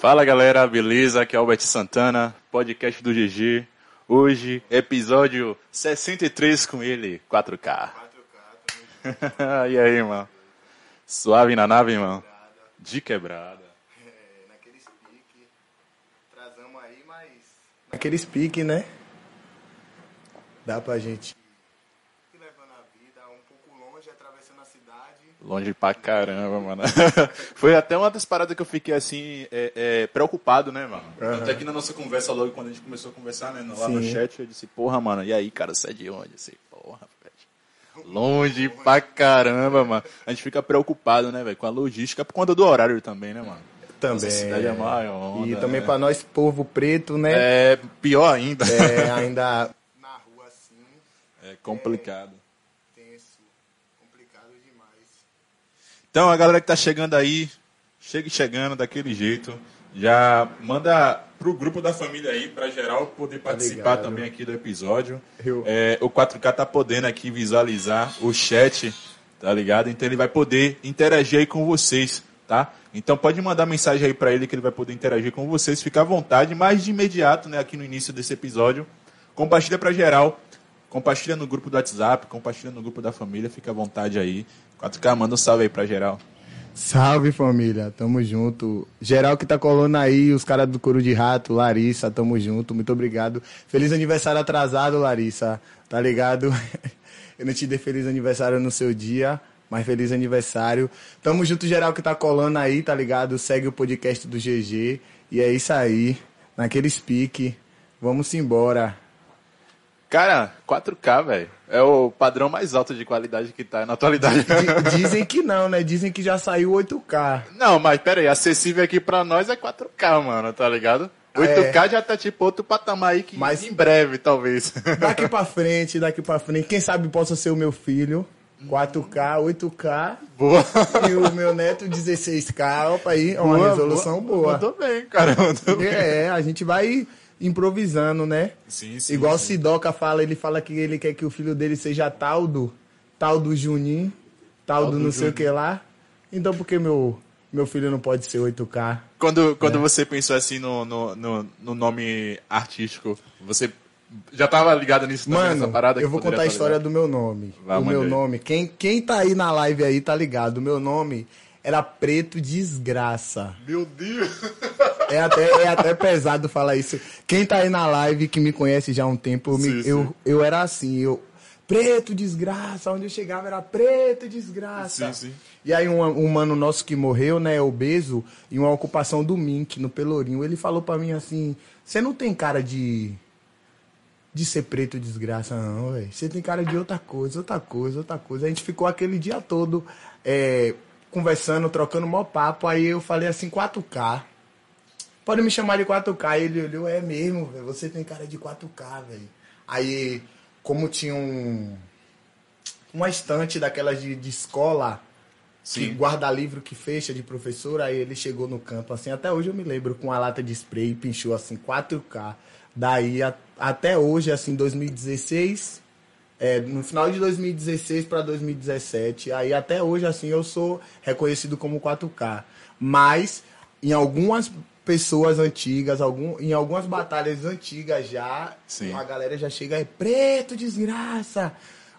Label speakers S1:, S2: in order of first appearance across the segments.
S1: Fala galera, beleza? Aqui é Albert Santana, podcast do GG. Hoje, episódio 63 com ele, 4K. 4K, E aí, irmão? Suave na nave, irmão? De quebrada.
S2: É, naqueles pique. Trazamos aí, mas. Naqueles pique, né? Dá pra gente ir levando a vida um pouco longe, atravessando a cidade.
S1: Longe pra caramba, mano. Foi até uma das paradas que eu fiquei assim, é, é, preocupado, né, mano?
S2: Aham.
S1: Até que na nossa conversa, logo quando a gente começou a conversar, né, lá no
S2: Sim.
S1: chat, eu disse, porra, mano, e aí, cara, você é de onde? Eu disse, porra, velho. Longe pra caramba, mano. A gente fica preocupado, né, velho, com a logística, por conta do horário também, né, mano?
S2: Também.
S1: É maior.
S2: E
S1: onda,
S2: também
S1: né?
S2: pra nós, povo preto, né?
S1: É pior ainda.
S2: É, ainda. Na rua assim,
S1: É complicado.
S2: tenso. Complicado demais.
S1: Então, a galera que tá chegando aí, chegue chegando daquele jeito. Já manda pro grupo da família aí, pra geral poder participar também aqui do episódio.
S2: Eu-
S1: É, o 4K tá podendo aqui visualizar o chat, tá ligado? Então ele vai poder interagir aí com vocês, tá? Então pode mandar mensagem aí pra ele que ele vai poder interagir com vocês. Fica à vontade, mas de imediato, né, aqui no início desse episódio, compartilha pra geral. Compartilha no grupo do WhatsApp, compartilha no grupo da família, fica à vontade aí. 4K, manda um salve aí pra geral.
S2: Salve família, tamo junto. Geral que tá colando aí, os caras do Couro de Rato, Larissa, tamo junto, muito obrigado. Feliz aniversário atrasado, Larissa, tá ligado? Eu não te dei feliz aniversário no seu dia, mas feliz aniversário. Tamo junto, geral que tá colando aí, tá ligado? Segue o podcast do GG. E é isso aí, naquele speak. Vamos embora.
S1: Cara, 4K, velho. É o padrão mais alto de qualidade que tá na atualidade.
S2: Di- Dizem que não, né? Dizem que já saiu 8K.
S1: Não, mas pera aí, acessível aqui pra nós é 4K, mano, tá ligado? 8K já tá tipo outro patamar aí que
S2: Mas-
S1: em breve, talvez.
S2: Daqui pra frente, daqui pra frente. Quem sabe possa ser o meu filho. 4K, 8K.
S1: Boa.
S2: E o meu neto 16K. Opa aí, é uma resolução boa.
S1: Mandou bem, cara. Mandou bem.
S2: É, a gente vai improvisando, né?
S1: Sim, sim.
S2: Igual o
S1: sim.
S2: Sidoca fala, ele fala que ele quer que o filho dele seja tal do, tal do Juninho, tal,
S1: Tal
S2: do
S1: do
S2: não sei o que lá. Então por que meu, meu filho não pode ser 8K?
S1: Quando, quando
S2: É.
S1: você pensou assim no, no, no, no nome artístico, você já tava ligado nisso também,
S2: Mano,
S1: nessa parada?
S2: eu vou contar a
S1: tá
S2: história
S1: ligado?
S2: do meu nome.
S1: Vai,
S2: o meu
S1: aí.
S2: nome. Quem, quem tá aí na live aí tá ligado. O meu nome era Preto Desgraça.
S1: Meu Deus!
S2: É até, é até pesado falar isso. Quem tá aí na live, que me conhece já há um tempo, eu, me-
S1: Sim,
S2: eu,
S1: sim.
S2: eu era assim, eu. Preto Desgraça, onde eu chegava era Preto Desgraça.
S1: Sim, sim.
S2: E aí um, um mano nosso que morreu, né, obeso, em uma ocupação do Mink, no Pelourinho, ele falou pra mim assim, você não tem cara de de ser preto desgraça, não, velho. Você tem cara de outra coisa, outra coisa, outra coisa. A gente ficou aquele dia todo é, conversando, trocando mó papo. Aí eu falei assim, 4K. Pode me chamar de 4K. Ele olhou, é mesmo, velho. Você tem cara de 4K, velho. Aí, como tinha um. Uma estante daquelas de, de escola, que
S1: Sim.
S2: guarda-livro que fecha de professor, aí ele chegou no canto, assim, até hoje eu me lembro, com a lata de spray pinchou, assim, 4K. Daí, a- até hoje, assim, 2016, é, no final de 2016 para 2017, aí até hoje, assim, eu sou reconhecido como 4K. Mas, em algumas pessoas antigas, algum, em algumas batalhas antigas já,
S1: Sim.
S2: a galera já chega, é preto, desgraça.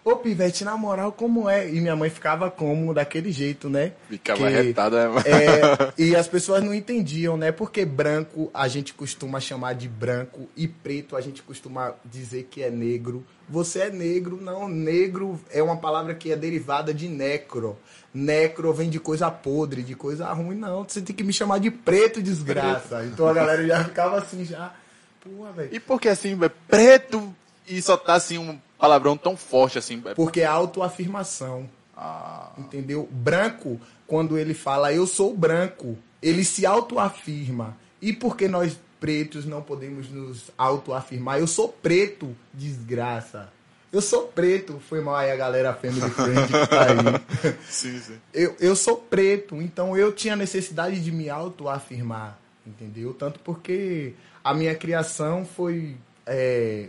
S2: Ô, Pivete, na moral, como é? E minha mãe ficava como, daquele jeito, né?
S1: Ficava
S2: Que-
S1: arretada, né?
S2: é, e as pessoas não entendiam, né? Porque branco a gente costuma chamar de branco e preto a gente costuma dizer que é negro. Você é negro, não. Negro é uma palavra que é derivada de necro. Necro vem de coisa podre, de coisa ruim, não. Você tem que me chamar de preto, desgraça. Então a galera já ficava assim, já. Pô, velho.
S1: E por que assim, velho, preto e só tá assim um palavrão tão forte assim? velho?
S2: Porque é autoafirmação.
S1: Ah,
S2: Entendeu? Branco, quando ele fala eu sou branco, ele se autoafirma. E por que nós pretos não podemos nos autoafirmar? Eu sou preto, desgraça. Eu sou preto. Foi mal aí a galera family friend que tá aí.
S1: sim, sim.
S2: eu, eu sou preto, então eu tinha necessidade de me autoafirmar, entendeu? Tanto porque a minha criação foi. é,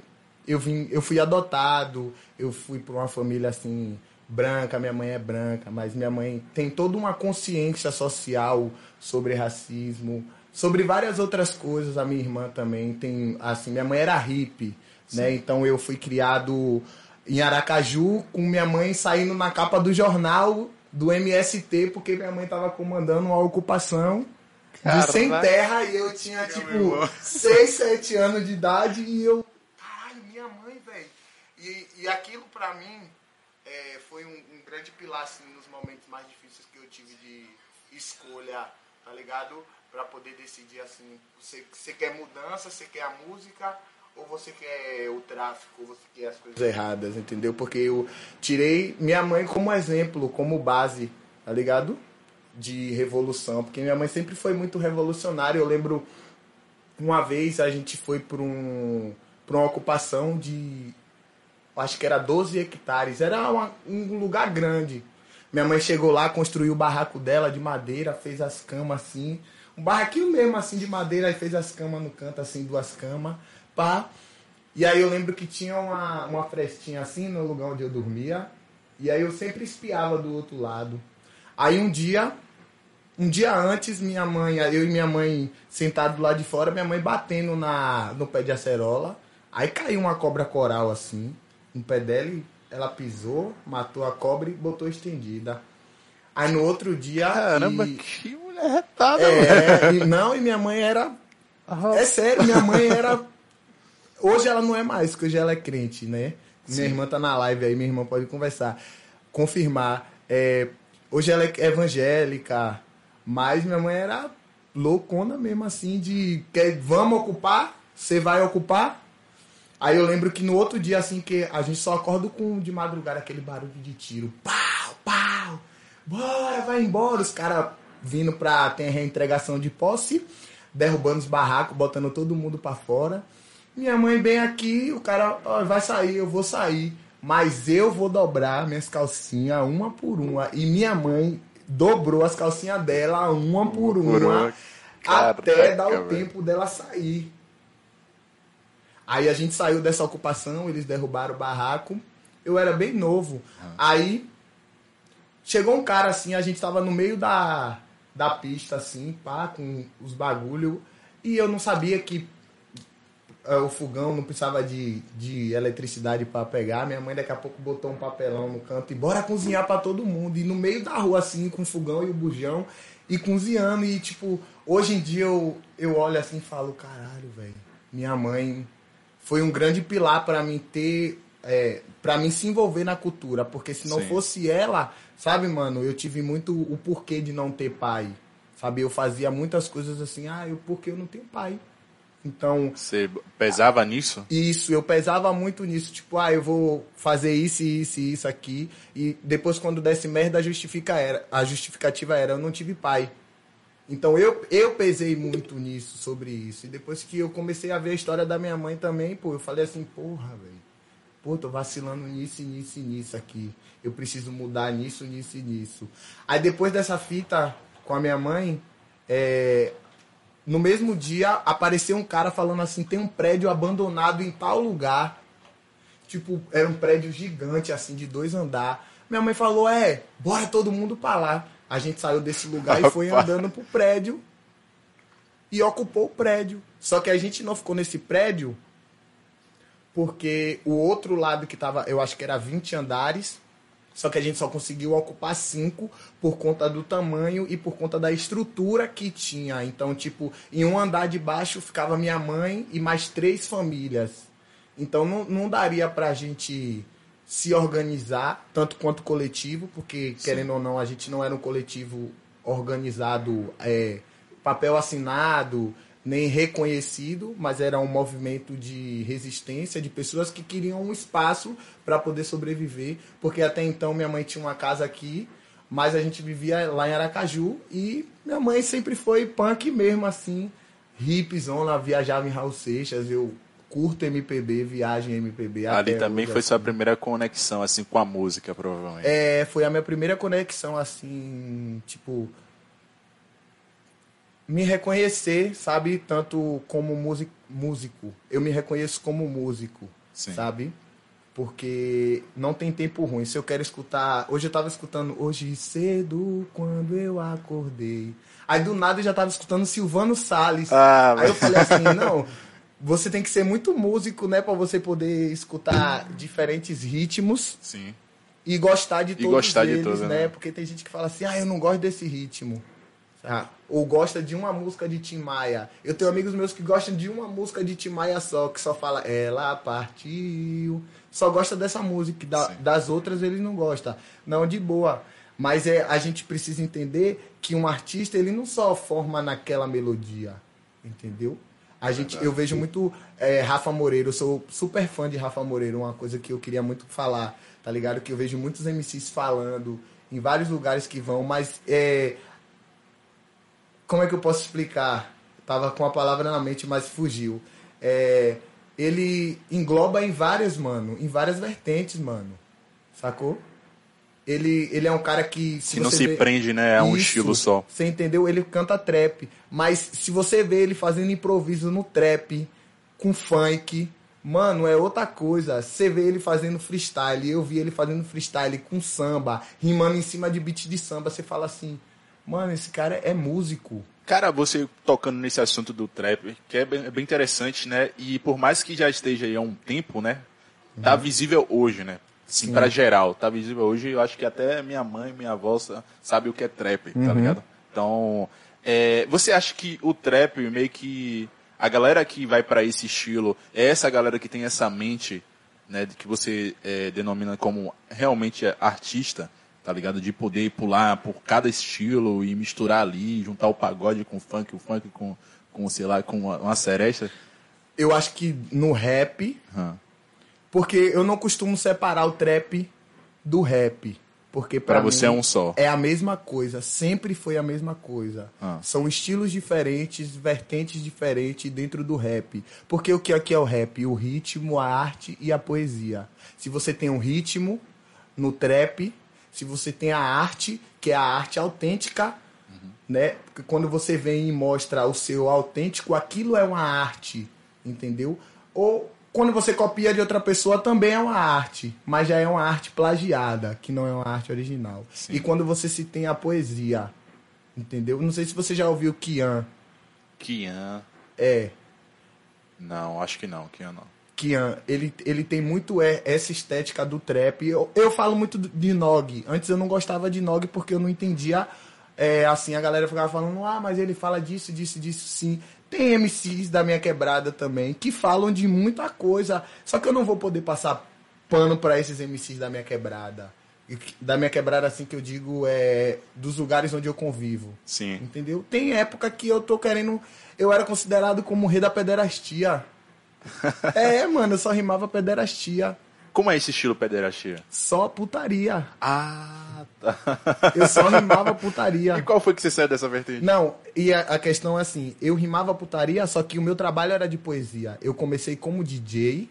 S2: eu, vim, eu fui adotado, eu fui para uma família assim, branca, minha mãe é branca, mas minha mãe tem toda uma consciência social sobre racismo, sobre várias outras coisas. A minha irmã também tem, assim, minha mãe era hippie, né? Então eu fui criado em Aracaju com minha mãe saindo na capa do jornal do MST porque minha mãe estava comandando uma ocupação de sem terra e eu tinha tipo 6, 7 anos de idade e eu caralho, minha mãe, velho. E, e aquilo pra mim é, foi um, um, grande pilar assim, nos momentos mais difíceis que eu tive de escolha, tá ligado? Para poder decidir assim, você, você quer mudança, você quer a música ou você quer o tráfico, ou você quer as coisas erradas, entendeu? Porque eu tirei minha mãe como exemplo, como base, tá ligado? De revolução, porque minha mãe sempre foi muito revolucionária. Eu lembro uma vez a gente foi para um, uma ocupação de acho que era 12 hectares, era uma, um lugar grande. Minha mãe chegou lá, construiu o barraco dela de madeira, fez as camas assim, um barraquinho mesmo assim de madeira, e fez as camas no canto assim, duas camas, pá. E aí eu lembro que tinha uma, uma frestinha assim no lugar onde eu dormia, e aí eu sempre espiava do outro lado. Aí um dia, um dia antes, minha mãe, eu e minha mãe sentado lá de fora, minha mãe batendo na, no pé de acerola, aí caiu uma cobra coral assim no pé dela ela pisou, matou a cobra e botou estendida. Aí no outro dia.
S1: Caramba,
S2: e...
S1: que mulher retada,
S2: é, e, Não, e minha mãe era. Uhum. É sério, minha mãe era. Hoje ela não é mais, porque hoje ela é crente, né? Sim. Minha irmã tá na live aí, minha irmã pode conversar. Confirmar. É, hoje ela é evangélica, mas minha mãe era loucona mesmo, assim, de. Quer, vamos ocupar? Você vai ocupar? Aí eu lembro que no outro dia, assim, que a gente só acorda com de madrugada aquele barulho de tiro. Pau, pau! Bora, vai embora! Os caras vindo pra ter reentregação de posse, derrubando os barracos, botando todo mundo para fora. Minha mãe bem aqui, o cara ó, vai sair, eu vou sair. Mas eu vou dobrar minhas calcinhas uma por uma. E minha mãe dobrou as calcinhas dela uma por uma, por uma. até dar o tempo dela sair. Aí a gente saiu dessa ocupação, eles derrubaram o barraco. Eu era bem novo. Ah. Aí chegou um cara assim, a gente tava no meio da, da pista, assim, pá, com os bagulho. E eu não sabia que uh, o fogão não precisava de, de eletricidade para pegar. Minha mãe daqui a pouco botou um papelão no canto e bora cozinhar para todo mundo. E no meio da rua, assim, com o fogão e o bujão, e cozinhando. E tipo, hoje em dia eu, eu olho assim e falo, caralho, velho, minha mãe foi um grande pilar para mim ter é, para mim se envolver na cultura, porque se não Sim. fosse ela, sabe, mano, eu tive muito o porquê de não ter pai. Sabe, eu fazia muitas coisas assim, ah, eu porque eu não tenho pai. Então,
S1: você pesava nisso?
S2: Isso, eu pesava muito nisso, tipo, ah, eu vou fazer isso, isso e isso aqui, e depois quando desse merda a justifica era, a justificativa era eu não tive pai. Então eu, eu pesei muito nisso, sobre isso. E depois que eu comecei a ver a história da minha mãe também, pô, eu falei assim, porra, velho. Pô, tô vacilando nisso, nisso e nisso aqui. Eu preciso mudar nisso, nisso e nisso. Aí depois dessa fita com a minha mãe, é, no mesmo dia apareceu um cara falando assim, tem um prédio abandonado em tal lugar. Tipo, era um prédio gigante, assim, de dois andar. Minha mãe falou, é, bora todo mundo pra lá. A gente saiu desse lugar e foi andando pro prédio e ocupou o prédio. Só que a gente não ficou nesse prédio porque o outro lado que tava, eu acho que era 20 andares, só que a gente só conseguiu ocupar cinco por conta do tamanho e por conta da estrutura que tinha. Então, tipo, em um andar de baixo ficava minha mãe e mais três famílias. Então não, não daria pra gente se organizar, tanto quanto coletivo, porque, Sim. querendo ou não, a gente não era um coletivo organizado, é, papel assinado, nem reconhecido, mas era um movimento de resistência de pessoas que queriam um espaço para poder sobreviver, porque até então minha mãe tinha uma casa aqui, mas a gente vivia lá em Aracaju e minha mãe sempre foi punk mesmo assim, hipzona, viajava em Raul Seixas, eu curto MPB, viagem MPB.
S1: Ali também foi assim. sua primeira conexão, assim, com a música, provavelmente.
S2: É, foi a minha primeira conexão, assim, tipo. Me reconhecer, sabe? Tanto como músico. Eu me reconheço como músico, Sim. sabe? Porque não tem tempo ruim. Se eu quero escutar. Hoje eu tava escutando Hoje cedo, quando eu acordei. Aí do nada eu já tava escutando Silvano Salles.
S1: Ah,
S2: Aí eu falei assim, não. Você tem que ser muito músico, né, para você poder escutar diferentes ritmos
S3: Sim.
S2: e gostar de
S1: E
S2: todos
S1: gostar de
S2: eles,
S1: todos,
S2: né?
S1: né?
S2: Porque tem gente que fala assim, ah, eu não gosto desse ritmo. Ah, ou gosta de uma música de Tim Maia. Eu tenho amigos meus que gostam de uma música de Tim Maia só, que só fala Ela partiu. Só gosta dessa música, da- das outras ele não gosta. Não, de boa. Mas é, a gente precisa entender que um artista, ele não só forma naquela melodia, entendeu? A gente, eu vejo muito é, Rafa Moreira, eu sou super fã de Rafa Moreira, uma coisa que eu queria muito falar, tá ligado? Que eu vejo muitos MCs falando em vários lugares que vão, mas é, como é que eu posso explicar? Tava com a palavra na mente, mas fugiu. É, ele engloba em várias, mano, em várias vertentes, mano. Sacou? Ele, ele é um cara que.
S1: Que não se
S2: vê-
S1: prende, né, a um
S2: Isso,
S1: estilo só.
S2: Você entendeu? Ele canta trap. Mas se você vê ele fazendo improviso no trap, com funk, mano, é outra coisa. Você vê ele fazendo freestyle. Eu vi ele fazendo freestyle com samba, rimando em cima de beat de samba. Você fala assim, mano, esse cara é músico.
S1: Cara, você tocando nesse assunto do trap, que é bem, é bem interessante, né? E por mais que já esteja aí há um tempo, né? Tá visível hoje, né? Sim, pra geral. Tá visível hoje. Eu acho que até minha mãe, minha avó sa- sabe o que é trap, tá ligado? Então, é, você acha que o trap meio que a galera que vai pra esse estilo é essa galera que tem essa mente, né? Que você é, denomina como realmente artista, tá ligado? De poder pular por cada estilo e misturar ali, juntar o pagode com o funk, o funk com, com sei lá, com uma, uma seresta.
S2: Eu acho que no rap,
S1: Hum.
S2: porque eu não costumo separar o trap do rap. Porque
S1: Pra
S2: pra
S1: você é um só.
S2: É a mesma coisa, sempre foi a mesma coisa.
S1: Ah.
S2: São estilos diferentes, vertentes diferentes dentro do rap. Porque o que aqui é o rap? O ritmo, a arte e a poesia. Se você tem um ritmo no trap, se você tem a arte, que é a arte autêntica, né? Porque quando você vem e mostra o seu autêntico, aquilo é uma arte, entendeu? Ou quando você copia de outra pessoa, também é uma arte, mas já é uma arte plagiada, que não é uma arte original. E quando você se tem a poesia, entendeu? Não sei se você já ouviu Kian.
S1: Kian.
S2: É,
S1: Não, acho que não, Kian não.
S2: Kian, ele, ele tem muito é, essa estética do trap. Eu, eu falo muito de Nog. Antes eu não gostava de Nog porque eu não entendia. é, assim, a galera ficava falando, ah, mas ele fala disso, disso, disso, sim. Tem MCs da minha quebrada também que falam de muita coisa. Só que eu não vou poder passar pano pra esses MCs da minha quebrada. Que- Da minha quebrada, assim, que eu digo, é dos lugares onde eu convivo.
S1: Sim.
S2: Entendeu? Tem época que eu tô querendo. Eu era considerado como o rei da pederastia. é, mano, eu só rimava pederastia.
S1: Como é esse estilo pederastia?
S2: Só putaria.
S1: Ah, tá.
S2: Eu só rimava
S1: E
S2: putaria.
S1: qual foi que você saiu dessa vertente?
S2: Não, e a, a questão é assim: eu rimava putaria, só que o meu trabalho era de poesia. Eu comecei como DJ.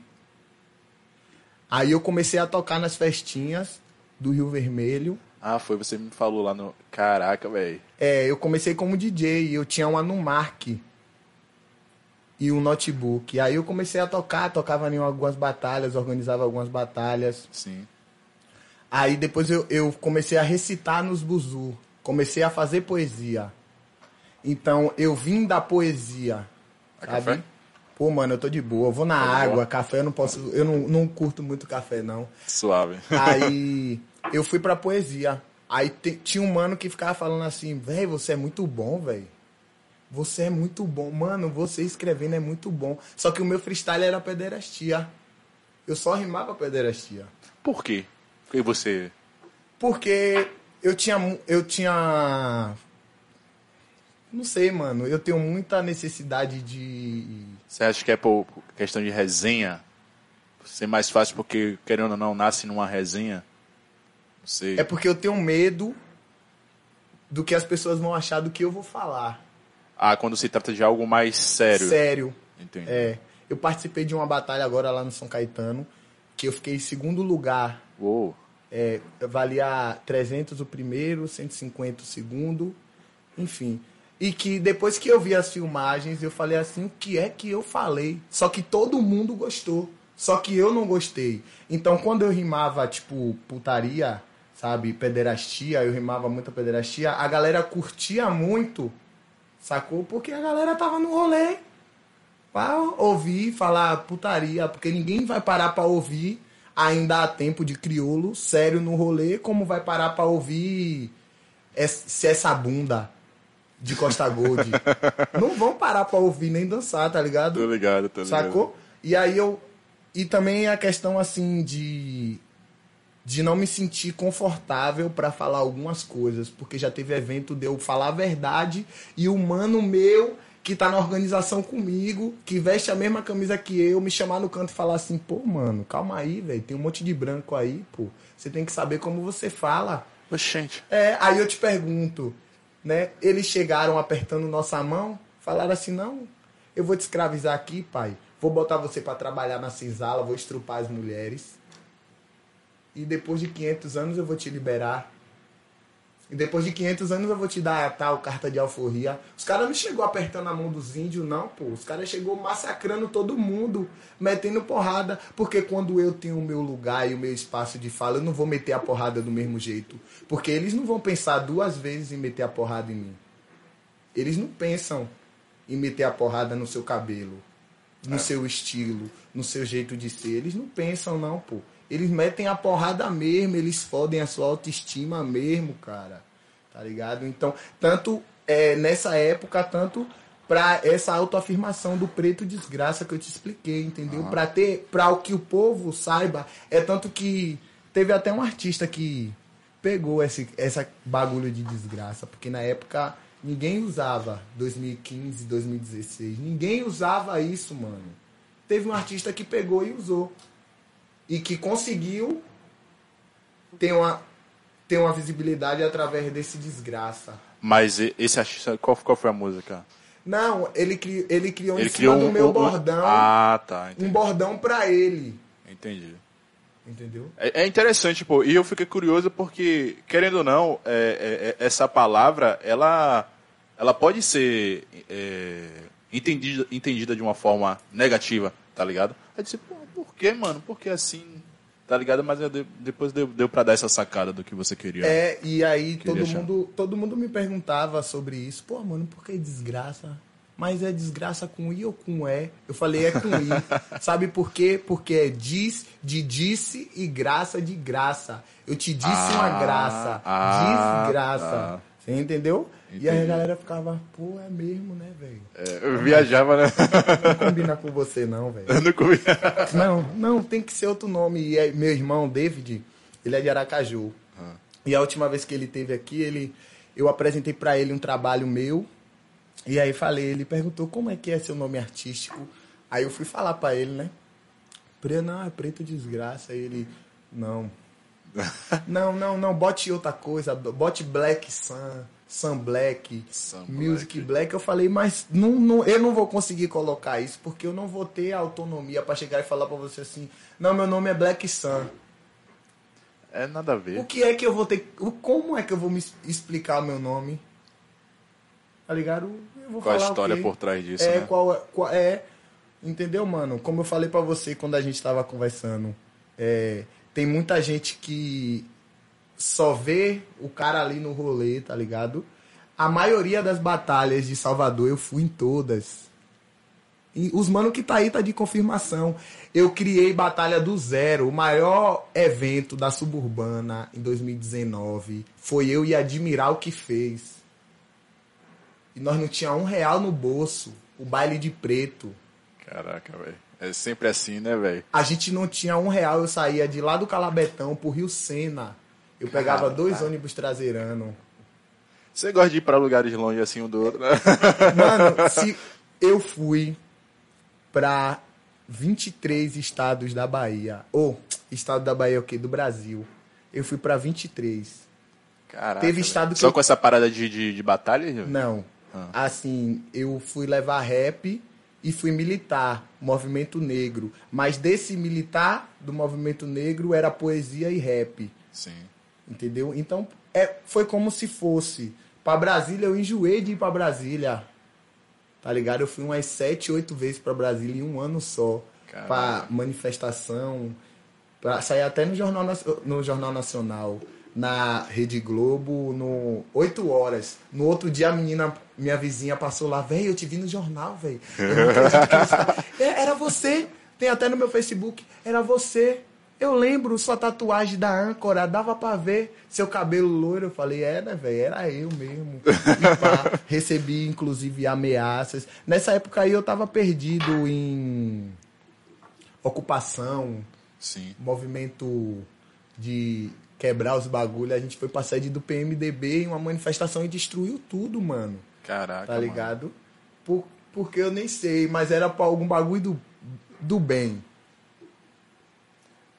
S2: Aí eu comecei a tocar nas festinhas do Rio Vermelho.
S1: Ah, foi, você me falou lá no. Caraca, velho.
S2: É, eu comecei como DJ, eu tinha uma Numark e um notebook. Aí eu comecei a tocar, tocava em algumas batalhas, organizava algumas batalhas.
S1: Sim.
S2: Aí depois eu, eu comecei a recitar nos buzu, comecei a fazer poesia. Então eu vim da poesia.
S1: A
S2: sabe?
S1: café?
S2: Pô, mano, eu tô de boa, eu vou na
S1: Tá
S2: água,
S1: boa?
S2: café eu não posso, eu não, não curto muito café não.
S1: Suave.
S2: Aí eu fui pra poesia. Aí tinha um mano que ficava falando assim, velho, você é muito bom, velho. Você é muito bom. Mano, você escrevendo é muito bom. Só que o meu freestyle era pederastia. Eu só rimava pederastia.
S1: Por quê? Porque você.
S2: Porque eu tinha. Eu tinha. Não sei, mano. Eu tenho muita necessidade de.
S1: Você acha que é por por questão de resenha? Ser mais fácil porque, querendo ou não, nasce numa resenha? Não sei.
S2: É porque eu tenho medo do que as pessoas vão achar do que eu vou falar.
S1: Ah, quando se trata de algo mais sério.
S2: Sério.
S1: Entendi.
S2: É. Eu participei de uma batalha agora lá no São Caetano, que eu fiquei em segundo lugar.
S1: Uou.
S2: É, valia 300 o primeiro, 150 o segundo, enfim. E que depois que eu vi as filmagens, eu falei assim, o que é que eu falei? Só que todo mundo gostou. Só que eu não gostei. Então, quando eu rimava, tipo, putaria, sabe, pederastia, eu rimava muita pederastia, a galera curtia muito, sacou? Porque a galera tava no rolê pra ouvir falar putaria, porque ninguém vai parar pra ouvir ainda há tempo de crioulo sério no rolê, como vai parar pra ouvir se essa bunda de Costa Gold. não vão parar pra ouvir nem dançar, tá ligado?
S1: Tô ligado, tô ligado.
S2: Sacou? E aí eu. E também a questão assim de. De não me sentir confortável para falar algumas coisas. Porque já teve evento de eu falar a verdade e o mano meu que tá na organização comigo, que veste a mesma camisa que eu, me chamar no canto e falar assim, pô, mano, calma aí, velho, tem um monte de branco aí, pô. Você tem que saber como você fala.
S1: Oxente.
S2: É, aí eu te pergunto, né? Eles chegaram apertando nossa mão, falaram assim, não, eu vou te escravizar aqui, pai. Vou botar você para trabalhar na senzala, vou estrupar as mulheres. E depois de 500 anos eu vou te liberar. E depois de 500 anos eu vou te dar a tal carta de alforria. Os caras não chegou apertando a mão dos índios, não, pô. Os caras chegou massacrando todo mundo, metendo porrada. Porque quando eu tenho o meu lugar e o meu espaço de fala, eu não vou meter a porrada do mesmo jeito. Porque eles não vão pensar duas vezes em meter a porrada em mim. Eles não pensam em meter a porrada no seu cabelo, no é. seu estilo, no seu jeito de ser. Eles não pensam, não, pô. Eles metem a porrada mesmo, eles fodem a sua autoestima mesmo, cara. Tá ligado? Então, tanto é, nessa época, tanto para essa autoafirmação do preto desgraça que eu te expliquei, entendeu? Uhum. Para ter, para o que o povo saiba, é tanto que teve até um artista que pegou esse essa bagulho de desgraça, porque na época ninguém usava 2015, 2016, ninguém usava isso, mano. Teve um artista que pegou e usou e que conseguiu ter uma, ter uma visibilidade através desse desgraça.
S1: Mas esse artista, qual, qual foi a música?
S2: Não, ele, cri, ele criou ele em cima criou do meu um, bordão.
S1: Ah, tá.
S2: Entendi. Um bordão pra ele.
S1: Entendi.
S2: Entendeu?
S1: É, é, interessante, pô. E eu fiquei curioso porque, querendo ou não, é, é, é essa palavra, ela, ela pode ser é, entendida, entendida de uma forma negativa, tá ligado? Aí disse, pô, por que, mano? Por que assim? Tá ligado? Mas depois deu, deu pra dar essa sacada do que você queria.
S2: É, e aí todo mundo, todo mundo me perguntava sobre isso. Pô, mano, por que desgraça? Mas é desgraça com I ou com E? Eu falei, é com I. Sabe por quê? Porque é diz, de disse e graça de graça. Eu te disse ah, uma graça. Ah, desgraça. Tá. Você entendeu? Entendi. E aí a galera ficava, pô, é mesmo, né, velho?
S1: É, eu viajava, né?
S2: Não combina com você, não, velho.
S1: Não combina.
S2: Não, não, tem que ser outro nome. E aí, meu irmão, David, ele é de Aracaju. Ah. E a última vez que ele teve aqui, ele, eu apresentei para ele um trabalho meu. E aí falei, ele perguntou como é que é seu nome artístico. Aí eu fui falar para ele, né? Não, é preto desgraça. Aí ele, não. não, não, não, bote outra coisa, bote Black Sun. Sam Black, Sam Music Black. Black. Eu falei, mas não, não, eu não vou conseguir colocar isso porque eu não vou ter autonomia para chegar e falar para você assim, não, meu nome é Black Sun.
S1: É nada a ver.
S2: O que é que eu vou ter, como é que eu vou me explicar meu nome? Tá ligado? Eu vou
S1: qual
S2: falar
S1: a história por trás disso,
S2: é,
S1: né?
S2: Qual, é, qual é, entendeu, mano? Como eu falei para você quando a gente tava conversando, é, tem muita gente que só vê o cara ali no rolê, tá ligado? A maioria das batalhas de Salvador eu fui em todas. E os mano que tá aí tá de confirmação. Eu criei Batalha do Zero, o maior evento da suburbana em 2019. Foi eu e Admirar o que fez. E nós não tinha um real no bolso. O baile de preto.
S1: Caraca, velho. É sempre assim, né, velho?
S2: A gente não tinha um real. Eu saía de lá do Calabetão pro Rio Sena eu pegava dois cara. ônibus traseirando.
S1: Você gosta de ir para lugares longe assim um do outro, né?
S2: Mano, se eu fui para 23 estados da Bahia, ou estado da Bahia é o quê? Do Brasil. Eu fui para 23.
S1: Caraca. Teve estado que Só eu... com essa parada de, de, de batalha?
S2: Não. Ah. Assim, eu fui levar rap e fui militar, movimento negro. Mas desse militar, do movimento negro, era poesia e rap.
S1: Sim.
S2: Entendeu? Então, é, foi como se fosse. Para Brasília, eu enjoei de ir para Brasília. Tá ligado? Eu fui umas sete, oito vezes para Brasília em um ano só. Caraca. pra manifestação, pra sair até no Jornal, no Jornal Nacional, na Rede Globo, no 8 horas. No outro dia a menina, minha vizinha, passou lá, velho, eu te vi no jornal, velho. É, era você. Tem até no meu Facebook, era você. Eu lembro sua tatuagem da âncora, dava pra ver seu cabelo loiro. Eu falei, é, né, velho? Era eu mesmo. Pá, recebi, inclusive, ameaças. Nessa época aí eu tava perdido em ocupação,
S1: Sim.
S2: movimento de quebrar os bagulhos. A gente foi pra sede do PMDB em uma manifestação e destruiu tudo, mano.
S1: Caraca.
S2: Tá ligado? Por, porque eu nem sei, mas era pra algum bagulho do, do bem.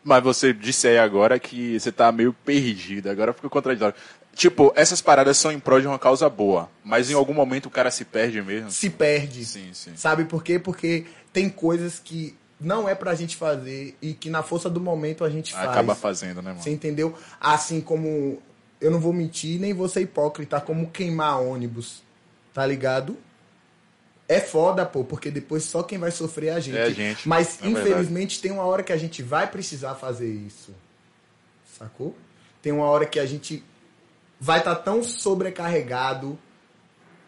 S1: Mas você disse aí agora que você tá meio perdido, agora fica contraditório. Tipo, essas paradas são em prol de uma causa boa, mas em algum momento o cara se perde mesmo?
S2: Se perde.
S1: Sim, sim.
S2: Sabe por quê? Porque tem coisas que não é pra gente fazer e que na força do momento a gente faz.
S1: Acaba fazendo, né, mano?
S2: Você entendeu? Assim como eu não vou mentir, nem vou ser hipócrita, como queimar ônibus. Tá ligado? É foda, pô, porque depois só quem vai sofrer é a gente.
S1: É a gente.
S2: Mas,
S1: é
S2: infelizmente, tem uma hora que a gente vai precisar fazer isso. Sacou? Tem uma hora que a gente vai estar tá tão sobrecarregado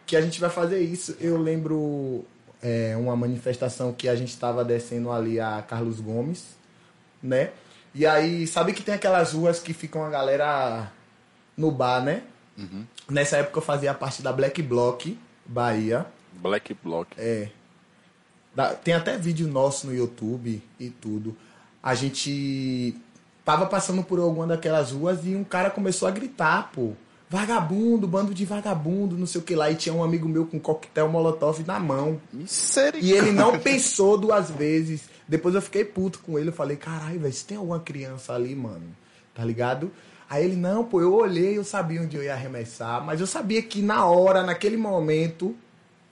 S2: que a gente vai fazer isso. Eu lembro é, uma manifestação que a gente estava descendo ali a Carlos Gomes, né? E aí, sabe que tem aquelas ruas que ficam a galera no bar, né?
S1: Uhum.
S2: Nessa época eu fazia parte da Black Block, Bahia.
S1: Black Block.
S2: É. Tem até vídeo nosso no YouTube e tudo. A gente tava passando por alguma daquelas ruas e um cara começou a gritar, pô. Vagabundo, bando de vagabundo, não sei o que lá. E tinha um amigo meu com um coquetel molotov na mão.
S1: Misericórdia.
S2: E ele não pensou duas vezes. Depois eu fiquei puto com ele. Eu falei, caralho, velho, se tem alguma criança ali, mano, tá ligado? Aí ele, não, pô, eu olhei, eu sabia onde eu ia arremessar, mas eu sabia que na hora, naquele momento,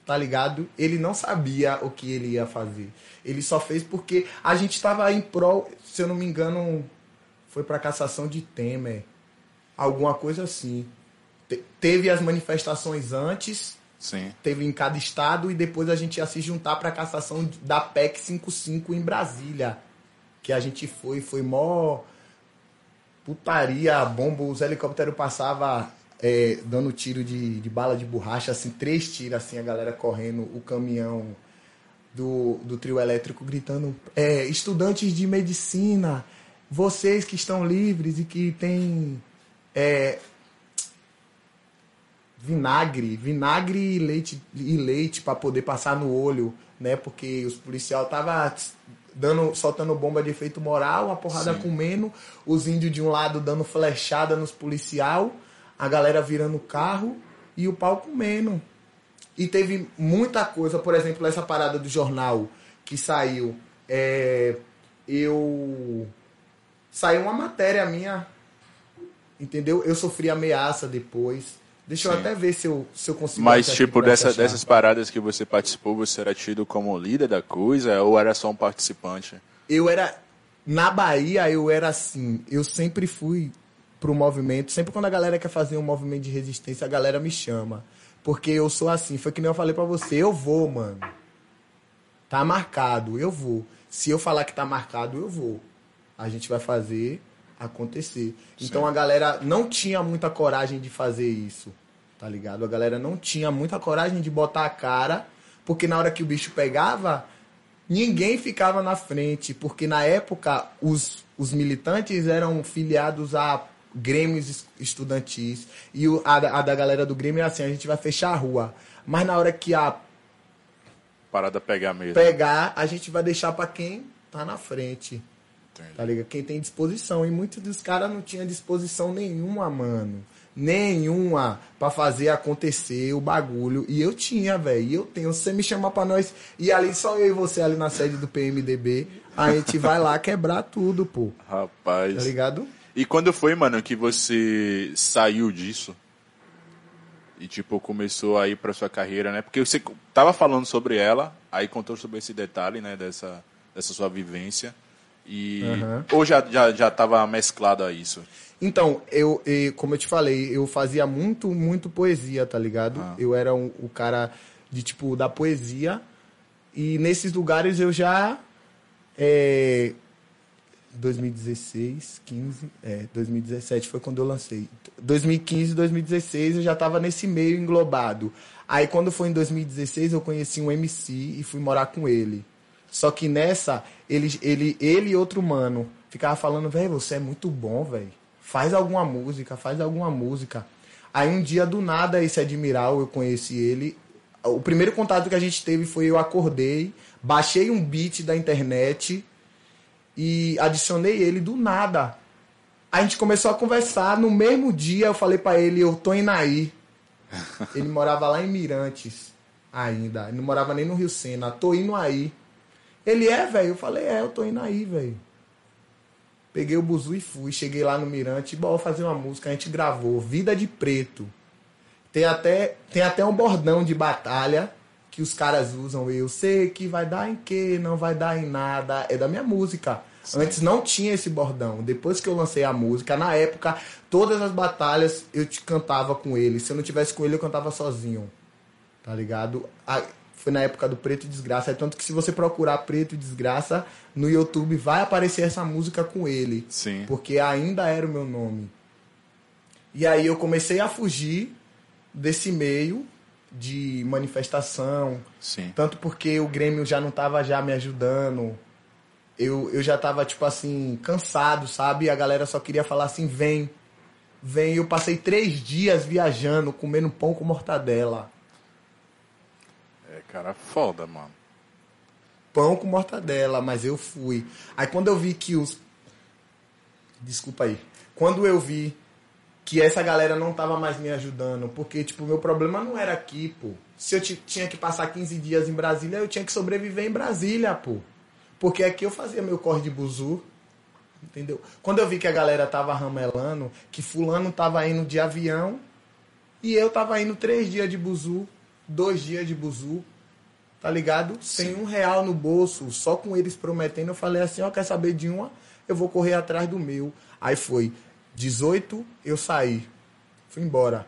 S2: tá ligado? Ele não sabia o que ele ia fazer. Ele só fez porque a gente estava em prol, se eu não me engano, foi para cassação de Temer, alguma coisa assim. Te teve as manifestações antes,
S1: Sim.
S2: teve em cada estado e depois a gente ia se juntar para cassação da PEC 55 em Brasília, que a gente foi, foi mó putaria, bomba, os helicópteros passavam é, dando tiro de, de bala de borracha, assim, três tiros, assim, a galera correndo, o caminhão do, do trio elétrico gritando, é, estudantes de medicina, vocês que estão livres e que têm é, vinagre, vinagre e leite, e leite para poder passar no olho, né? Porque os policiais estavam dando, soltando bomba de efeito moral, a porrada Sim. comendo, os índios de um lado dando flechada nos policial a galera virando o carro e o pau comendo. E teve muita coisa, por exemplo, essa parada do jornal que saiu. É, eu. Saiu uma matéria minha, entendeu? Eu sofri ameaça depois. Deixa Sim. eu até ver se eu, se eu consigo.
S1: Mas, tipo, dessa, dessas paradas que você participou, você era tido como líder da coisa ou era só um participante?
S2: Eu era. Na Bahia, eu era assim. Eu sempre fui pro movimento. Sempre quando a galera quer fazer um movimento de resistência, a galera me chama. Porque eu sou assim, foi que nem eu falei para você, eu vou, mano. Tá marcado, eu vou. Se eu falar que tá marcado, eu vou. A gente vai fazer acontecer. Então a galera não tinha muita coragem de fazer isso, tá ligado? A galera não tinha muita coragem de botar a cara, porque na hora que o bicho pegava, ninguém ficava na frente, porque na época os, os militantes eram filiados a grêmios estudantis. E o, a, a, da galera do Grêmio é assim, a gente vai fechar a rua. Mas na hora que a
S1: parada pegar mesmo.
S2: Pegar, a gente vai deixar para quem tá na frente. Entendi. Tá ligado? Quem tem disposição. E muitos dos caras não tinham disposição nenhuma, mano. Nenhuma para fazer acontecer o bagulho. E eu tinha, velho. E eu tenho. Se você me chamar pra nós. E ali só eu e você ali na sede do PMDB. A gente vai lá quebrar tudo, pô.
S1: Rapaz.
S2: Tá ligado?
S1: E quando foi, mano, que você saiu disso? E, tipo, começou a ir pra sua carreira, né? Porque você tava falando sobre ela, aí contou sobre esse detalhe, né? Dessa, dessa sua vivência. E... Uhum. Ou já, já, já tava mesclado a isso?
S2: Então, eu, eu, como eu te falei, eu fazia muito, muito poesia, tá ligado? Ah. Eu era um, o cara de, tipo, da poesia. E nesses lugares eu já É, 2016, 15, é, 2017 foi quando eu lancei. 2015, 2016 eu já tava nesse meio englobado. Aí quando foi em 2016 eu conheci um MC e fui morar com ele. Só que nessa, ele, ele, ele e outro mano ficava falando, velho, você é muito bom, velho. Faz alguma música, faz alguma música. Aí um dia do nada esse Admiral, eu conheci ele. O primeiro contato que a gente teve foi eu acordei, baixei um beat da internet e adicionei ele do nada. A gente começou a conversar. No mesmo dia eu falei para ele, eu tô indo aí. Ele morava lá em Mirantes ainda. Ele não morava nem no Rio Sena. Tô indo aí. Ele é, velho? Eu falei, é, eu tô indo aí, velho. Peguei o buzu e fui. Cheguei lá no Mirante, bora fazer uma música. A gente gravou Vida de Preto. Tem até, tem até um bordão de batalha que os caras usam. Eu sei que vai dar em quê, não vai dar em nada. É da minha música. Sim. Antes não tinha esse bordão. Depois que eu lancei a música, na época, todas as batalhas eu te cantava com ele. Se eu não tivesse com ele, eu cantava sozinho. Tá ligado? Foi na época do Preto e Desgraça. É tanto que se você procurar Preto e Desgraça no YouTube, vai aparecer essa música com ele.
S1: Sim.
S2: Porque ainda era o meu nome. E aí eu comecei a fugir desse meio de manifestação.
S1: Sim.
S2: Tanto porque o Grêmio já não estava já me ajudando. Eu, eu já estava tipo assim, cansado, sabe? A galera só queria falar assim, vem. Vem. Eu passei três dias viajando, comendo pão com mortadela.
S1: Cara, foda, mano.
S2: Pão com mortadela, mas eu fui. Aí quando eu vi que os. Desculpa aí. Quando eu vi que essa galera não tava mais me ajudando, porque, tipo, meu problema não era aqui, pô. Se eu tinha que passar 15 dias em Brasília, eu tinha que sobreviver em Brasília, pô. Porque aqui eu fazia meu corre de buzu, entendeu? Quando eu vi que a galera tava ramelando, que fulano tava indo de avião, e eu tava indo três dias de buzu, dois dias de buzu, tá ligado? Sem um real no bolso, só com eles prometendo, eu falei assim, ó, quer saber de uma? Eu vou correr atrás do meu. Aí foi 18 eu saí. Fui embora.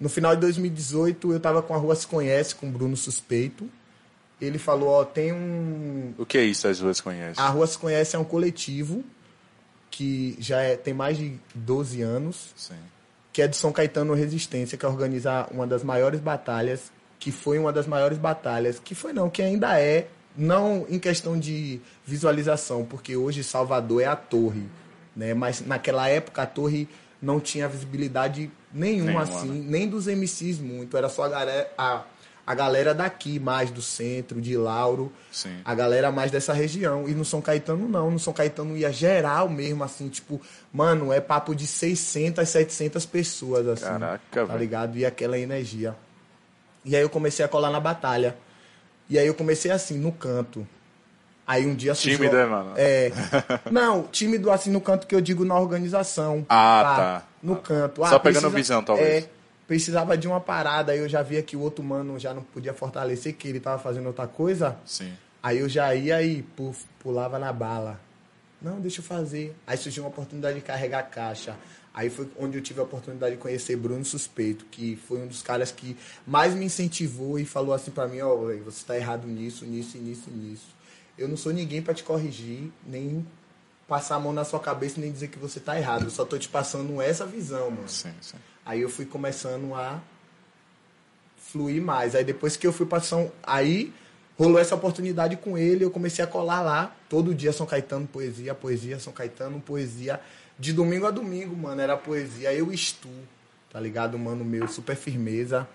S2: No final de 2018 eu tava com a Rua Se Conhece, com o Bruno Suspeito. Ele falou, ó, tem um...
S1: O que é isso, as Ruas Se Conhece?
S2: A Rua Se Conhece é um coletivo que já é, tem mais de 12 anos.
S1: Sim.
S2: Que é de São Caetano Resistência, que organiza uma das maiores batalhas, que foi uma das maiores batalhas, que foi não, que ainda é, não em questão de visualização, porque hoje Salvador é a torre né? Mas naquela época a torre não tinha visibilidade nenhuma, nenhuma assim, né? nem dos MCs muito, era só a galera, a, a galera daqui, mais do centro, de Lauro,
S1: Sim.
S2: a galera mais dessa região. E no São Caetano não, no São Caetano ia geral mesmo, assim, tipo, mano, é papo de 600, 700 pessoas, assim,
S1: Caraca,
S2: tá ligado? E aquela energia. E aí eu comecei a colar na batalha. E aí eu comecei assim, no canto. Aí um dia
S1: surgiu... Tímido, é, mano?
S2: É. Não, tímido assim no canto que eu digo na organização.
S1: Ah, tá. tá.
S2: No canto.
S1: Ah, Só pegando precisa... visão, talvez.
S2: É, precisava de uma parada, aí eu já via que o outro mano já não podia fortalecer, que ele tava fazendo outra coisa.
S1: Sim.
S2: Aí eu já ia e puf, pulava na bala. Não, deixa eu fazer. Aí surgiu uma oportunidade de carregar caixa. Aí foi onde eu tive a oportunidade de conhecer Bruno Suspeito, que foi um dos caras que mais me incentivou e falou assim para mim, ó, oh, você tá errado nisso, nisso, nisso, nisso. Eu não sou ninguém para te corrigir, nem passar a mão na sua cabeça nem dizer que você tá errado. Eu só tô te passando essa visão, mano.
S1: Sim, sim.
S2: Aí eu fui começando a fluir mais. Aí depois que eu fui passando, aí rolou essa oportunidade com ele, eu comecei a colar lá todo dia São Caetano poesia, poesia São Caetano poesia, de domingo a domingo, mano, era poesia. Eu estu, tá ligado, mano meu, super firmeza.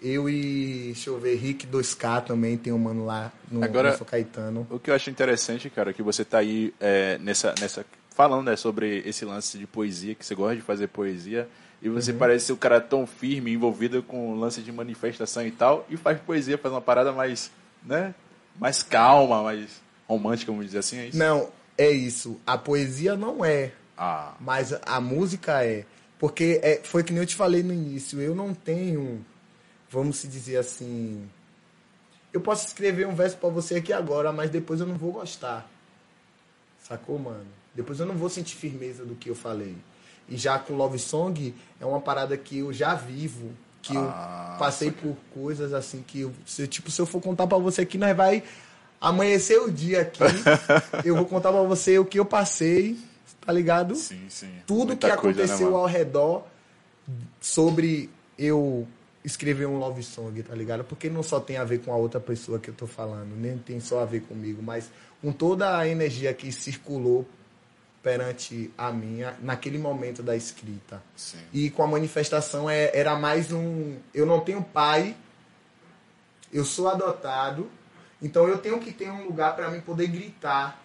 S2: Eu e, deixa eu ver, Rick 2K também tem um mano lá no,
S1: Agora,
S2: no Caetano.
S1: O que eu acho interessante, cara, é que você tá aí é, nessa, nessa. falando né, sobre esse lance de poesia, que você gosta de fazer poesia. E você uhum. parece ser um cara tão firme, envolvido com o lance de manifestação e tal, e faz poesia, faz uma parada mais, né, mais calma, mais romântica, vamos dizer assim, é isso?
S2: Não, é isso. A poesia não é,
S1: ah.
S2: mas a música é. Porque é, foi que nem eu te falei no início, eu não tenho vamos se dizer assim, eu posso escrever um verso para você aqui agora, mas depois eu não vou gostar. Sacou, mano? Depois eu não vou sentir firmeza do que eu falei. E já com Love Song é uma parada que eu já vivo, que ah, eu passei por coisas assim que eu, se, tipo, se eu for contar para você aqui, nós vai amanhecer o dia aqui, eu vou contar pra você o que eu passei, tá ligado?
S1: Sim, sim.
S2: Tudo
S1: Muita
S2: que
S1: coisa, né,
S2: aconteceu ao redor sobre eu escrever um love song, tá ligado? Porque não só tem a ver com a outra pessoa que eu tô falando, nem tem só a ver comigo, mas com toda a energia que circulou perante a minha naquele momento da escrita.
S1: Sim.
S2: E com a manifestação é- era mais um. Eu não tenho pai, eu sou adotado, então eu tenho que ter um lugar para mim poder gritar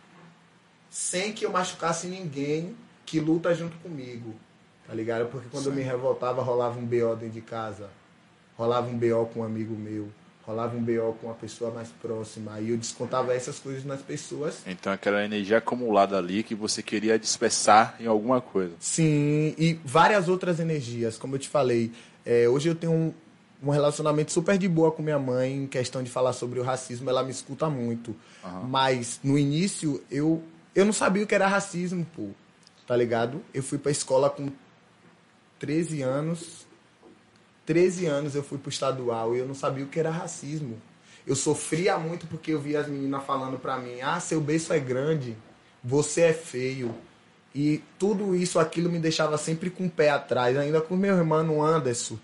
S2: sem que eu machucasse ninguém que luta junto comigo. Tá ligado? Porque quando eu me revoltava, rolava um BO dentro de casa, rolava um BO com um amigo meu, rolava um BO com uma pessoa mais próxima. E eu descontava essas coisas nas pessoas
S1: Então aquela energia acumulada ali que você queria dispersar em alguma coisa.
S2: Sim, e várias outras energias, como eu te falei. É, hoje eu tenho um, um relacionamento super de boa com minha mãe em questão de falar sobre o racismo, ela me escuta muito. Mas no início eu, eu não sabia o que era racismo, pô. Tá ligado? Eu fui pra escola com 13 anos. 13 anos eu fui pro estadual e eu não sabia o que era racismo. Eu sofria muito porque eu via as meninas falando pra mim: "Ah, seu beiço é grande, você é feio". E tudo isso, aquilo me deixava sempre com o pé atrás, ainda com meu irmão Anderson.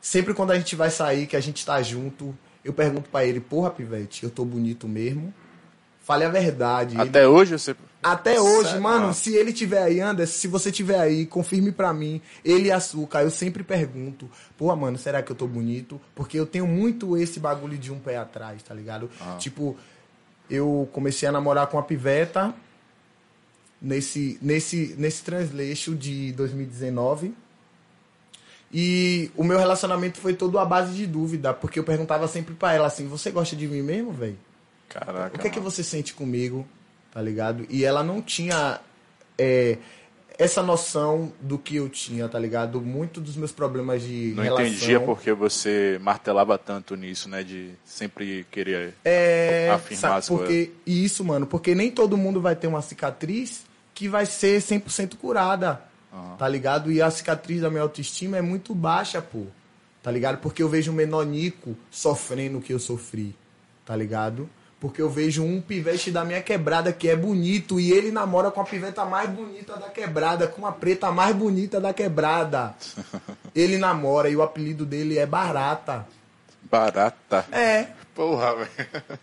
S2: Sempre quando a gente vai sair, que a gente tá junto, eu pergunto pra ele: "Porra, pivete, eu tô bonito mesmo?" Fale a verdade. Ele-
S1: Até hoje você.
S2: Até hoje,
S1: Sério?
S2: mano,
S1: Ah.
S2: se ele tiver aí, Anderson, se você tiver aí, confirme pra mim. Ele e açúcar, eu sempre pergunto, pô, mano, será que eu tô bonito? Porque eu tenho muito esse bagulho de um pé atrás, tá ligado?
S1: Ah.
S2: Tipo, eu comecei a namorar com uma piveta nesse, nesse, nesse transleixo de 2019. E o meu relacionamento foi todo à base de dúvida, porque eu perguntava sempre pra ela assim: você gosta de mim mesmo, velho?
S1: Caraca.
S2: O que é que você sente comigo, tá ligado? E ela não tinha é, essa noção do que eu tinha, tá ligado? Muito dos meus problemas de
S1: Não
S2: relação...
S1: entendia porque você martelava tanto nisso, né? De sempre querer.
S2: É,
S1: afirmar as coisas.
S2: porque isso, mano, porque nem todo mundo vai ter uma cicatriz que vai ser 100% curada, tá ligado? E a cicatriz da minha autoestima é muito baixa, pô, tá ligado? Porque eu vejo um menonico sofrendo o que eu sofri, tá ligado? Porque eu vejo um pivete da minha quebrada que é bonito e ele namora com a piveta mais bonita da quebrada, com a preta mais bonita da quebrada. Ele namora e o apelido dele é Barata.
S1: Barata.
S2: É,
S1: Porra, velho.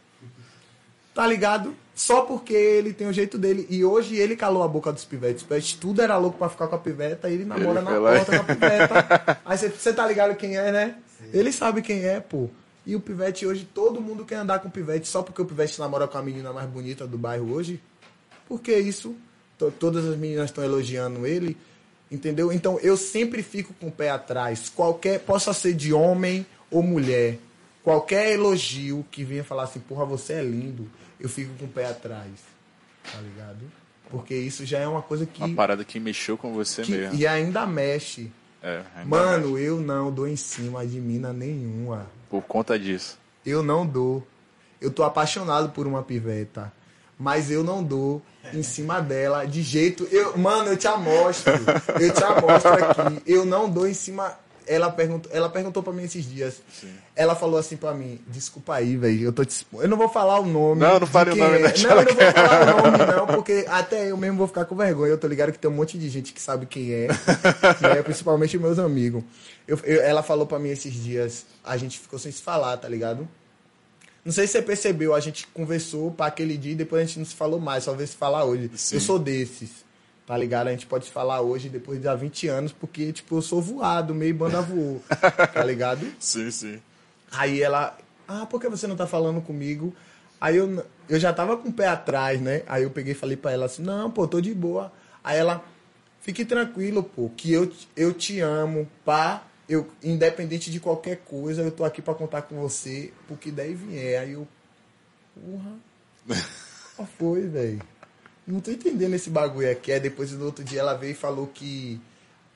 S2: tá ligado? Só porque ele tem o jeito dele. E hoje ele calou a boca dos pivetes. Os pivetes tudo era louco pra ficar com a piveta e ele namora
S1: Ele
S2: na porta com a piveta. Aí você tá ligado quem é, né? Ele sabe quem é, pô. E o pivete hoje, todo mundo quer andar com o pivete só porque o pivete namora com a menina mais bonita do bairro hoje. Por que isso? To- Todas as meninas estão elogiando ele, entendeu? Então eu sempre fico com o pé atrás. Qualquer, possa ser de homem ou mulher, qualquer elogio que venha falar assim, porra, você é lindo, eu fico com o pé atrás. Tá ligado? Porque isso já é uma coisa que.
S1: Uma parada que mexeu com você
S2: que-
S1: mesmo.
S2: e ainda mexe.
S1: É, ainda
S2: Mano, eu não dou em cima de mina nenhuma.
S1: Por conta disso.
S2: Eu não dou. Eu tô apaixonado por uma piveta. Mas eu não dou em cima dela de jeito. Eu, mano, eu te amostro. Eu te amostro aqui. Eu não dou em cima. Ela perguntou, ela perguntou pra mim esses dias. Ela falou assim pra mim: Desculpa aí, velho. Eu tô te expo- Eu não vou falar o nome.
S1: Não, não fale o nome,
S2: é.
S1: deixa
S2: Não, eu não vou falar o nome, não, porque até eu mesmo vou ficar com vergonha. Eu tô ligado que tem um monte de gente que sabe quem é, né? principalmente meus amigos. Eu- eu- ela falou pra mim esses dias, a gente ficou sem se falar, tá ligado? Não sei se você percebeu, a gente conversou para aquele dia e depois a gente não se falou mais, só veio se falar hoje.
S1: Sim.
S2: Eu sou desses, tá ligado? A gente pode falar hoje, depois de há 20 anos, porque, tipo, eu sou voado, meio banda voou, tá ligado?
S1: Sim, sim.
S2: Aí ela, ah, por que você não tá falando comigo? Aí eu, eu já tava com o pé atrás, né? Aí eu peguei e falei pra ela assim, não, pô, tô de boa. Aí ela, fique tranquilo, pô, que eu, eu te amo, pá. Eu, independente de qualquer coisa, eu tô aqui pra contar com você, porque daí vier. Aí eu, porra, qual foi, velho? Não tô entendendo esse bagulho aqui. Aí depois no outro dia ela veio e falou que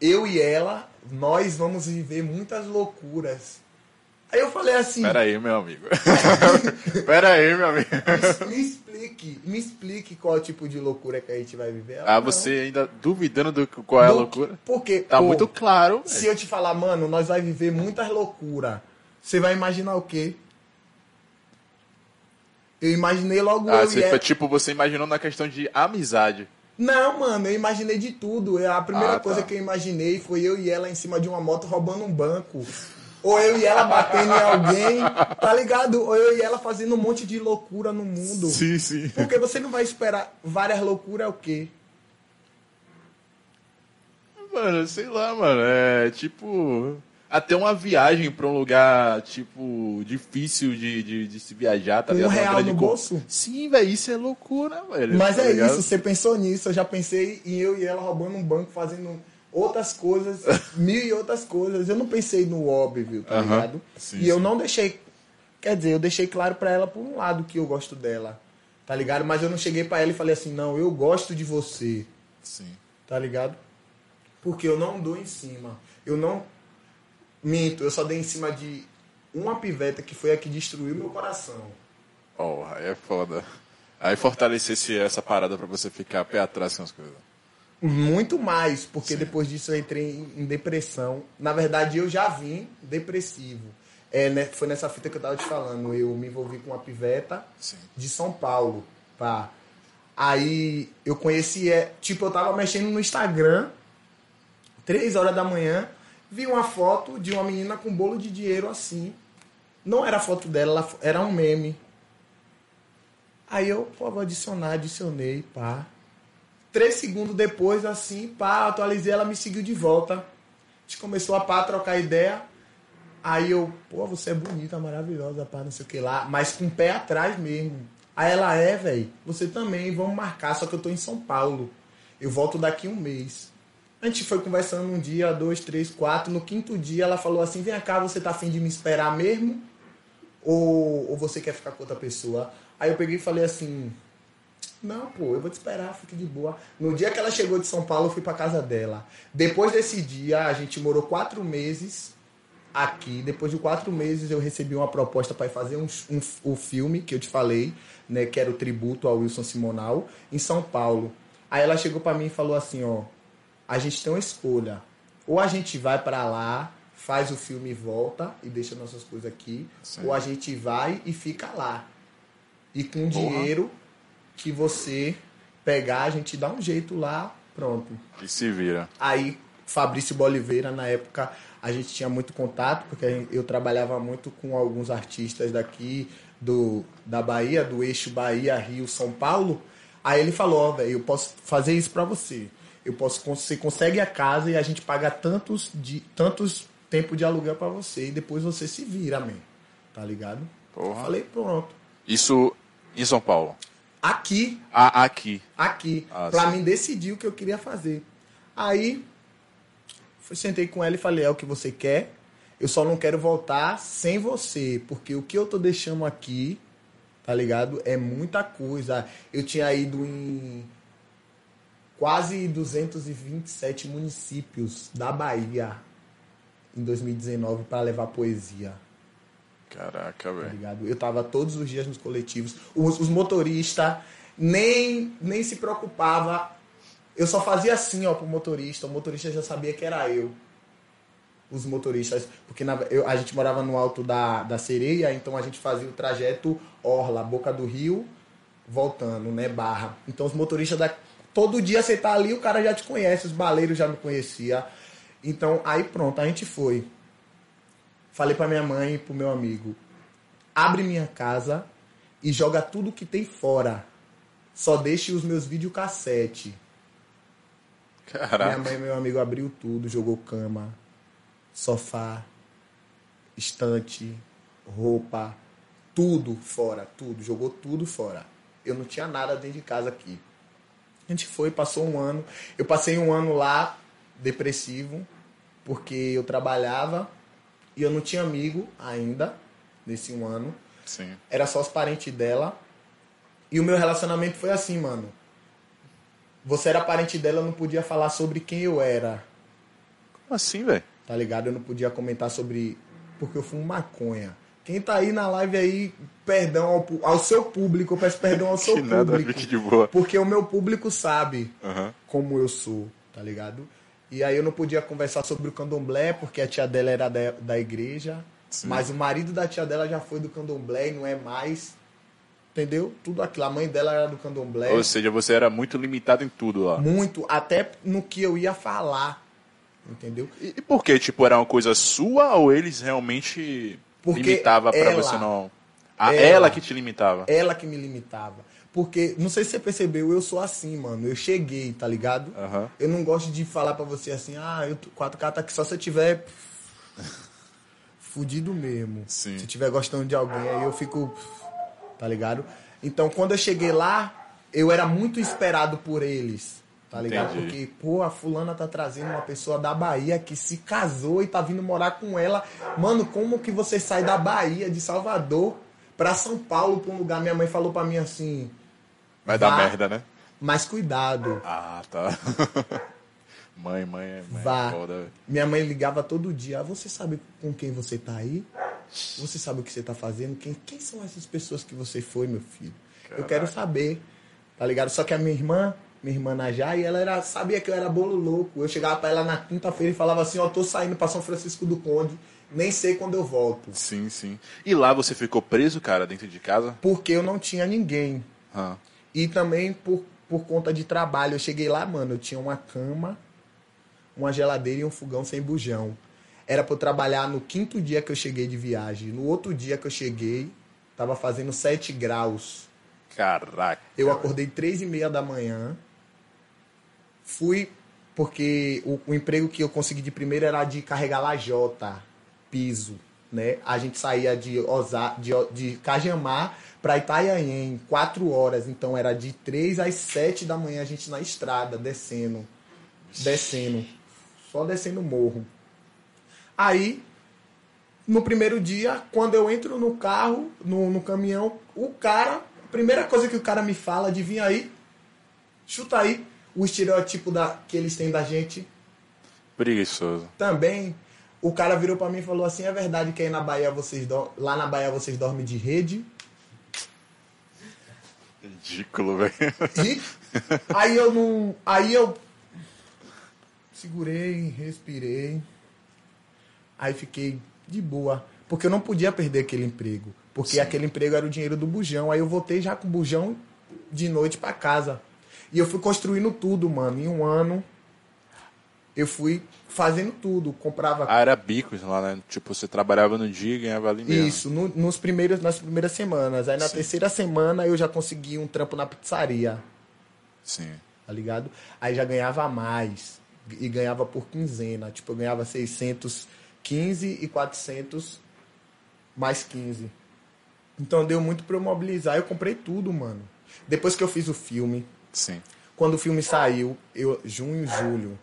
S2: eu e ela, nós vamos viver muitas loucuras. Aí eu falei assim,
S1: Pera aí, meu amigo. Pera aí, meu amigo.
S2: me explique, me explique qual tipo de loucura que a gente vai viver. Ela,
S1: Ah,
S2: não.
S1: você ainda duvidando do qual é a
S2: Do-
S1: loucura?
S2: Porque,
S1: Tá
S2: pô,
S1: muito claro.
S2: se eu te falar, mano, nós vai viver muitas loucuras, você vai imaginar o quê? Eu imaginei logo
S1: Ah,
S2: eu
S1: você,
S2: e
S1: tipo, você imaginou na questão de amizade.
S2: Não, mano, eu imaginei de tudo. Eu- A primeira
S1: Ah, tá.
S2: coisa que eu imaginei foi eu e ela em cima de uma moto roubando um banco. Ou eu e ela batendo em alguém, tá ligado? Ou eu e ela fazendo um monte de loucura no mundo.
S3: Sim, sim.
S2: Porque você não vai esperar várias loucuras, é o quê?
S1: Mano, sei lá, mano. É tipo. Até uma viagem pra um lugar, tipo, difícil de, de, de se viajar, tá
S2: um
S1: ligado? Uma
S2: real no bolso?
S1: Sim, velho, isso é loucura, velho.
S2: Mas
S1: tá
S2: é
S1: ligado?
S2: isso, você pensou nisso. Eu já pensei em eu e ela roubando um banco, fazendo outras coisas, mil e outras coisas. Eu não pensei no óbvio, tá
S1: Aham.
S2: ligado?
S3: Sim,
S2: e eu
S3: sim.
S2: não deixei. Quer dizer, eu deixei claro pra ela por um lado que eu gosto dela, tá ligado? Mas eu não cheguei pra ela e falei assim: não, eu gosto de você,
S3: Sim.
S2: tá ligado? Porque eu não dou em cima. Eu não. Minto, eu só dei em cima de uma piveta que foi a que destruiu meu coração.
S1: Porra, aí é foda. Aí fortalecesse essa parada pra você ficar pé atrás com as coisas.
S2: Muito mais, porque depois disso eu entrei em, em depressão. Na verdade, eu já vim depressivo. É, né, foi nessa fita que eu tava te falando. Eu me envolvi com uma piveta
S3: Sim.
S2: de São Paulo. Pá. Aí eu conheci, é, tipo, eu tava mexendo no Instagram, três horas da manhã, vi uma foto de uma menina com bolo de dinheiro assim. Não era foto dela, era um meme. Aí eu, pô, vou adicionar, adicionei, pá. Três segundos depois, assim, pá, atualizei, ela me seguiu de volta. A gente começou a pá, trocar ideia. Aí eu, pô, você é bonita, maravilhosa, pá, não sei o que lá, mas com o pé atrás mesmo. Aí ela é, velho, você também, vamos marcar, só que eu tô em São Paulo. Eu volto daqui um mês. A gente foi conversando um dia, dois, três, quatro. No quinto dia ela falou assim: vem cá, você tá afim de me esperar mesmo? Ou, ou você quer ficar com outra pessoa? Aí eu peguei e falei assim: não, pô, eu vou te esperar, fique de boa. No dia que ela chegou de São Paulo, eu fui pra casa dela. Depois desse dia, a gente morou quatro meses aqui. Depois de quatro meses, eu recebi uma proposta para fazer um, um, o filme que eu te falei, né? Que era o tributo ao Wilson Simonal, em São Paulo. Aí ela chegou para mim e falou assim: ó, a gente tem uma escolha. Ou a gente vai para lá, faz o filme e volta e deixa nossas coisas aqui,
S3: Sim.
S2: ou a gente vai e fica lá. E com o dinheiro que você pegar, a gente dá um jeito lá, pronto.
S1: E se vira.
S2: Aí, Fabrício Boliveira, na época, a gente tinha muito contato, porque eu trabalhava muito com alguns artistas daqui do, da Bahia, do eixo Bahia, Rio, São Paulo. Aí ele falou, ó, velho, eu posso fazer isso pra você. Eu posso, você consegue a casa e a gente paga tantos, de, tantos tempo de aluguel pra você e depois você se vira, man. Tá ligado?
S1: Porra.
S2: Falei, pronto.
S1: Isso em São Paulo.
S2: Aqui,
S1: Ah, aqui.
S2: aqui,
S1: Ah,
S2: pra
S1: sim.
S2: mim decidir o que eu queria fazer. Aí, sentei com ela e falei, é o que você quer, eu só não quero voltar sem você, porque o que eu tô deixando aqui, tá ligado, é muita coisa. Eu tinha ido em quase 227 municípios da Bahia em 2019 para levar poesia
S1: Caraca,
S2: tá
S1: velho.
S2: ligado? Eu tava todos os dias nos coletivos. Os, os motoristas nem, nem se preocupava. Eu só fazia assim, ó, pro motorista. O motorista já sabia que era eu. Os motoristas. Porque na- eu- a gente morava no alto da, da sereia, então a gente fazia o trajeto Orla, Boca do Rio, voltando, né? Barra. Então os motoristas da. Todo dia você tá ali, o cara já te conhece, os baleiros já me conhecia. Então, aí pronto, a gente foi. Falei pra minha mãe e pro meu amigo: abre minha casa e joga tudo que tem fora. Só deixe os meus videocassete. Minha
S1: Caraca.
S2: mãe e meu amigo abriu tudo, jogou cama, sofá, estante, roupa, tudo fora, tudo, jogou tudo fora. Eu não tinha nada dentro de casa aqui. A gente foi, passou um ano. Eu passei um ano lá, depressivo, porque eu trabalhava e eu não tinha amigo ainda, nesse um ano.
S1: Sim.
S2: Era só os parentes dela. E o meu relacionamento foi assim, mano. Você era parente dela, eu não podia falar sobre quem eu era,
S1: Como assim, velho?
S2: tá ligado? Eu não podia comentar sobre. Porque eu fumo maconha. Quem tá aí na live aí, perdão ao, ao seu público, eu peço perdão ao seu
S1: nada,
S2: público. Porque o meu público sabe
S1: Aham.
S2: como eu sou, tá ligado? E aí eu não podia conversar sobre o candomblé, porque a tia dela era da, da igreja.
S1: Sim.
S2: Mas o marido da tia dela já foi do candomblé e não é mais. entendeu? Tudo aquilo. A mãe dela era do candomblé.
S1: Ou seja, você era muito limitado em tudo lá.
S2: Muito, até no que eu ia falar. Entendeu?
S1: E, e por que? Tipo, era uma coisa sua ou eles realmente
S2: Porque
S1: limitavam pra
S2: ela-
S1: você não. Ah,
S2: ela-
S1: ela que te limitava.
S2: Ela que me limitava. Porque, não sei se você percebeu, eu sou assim, mano. Eu cheguei, tá ligado?
S1: Aham.
S2: Eu não gosto de falar pra você assim, ah, eu tô- 4K tá aqui só se eu tiver fudido mesmo.
S1: Sim.
S2: Se tiver gostando de alguém, aí eu fico, tá ligado? Então, quando eu cheguei lá, eu era muito esperado por eles, tá ligado?
S1: Entendi.
S2: Porque, pô, a fulana tá trazendo uma pessoa da Bahia que se casou e tá vindo morar com ela. Mano, como que você sai da Bahia, de Salvador, pra São Paulo, pra um lugar? Minha mãe falou pra mim assim,
S1: Vai dar merda, né?
S2: mas cuidado.
S1: Ah, tá. mãe, mãe, é- mãe. é
S2: Vá.
S1: foda.
S2: Minha mãe ligava todo dia. "Ah, Você sabe com quem você tá aí? Você sabe o que você tá fazendo? Quem, quem são essas pessoas que você foi, meu filho? Eu quero saber. Tá ligado? Só que a minha irmã, minha irmã Najai, ela era, sabia que eu era bolo louco. Eu chegava pra ela na quinta-feira e falava assim, ó, tô saindo pra São Francisco do Conde, nem sei quando eu volto.
S1: Sim, sim. E lá você ficou preso, cara, dentro de casa?
S2: Porque eu não tinha ninguém.
S1: Ah.
S2: E também por, por conta de trabalho. Eu cheguei lá, mano, eu tinha uma cama, uma geladeira e um fogão sem bujão. Era pra eu trabalhar no quinto dia que eu cheguei de viagem. No outro dia que eu cheguei, tava fazendo 7 graus.
S1: Caraca.
S2: Eu acordei três e meia da manhã. Fui, porque o, o emprego que eu consegui de primeiro era de carregar lajota, piso, né? A gente saía de, Osa, de, de Cajamar para Itanhaém, quatro horas. Então era de três às sete da manhã a gente na estrada, descendo, descendo, só descendo o morro. Aí, no primeiro dia, quando eu entro no carro, no, no caminhão, o cara, a primeira coisa que o cara me fala, adivinha aí? Chuta aí o estereótipo da, que eles têm da gente.
S1: Preguiçoso.
S2: Também, o cara virou pra mim e falou assim: é verdade que aí na Bahia vocês lá na Bahia vocês dormem de rede?
S1: Ridículo, velho.
S2: E aí eu não. Aí eu segurei, respirei. Aí fiquei de boa. Porque eu não podia perder aquele emprego. Porque aquele emprego era o dinheiro do bujão. Aí eu voltei já com o bujão de noite pra casa. E eu fui construindo tudo, mano. Em um ano, eu fui fazendo tudo. Comprava
S1: Ah, era bicos lá, né? Tipo, você trabalhava no dia e ganhava ali mesmo.
S2: Isso, no- nos primeiros, nas primeiras semanas. Aí na
S1: Sim.
S2: terceira semana eu já consegui um trampo na pizzaria.
S1: Sim.
S2: tá ligado? Aí já ganhava mais e ganhava por quinzena, tipo, eu ganhava 615 e 400 mais 15. Então deu muito pra eu mobilizar, eu comprei tudo, mano. Depois que eu fiz o filme,
S1: Sim.
S2: quando o filme saiu, eu junho, julho.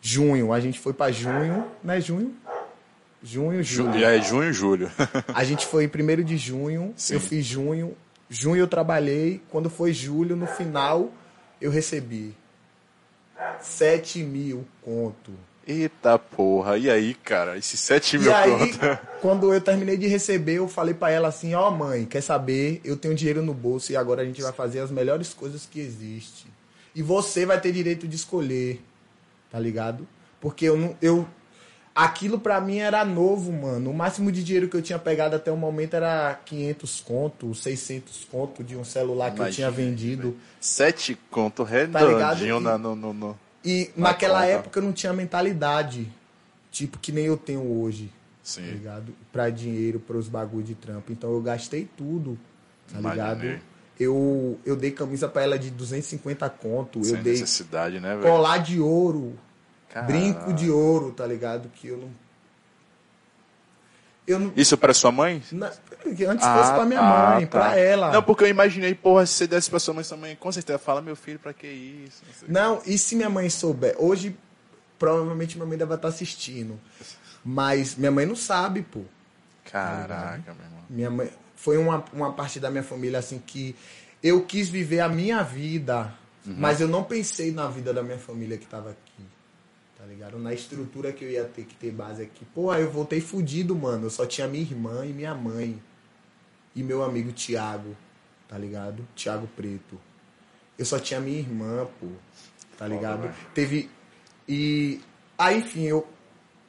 S2: Junho, a gente foi pra junho, né, junho? Junho,
S1: Ju-
S2: julho.
S1: Já é junho julho.
S2: A gente foi primeiro de junho,
S1: Sim.
S2: eu fiz junho. Junho eu trabalhei, quando foi julho, no final, eu recebi 7 mil conto.
S1: Eita porra. E aí, cara? Esses 7
S2: E
S1: mil
S2: aí,
S1: conto.
S2: quando eu terminei de receber, eu falei pra ela assim, ó mãe, quer saber? Eu tenho dinheiro no bolso e agora a gente vai fazer as melhores coisas que existe. E você vai ter direito de escolher, tá ligado? Porque eu não... Eu, aquilo pra mim era novo, mano. O máximo de dinheiro que eu tinha pegado até o momento era 500 conto, 600 conto de um celular que eu tinha
S1: Imagina,
S2: vendido.
S1: 7 conto
S2: Tá ligado?
S1: redondinho
S2: E-
S1: no, no, no-
S2: E
S1: Na
S2: naquela
S1: conta.
S2: época eu não tinha mentalidade, tipo, que nem eu tenho hoje. tá
S1: Sim.
S2: ligado? Pra dinheiro, pros bagulho de trampo. Então eu gastei tudo, tá ligado?
S1: Imaginei.
S2: Eu, eu dei camisa pra ela de 250 conto,
S1: Sem
S2: eu dei
S1: necessidade, né, velho?
S2: colar de ouro,
S1: Caralho.
S2: brinco de ouro, tá ligado? Que eu não. Não.
S1: Isso pra sua mãe?
S2: na- antes
S1: Ah,
S2: fosse pra minha
S1: ah,
S2: mãe,
S1: tá.
S2: pra ela.
S1: Não, porque eu imaginei, porra, se você desse pra sua mãe, sua mãe com certeza fala, meu filho, pra que isso? Não.
S2: Não, e se minha mãe souber? Hoje, provavelmente minha mãe deve estar assistindo. Mas minha mãe não sabe, pô.
S1: Caraca, meu irmão.
S2: Minha mãe, foi uma, uma parte da minha família assim que eu quis viver a minha vida, mas eu não pensei na vida da minha família que tava aqui. Tá ligado? Na estrutura que eu ia ter que ter base aqui. Pô, aí eu voltei fudido, mano. Eu só tinha minha irmã e minha mãe. E meu amigo Tiago, tá ligado? Tiago Preto. Eu só tinha minha irmã, pô. Tá ligado?
S1: velho.
S2: Teve. E. Aí, enfim, eu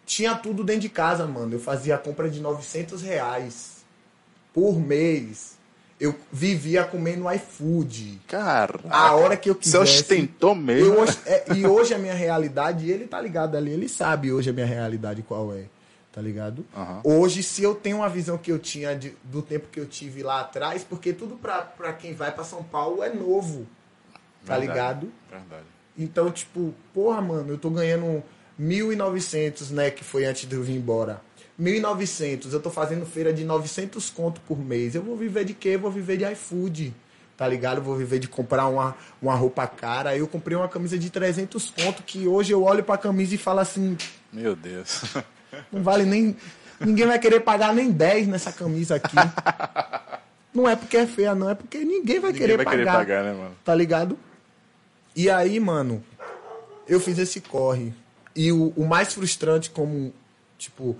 S2: tinha tudo dentro de casa, mano. Eu fazia a compra de 900 reais por mês. Eu vivia comendo iFood.
S1: Cara.
S2: A hora que eu
S1: Você
S2: quisesse.
S1: ostentou mesmo.
S2: Hoje- é, e hoje a minha realidade, ele tá ligado ali, ele sabe hoje a minha realidade qual é, tá ligado?
S1: Aham.
S2: Hoje, se eu tenho uma visão que eu tinha de- do tempo que eu tive lá atrás, porque tudo pra, pra quem vai pra São Paulo é novo, tá
S1: Verdade.
S2: ligado?
S1: Verdade.
S2: Então, tipo, porra, mano, eu tô ganhando 1.900, né, que foi antes de eu vir embora. 1.900, eu tô fazendo feira de 900 conto por mês. Eu vou viver de quê? Eu vou viver de iFood, tá ligado? Eu vou viver de comprar uma, uma roupa cara. Aí Eu comprei uma camisa de 300 conto que hoje eu olho pra camisa e falo assim,
S1: Meu Deus.
S2: não vale nem... Ninguém vai querer pagar nem 10 nessa camisa aqui. Não é porque é feia, não. É porque ninguém vai,
S1: Ninguém
S2: querer,
S1: vai
S2: pagar,
S1: querer pagar, né, mano?
S2: Tá ligado? E aí, mano, eu fiz esse corre. E o, o mais frustrante, como, tipo,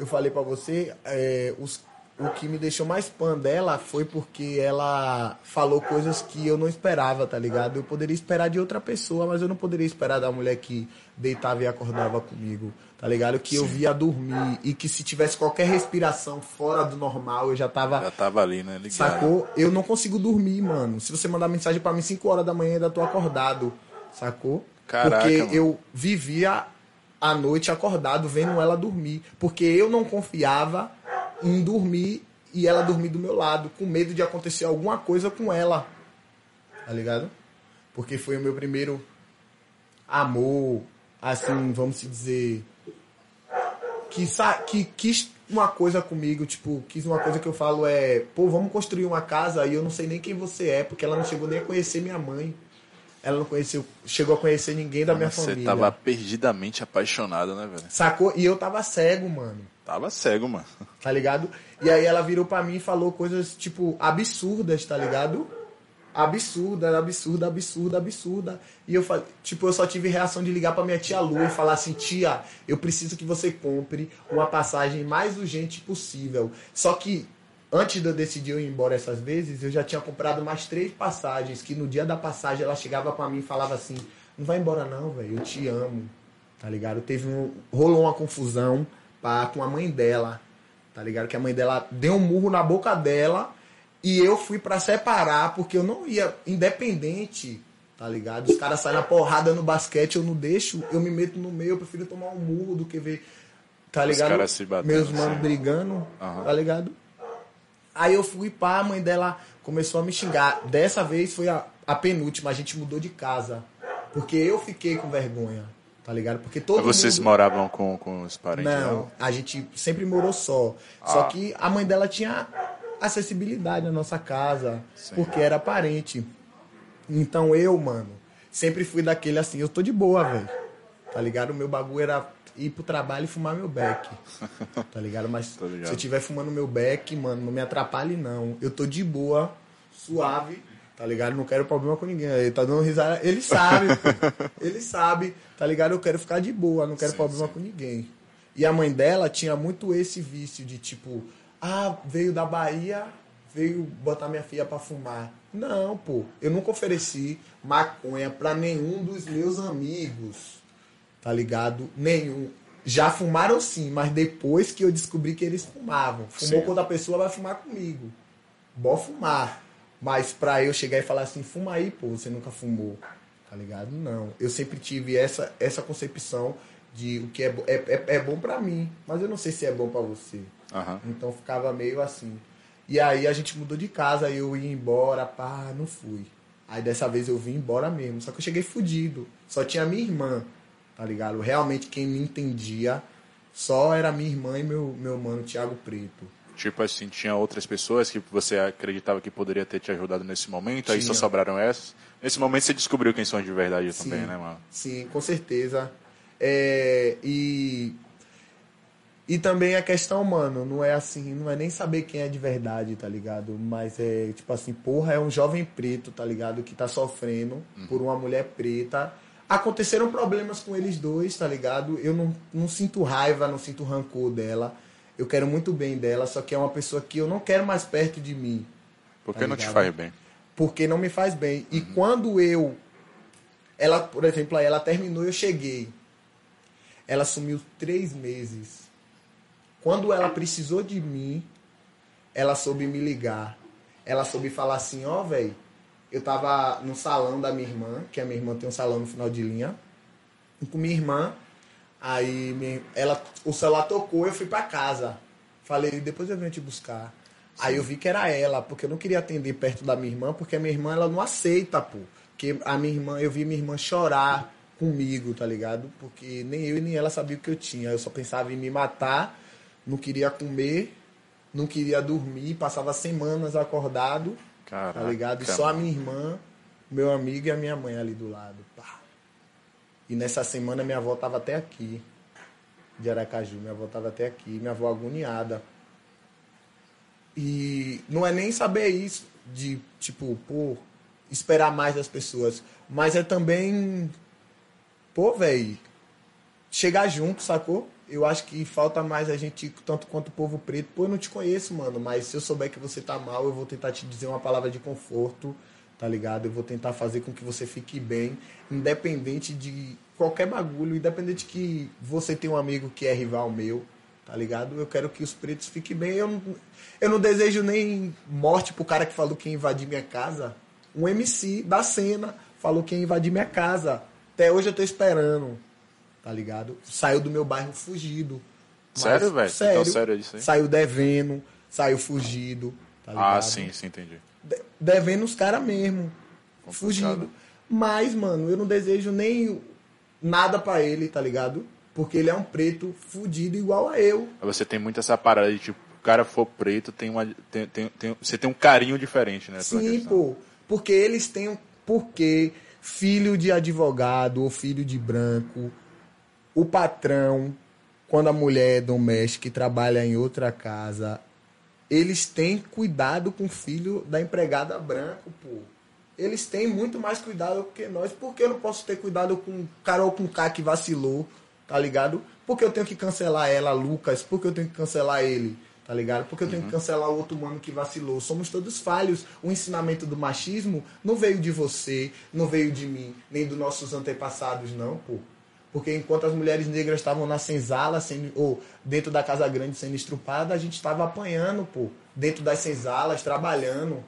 S2: eu falei pra você, é, os- o que me deixou mais pan dela foi porque ela falou coisas que eu não esperava, tá ligado? Eu poderia esperar de outra pessoa, mas eu não poderia esperar da mulher que deitava e acordava comigo, tá ligado? Que eu via dormir e que se tivesse qualquer respiração fora do normal, eu já tava
S1: Já tava ali, né? Ligado.
S2: Sacou? Eu não consigo dormir, mano. Se você mandar mensagem pra mim 5 horas da manhã, ainda tô acordado. Sacou?
S1: Caraca,
S2: Porque
S1: mano.
S2: eu vivia a noite acordado vendo ela dormir. Porque eu não confiava em dormir e ela dormir do meu lado, com medo de acontecer alguma coisa com ela. Tá ligado? Porque foi o meu primeiro amor, assim, vamos dizer, que, que quis uma coisa comigo, tipo, quis uma coisa que eu falo é, pô, vamos construir uma casa e eu não sei nem quem você é, porque ela não chegou nem a conhecer minha mãe. Ela não conheceu, chegou a conhecer ninguém da minha
S1: Você
S2: família.
S1: tava perdidamente apaixonado, né, velho?
S2: Sacou? E eu tava cego, mano.
S1: Tava cego, mano.
S2: Tá ligado? E aí ela virou pra mim e falou coisas, tipo, absurdas, tá ligado? Absurda, absurda, absurda, absurda. E eu falei, tipo, eu só tive reação de ligar pra minha tia Lu e falar assim, tia, eu preciso que você compre uma passagem mais urgente possível. Só que antes de eu decidir eu ir embora essas vezes, eu já tinha comprado mais três passagens, que no dia da passagem ela chegava pra mim e falava assim, não vai embora não, velho, eu te amo. Tá ligado? Teve um. rolou uma confusão pá, com a mãe dela. Tá ligado? Que a mãe dela deu um murro na boca dela e eu fui pra separar, porque eu não ia independente, tá ligado? Os caras saem na porrada no basquete, eu não deixo, eu me meto no meio, eu prefiro tomar um murro do que ver, tá ligado?
S1: caras se batendo,
S2: Meus manos brigando,
S1: Aham.
S2: tá ligado? Aí eu fui pá, a mãe dela começou a me xingar. Dessa vez foi a, a penúltima, a gente mudou de casa. Porque eu fiquei com vergonha, tá ligado? Porque todo
S1: Vocês
S2: mundo...
S1: moravam com, com os parentes?
S2: Não, a gente sempre morou só.
S1: Ah.
S2: Só que a mãe dela tinha acessibilidade na nossa casa,
S1: Sim.
S2: porque era parente. Então eu, mano, sempre fui daquele assim, eu tô de boa, velho. Tá ligado? O meu bagulho era ir pro trabalho e fumar meu beck. Tá ligado? Mas
S1: ligado.
S2: se eu estiver fumando meu beck, mano, não me atrapalhe não. Eu tô de boa, suave, tá ligado? Não quero problema com ninguém. Ele tá dando risada. Ele sabe, ele sabe, tá ligado? Eu quero ficar de boa, não quero
S1: Sim,
S2: problema
S1: sim.
S2: com ninguém. E a mãe dela tinha muito esse vício de tipo, ah, veio da Bahia, veio botar minha filha pra fumar. Não, pô, eu nunca ofereci maconha pra nenhum dos meus amigos, tá ligado? Nenhum. Já fumaram sim, mas depois que eu descobri que eles fumavam. Fumou
S1: Sim.
S2: quando a pessoa vai fumar comigo. Bom fumar. Mas pra eu chegar e falar assim, fuma aí, pô, você nunca fumou. Tá ligado? Não. Eu sempre tive essa, essa concepção de o que é, é, é, é bom pra mim, mas eu não sei se é bom pra você.
S1: Aham.
S2: Então ficava meio assim. E aí a gente mudou de casa, aí eu ia embora, pá, não fui. Aí dessa vez eu vim embora mesmo. Só que eu cheguei fudido. Só tinha minha irmã, tá ligado? Realmente quem me entendia só era minha irmã e meu, meu mano Thiago Preto.
S1: Tipo assim, tinha outras pessoas que você acreditava que poderia ter te ajudado nesse momento, aí só
S2: Tinha.
S1: sobraram essas. Nesse momento você descobriu quem são de verdade
S2: Sim.
S1: também, né, mano?
S2: Sim, com certeza. É, e, e também a questão, mano, não é assim, não é nem saber quem é de verdade, tá ligado? Mas é tipo assim, porra, é um jovem preto, tá ligado? Que tá sofrendo por uma mulher preta. Aconteceram problemas com eles dois, tá ligado? Eu não, não sinto raiva, não sinto rancor dela. Eu quero muito bem dela, só que é uma pessoa que eu não quero mais perto de mim
S1: Porque
S2: Tá
S1: não te faz bem.
S2: porque não me faz bem. E quando eu. Ela, por exemplo, ela terminou eu cheguei. Ela sumiu três meses. Quando ela precisou de mim, ela soube me ligar. ela soube falar assim, ó, velho, eu tava no salão da minha irmã, que a minha irmã tem um salão no final de linha, e com minha irmã, aí ela, o celular tocou, eu fui pra casa. Falei, depois eu venho te buscar. Aí eu vi que era ela, porque eu não queria atender perto da minha irmã, porque a minha irmã ela não aceita, pô. Porque a minha irmã, eu vi minha irmã chorar comigo, tá ligado? Porque nem eu e nem ela sabia o que eu tinha. Eu só pensava em me matar, não queria comer, não queria dormir, passava semanas acordado,
S1: Caraca,
S2: tá ligado? E só a minha irmã, meu amigo e a minha mãe ali do lado. Pá. E nessa semana minha avó tava até aqui, de Aracaju. Minha avó tava até aqui, minha avó agoniada. E não é nem saber isso, de tipo, pô, esperar mais das pessoas. Mas é também, pô, velho, chegar junto, sacou? Eu acho que falta mais a gente, tanto quanto o povo preto. Pô, eu não te conheço, mano, mas se eu souber que você tá mal, eu vou tentar te dizer uma palavra de conforto, tá ligado? Eu vou tentar fazer com que você fique bem, independente de qualquer bagulho, independente que você tenha um amigo que é rival meu, tá ligado? Eu quero que os pretos fiquem bem. Eu não, eu não desejo nem morte pro cara que falou que ia invadir minha casa. Um MC da cena falou que ia invadir minha casa. Até hoje eu tô esperando tá ligado? Saiu do meu bairro fugido.
S1: Sério, velho? Então, sério isso aí?
S2: Saiu devendo, saiu fugido, tá ligado?
S1: Ah, sim, sim, entendi.
S2: De- devendo os caras mesmo,
S1: Complicado.
S2: fugido. Mas, mano, eu não desejo nem nada pra ele, tá ligado? Porque ele é um preto fudido igual a eu.
S1: Você tem muito essa parada de, tipo, o cara for preto, tem uma, tem, tem, tem- você tem um carinho diferente, né?
S2: Sim, pô. Porque eles têm um porquê. Filho de advogado ou filho de branco, o patrão, quando a mulher é doméstica e trabalha em outra casa, eles têm cuidado com o filho da empregada branco, pô. Eles têm muito mais cuidado que nós. Por que eu não posso ter cuidado com o Carol com K que vacilou, tá ligado? Porque eu tenho que cancelar ela, Lucas? Porque eu tenho que cancelar ele, tá ligado? Porque eu tenho que cancelar o outro mano que vacilou. Somos todos falhos. O ensinamento do machismo não veio de você, não veio de mim, nem dos nossos antepassados, não, pô. Porque enquanto as mulheres negras estavam na senzala, sendo, ou dentro da Casa Grande sendo estrupada, a gente estava apanhando, pô. Dentro das senzalas, trabalhando,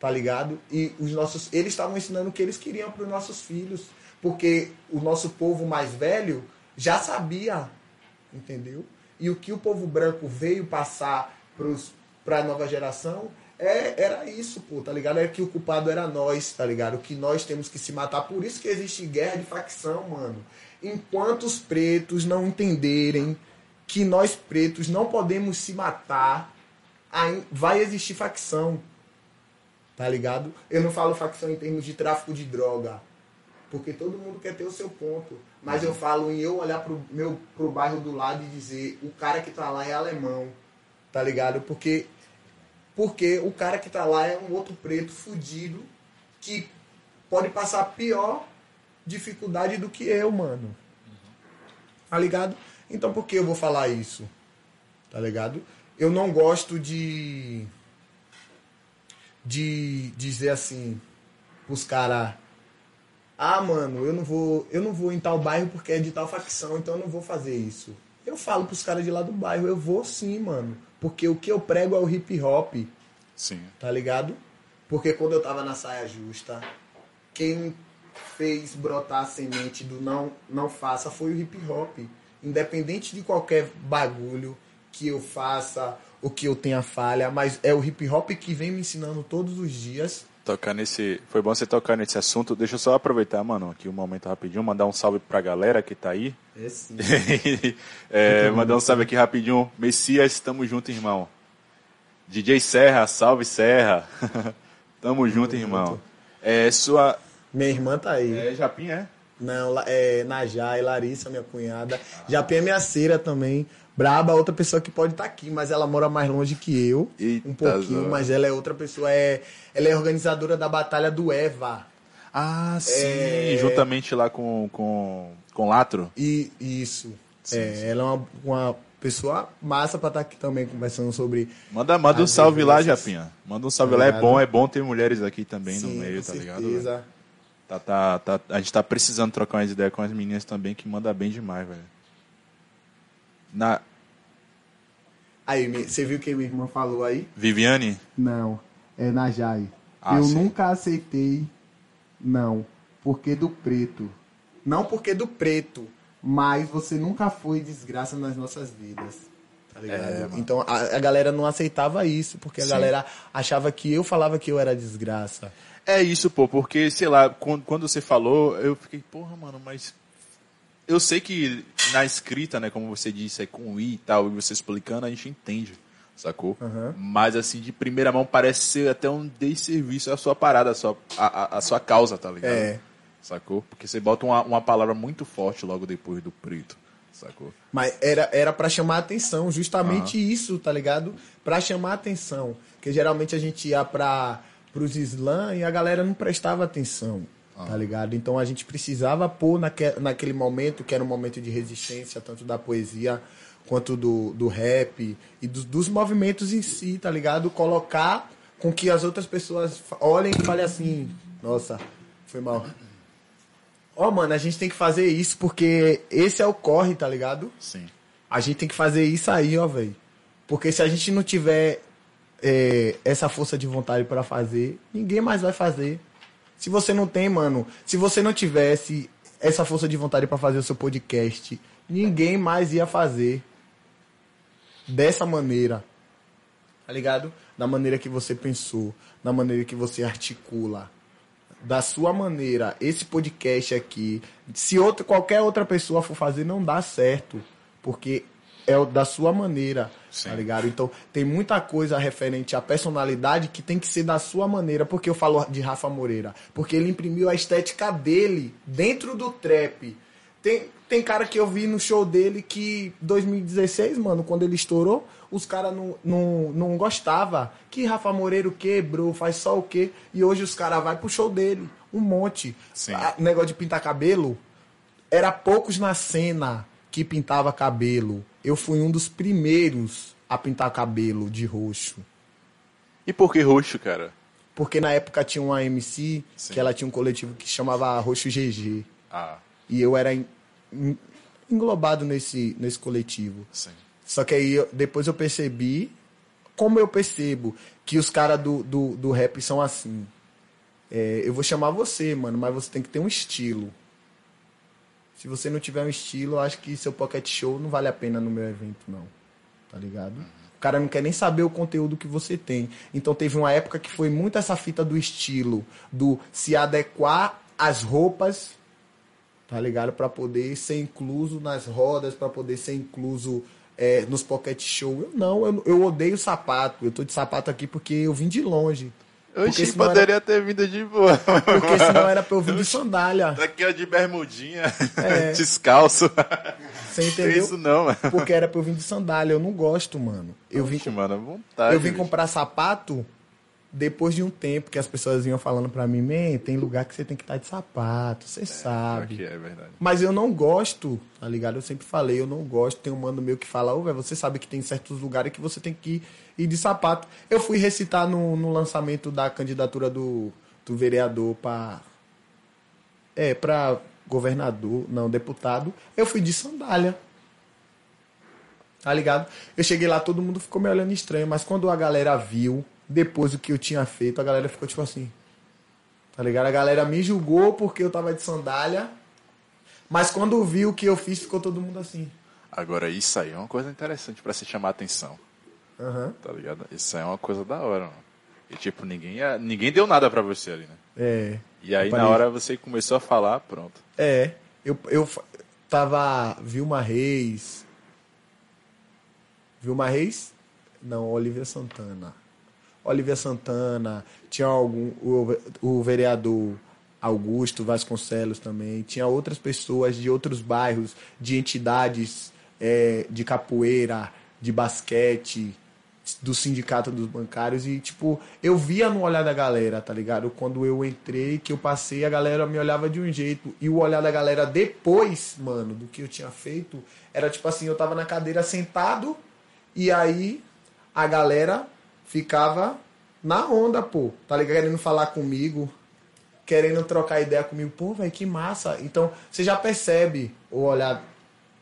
S2: tá ligado? E os nossos, eles estavam ensinando o que eles queriam para os nossos filhos. Porque o nosso povo mais velho já sabia, entendeu? E o que o povo branco veio passar para a nova geração é, era isso, pô, tá ligado? Era que o culpado era nós, tá ligado? Que nós temos que se matar. Por isso que existe guerra de facção, mano. Enquanto os pretos não entenderem que nós pretos não podemos se matar, vai existir facção. Tá ligado? Eu não falo facção em termos de tráfico de droga. Porque todo mundo quer ter o seu ponto. Mas eu falo em eu olhar pro, meu, pro bairro do lado e dizer o cara que tá lá é alemão. Tá ligado? Porque, porque o cara que tá lá é um outro preto fudido que pode passar pior dificuldade do que eu, mano. Tá ligado? Então por que eu vou falar isso? Tá ligado? Eu não gosto de de dizer assim pros caras ah, mano, eu não vou, eu não vou em tal bairro porque é de tal facção, então eu não vou fazer isso. Eu falo pros caras de lá do bairro, eu vou sim, mano, porque o que eu prego é o hip hop,
S1: Sim.
S2: tá ligado? Porque quando eu tava na saia justa, quem fez brotar a semente do não não faça foi o hip hop. Independente de qualquer bagulho que eu faça ou que eu tenha falha, mas é o hip hop que vem me ensinando todos os dias.
S1: Tocar nesse. Foi bom você tocar nesse assunto. Deixa eu só aproveitar, mano, aqui um momento rapidinho, mandar um salve pra galera que tá aí.
S2: É sim.
S1: é, mandar um salve aqui rapidinho. Messias, tamo junto, irmão. DJ Serra, salve Serra. tamo junto, irmão. É sua.
S2: Minha irmã tá aí.
S1: É Japim, é?
S2: Não, é Najá e Larissa, minha cunhada. Japim é minha cera também. Braba, outra pessoa que pode estar aqui, mas ela mora mais longe que eu.
S1: Eita,
S2: um pouquinho, mas ela é outra pessoa. É, ela é organizadora da Batalha do Eva.
S1: Ah, sim.
S2: É.
S1: Juntamente lá com, com, com Latro.
S2: E isso. é, ela é uma, uma pessoa massa pra estar aqui também conversando sobre.
S1: Manda, manda um salve lá. Japinha. Manda um salve
S2: Tá
S1: lá, é bom, é bom ter mulheres aqui também no
S2: Sim,
S1: meio,
S2: com
S1: tá ligado?
S2: certeza.
S1: Tá, tá, tá, a gente tá precisando trocar umas ideias com as meninas também, que manda bem demais, velho. Na
S2: Aí, você viu o que minha irmã falou aí?
S1: Viviane?
S2: Não. É na Jai.
S3: Ah,
S2: eu
S3: sim.
S2: nunca aceitei, não. Porque do preto. Não porque do preto, mas você nunca foi desgraça nas nossas vidas. Tá ligado? então a, a galera não aceitava isso, porque a
S3: Sim.
S2: galera achava que eu falava que eu era desgraça.
S3: É isso, pô, porque, sei lá, quando, quando você falou, eu fiquei, porra, mano, mas. Eu sei que na escrita, né, como você disse, é com I e tal, e você explicando, a gente entende, sacou?
S2: Aham.
S3: Mas, assim, de primeira mão, parece ser até um desserviço à sua parada, à sua, à, à- sua causa, tá ligado?
S2: É.
S3: Sacou? Porque você bota uma, uma palavra muito forte logo depois do preto, sacou?
S2: Mas era, era para chamar atenção, justamente isso, tá ligado? Pra chamar atenção. Porque geralmente a gente ia para pros slam e a galera não prestava atenção, tá ligado? Então a gente precisava pôr naque, naquele momento, que era um momento de resistência, tanto da poesia quanto do, do rap e dos, dos movimentos em si, tá ligado? Colocar com que as outras pessoas olhem e falem assim, nossa, foi mal. Ó, mano, a gente tem que fazer isso porque esse é o corre, tá ligado?
S3: Sim.
S2: A gente tem que fazer isso aí, ó, velho. Porque se a gente não tiver é, essa força de vontade pra fazer, ninguém mais vai fazer. Se você não tem, mano, se você não tivesse essa força de vontade pra fazer o seu podcast, ninguém mais ia fazer dessa maneira. Tá ligado? Da maneira que você pensou, da maneira que você articula da sua maneira, esse podcast aqui, se outra, qualquer outra pessoa for fazer, não dá certo. Porque é o da sua maneira,
S3: Sim.
S2: tá ligado? Então, tem muita coisa referente à personalidade que tem que ser da sua maneira. Porque eu falo de Rafa Moreira? Porque ele imprimiu a estética dele dentro do trap. Tem, tem cara que eu vi no show dele que 2016, mano, quando ele estourou, os caras não, não, não gostavam. Que Rafa Moreira o quê, bro? Faz só o quê? E hoje os caras vão pro show dele. Um monte.
S3: Sim.
S2: Ah, negócio de pintar cabelo. Era poucos na cena que pintava cabelo. Eu fui um dos primeiros a pintar cabelo de roxo.
S3: E por que roxo, cara?
S2: Porque na época tinha uma MC
S3: Sim.
S2: que ela tinha um coletivo que chamava Roxo GG.
S3: Ah,
S2: E eu era en- en- englobado nesse, nesse coletivo.
S3: sim.
S2: Só que aí depois eu percebi, como eu percebo que os caras do, do, do rap são assim. É, eu vou chamar você, mano, mas você tem que ter um estilo. Se você não tiver um estilo, acho que seu pocket show não vale a pena no meu evento, não. Tá ligado? O cara não quer nem saber o conteúdo que você tem. Então teve uma época que foi muito essa fita do estilo, do se adequar às roupas tá ligado? Pra poder ser incluso nas rodas, pra poder ser incluso é, nos pocket show. Eu não, eu, eu odeio sapato. Eu tô de sapato aqui porque eu vim de longe.
S3: Oxi,
S2: senão, era,
S3: poderia ter vindo de boa.
S2: porque senão era pra eu vir de sandália.
S3: Daqui ó, de bermudinha,
S2: É.
S3: descalço.
S2: Você entendeu?
S3: isso não, mano.
S2: Porque era pra eu vir de sandália. Eu não gosto, mano. Eu vim,
S3: Oxi, mano, à vontade.
S2: eu vim
S3: bicho.
S2: comprar sapato depois de um tempo que as pessoas iam falando pra mim, man, tem lugar que você tem que estar de sapato, você
S3: Pior
S2: sabe.
S3: que é verdade.
S2: Mas eu não gosto, tá ligado? Eu sempre falei, eu não gosto. Tem um mano meu que fala, ô, velho, você sabe que tem certos lugares que você tem que ir de sapato. Eu fui recitar no, no lançamento da candidatura do, do vereador pra. É, pra governador, não, deputado. Eu fui de sandália. Tá ligado? Eu cheguei lá, todo mundo ficou me olhando estranho, mas quando a galera viu, depois do que eu tinha feito, a galera ficou tipo assim. Tá ligado? A galera me julgou porque eu tava de sandália. Mas quando viu o que eu fiz, ficou todo mundo assim.
S3: Agora, isso aí é uma coisa interessante pra se chamar a atenção,
S2: Aham.
S3: tá ligado? Isso aí é uma coisa da hora, mano. E, tipo, ninguém, ia- ninguém deu nada pra você ali, né?
S2: É.
S3: E aí, na hora, você começou a falar, pronto.
S2: É. Eu, eu tava. Vilma Reis. Vilma Reis? Não, Olivia Santana. Olivia Santana. Tinha algum. O, o vereador Augusto Vasconcelos também. Tinha outras pessoas de outros bairros, de entidades é, de capoeira, de basquete, do sindicato dos bancários e tipo, eu via no olhar da galera, tá ligado? Quando eu entrei, que eu passei, a galera me olhava de um jeito e o olhar da galera depois, mano, do que eu tinha feito, era tipo assim, eu tava na cadeira sentado e aí a galera ficava na onda, pô, tá ligado? Querendo falar comigo, querendo trocar ideia comigo, pô, velho, que massa. Então, você já percebe o olhar.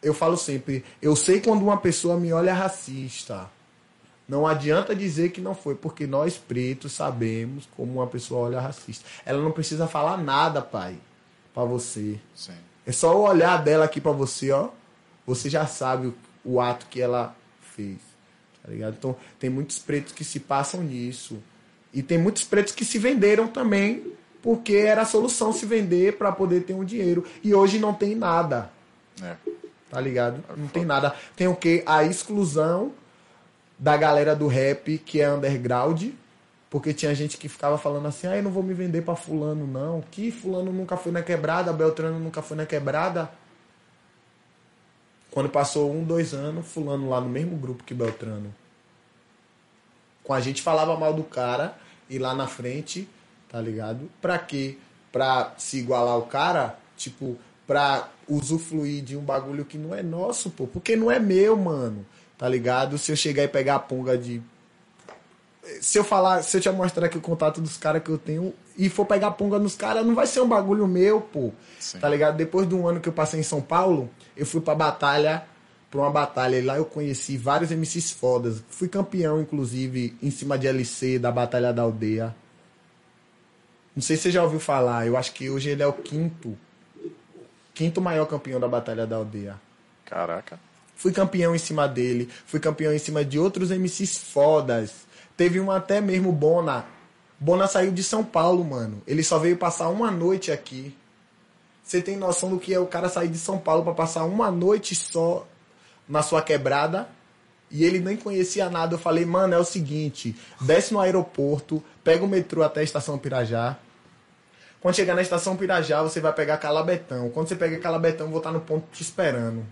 S2: Eu falo sempre, eu sei quando uma pessoa me olha racista. Não adianta dizer que não foi, porque nós pretos sabemos como uma pessoa olha racista. Ela não precisa falar nada, pai, para você.
S1: Sim.
S2: É só o olhar dela aqui para você, ó. Você já sabe o, o ato que ela fez. Tá ligado? Então, tem muitos pretos que se passam nisso. E tem muitos pretos que se venderam também, porque era a solução se vender para poder ter um dinheiro. E hoje não tem nada.
S1: É.
S2: Tá ligado? Não tem nada. Tem o quê? A exclusão da galera do rap que é underground. Porque tinha gente que ficava falando assim, ah, eu não vou me vender pra fulano, não. Que fulano nunca foi na quebrada, Beltrano nunca foi na quebrada. Quando passou um, dois anos, fulano lá no mesmo grupo que Beltrano. Com a gente falava mal do cara e lá na frente, tá ligado? Pra quê? Pra se igualar ao cara, tipo, pra usufruir de um bagulho que não é nosso, pô. Porque não é meu, mano. Tá ligado? Se eu chegar e pegar a punga de. Se eu falar, se eu te mostrar aqui o contato dos caras que eu tenho e for pegar a punga nos caras, não vai ser um bagulho meu, pô.
S1: Sim.
S2: Tá ligado? Depois de um ano que eu passei em São Paulo, eu fui pra batalha, pra uma batalha. E lá eu conheci vários MCs fodas. Fui campeão, inclusive, em cima de LC da Batalha da Aldeia. Não sei se você já ouviu falar, eu acho que hoje ele é o quinto. Quinto maior campeão da Batalha da Aldeia.
S1: Caraca.
S2: Fui campeão em cima dele, fui campeão em cima de outros MCs fodas. Teve um até mesmo Bona. Bona saiu de São Paulo, mano. Ele só veio passar uma noite aqui. Você tem noção do que é o cara sair de São Paulo pra passar uma noite só na sua quebrada? E ele nem conhecia nada. Eu falei, mano, é o seguinte: desce no aeroporto, pega o metrô até a estação Pirajá. Quando chegar na estação Pirajá, você vai pegar Calabetão. Quando você pega Calabetão, eu vou estar no ponto te esperando.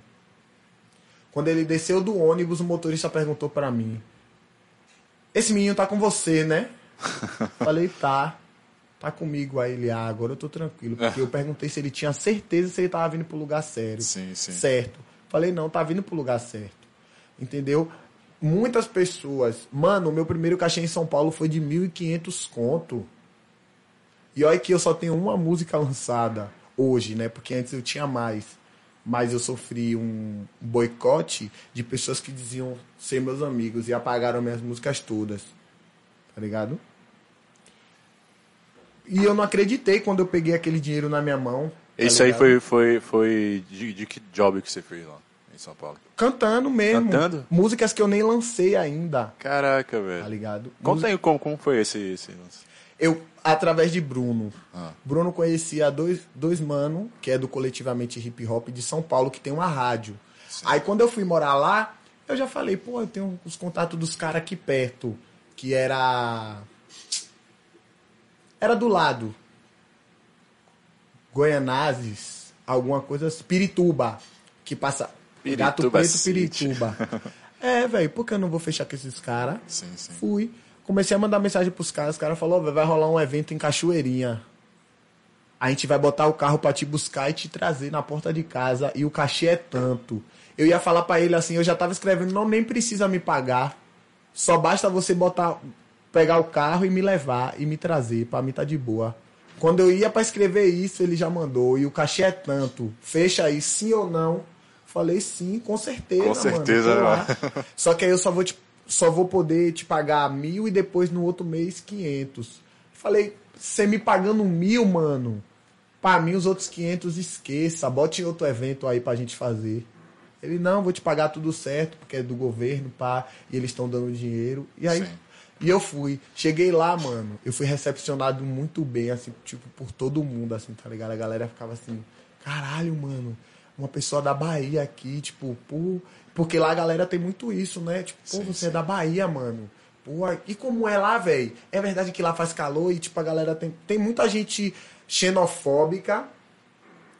S2: Quando ele desceu do ônibus, o motorista perguntou pra mim: Esse menino tá com você, né? Falei, tá. Tá comigo aí, ele, ah, agora eu tô tranquilo. Porque eu perguntei se ele tinha certeza se ele tava vindo pro lugar sério.
S1: Sim, sim.
S2: Certo. Falei, não, tá vindo pro lugar certo. Entendeu? Muitas pessoas. Mano, o meu primeiro cachê em São Paulo foi de 1.500 conto. E olha que eu só tenho uma música lançada hoje, né? Porque antes eu tinha mais. Mas eu sofri um boicote de pessoas que diziam ser meus amigos e apagaram minhas músicas todas. Tá ligado? E eu não acreditei quando eu peguei aquele dinheiro na minha mão. tá
S1: aí
S2: ligado?
S1: foi, foi, foi de, de que job que você fez lá em São Paulo?
S2: Cantando mesmo.
S1: Cantando?
S2: Músicas que eu nem lancei ainda.
S1: Caraca,
S2: Tá
S1: velho.
S2: ligado?
S1: Conta aí como, como foi esse, esse lance.
S2: Eu, através de Bruno.
S1: Ah.
S2: Bruno conhecia dois, dois mano, que é do coletivamente hip hop de São Paulo, que tem uma rádio. Aí quando eu fui morar lá, eu já falei, pô, eu tenho os contatos dos caras aqui perto, que era. Era do lado. Goianazes, alguma coisa. Pirituba, que passa. Gato
S1: Pirituba
S2: Preto,
S1: City.
S2: Pirituba. é, velho, por que eu não vou fechar com esses caras?
S1: Sim, sim.
S2: Fui. Comecei a mandar mensagem pros caras. Os caras falaram, "Ó, vai rolar um evento em Cachoeirinha. A gente vai botar o carro pra te buscar e te trazer na porta de casa. E o cachê é tanto. Eu ia falar pra ele assim, eu já tava escrevendo, não nem precisa me pagar. Só basta você botar, pegar o carro e me levar e me trazer. Pra mim tá de boa. Quando eu ia pra escrever isso, ele já mandou. E o cachê é tanto. Fecha aí, sim ou não? Falei sim, com certeza,
S1: Com
S2: mano.
S1: certeza, né?
S2: Só que aí eu só vou, te, só vou poder te pagar mil e depois no outro mês quinhentos. Falei, você me pagando mil, mano, pra mim os outros quinhentos esqueça, bote em outro evento aí pra gente fazer. Ele, não, vou te pagar tudo certo, porque é do governo, pá, e eles estão dando dinheiro. E aí,
S1: Sim.
S2: e eu fui. Cheguei lá, mano, eu fui recepcionado muito bem, assim, tipo, por todo mundo, assim, tá ligado? A galera ficava assim, caralho, mano, uma pessoa da Bahia aqui, tipo, pô. Porque lá a galera tem muito isso, né? Tipo, pô,
S1: Sim,
S2: você
S1: sim.
S2: é da Bahia, mano. Pô, e como é lá, velho? É verdade que lá faz calor e, tipo, a galera tem. Tem muita gente xenofóbica,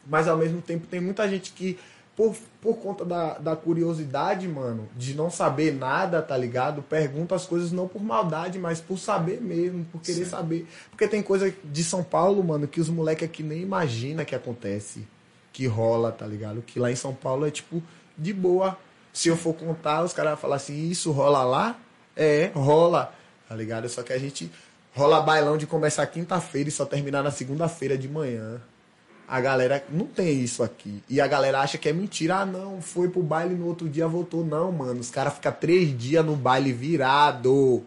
S2: mas ao mesmo tempo tem muita gente que, por, por conta da, da curiosidade, mano, de não saber nada, tá ligado? Pergunta as coisas não por maldade, mas por saber mesmo, por querer
S1: Sim.
S2: saber. Porque tem coisa de São Paulo, mano, que os moleques aqui nem imagina que acontece, que rola, tá ligado? Que lá em São Paulo é tipo de boa. Se eu for contar, os caras vão falar assim, isso rola lá? É, rola, tá ligado? Só que a gente rola bailão de começar quinta-feira e só terminar na segunda-feira de manhã. A galera não tem isso aqui. E a galera acha que é mentira. Ah, não, foi pro baile no outro dia voltou. Não, mano. Os caras ficam três dias no baile virado.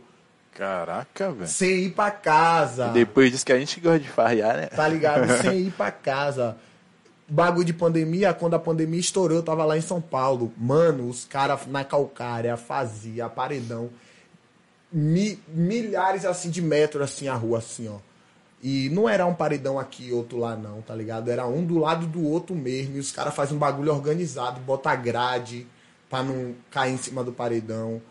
S1: Caraca, velho.
S2: Sem ir pra casa.
S1: E depois diz que a gente gosta de farrear, né?
S2: Tá ligado? Sem ir pra casa. Bagulho de pandemia, quando a pandemia estourou, eu tava lá em São Paulo. Mano, os caras na calcária fazia paredão. Mi, milhares assim de metros assim a rua, assim, ó. E não era um paredão aqui e outro lá, não, tá ligado? Era um do lado do outro mesmo. E os caras fazem um bagulho organizado, bota grade pra não cair em cima do paredão.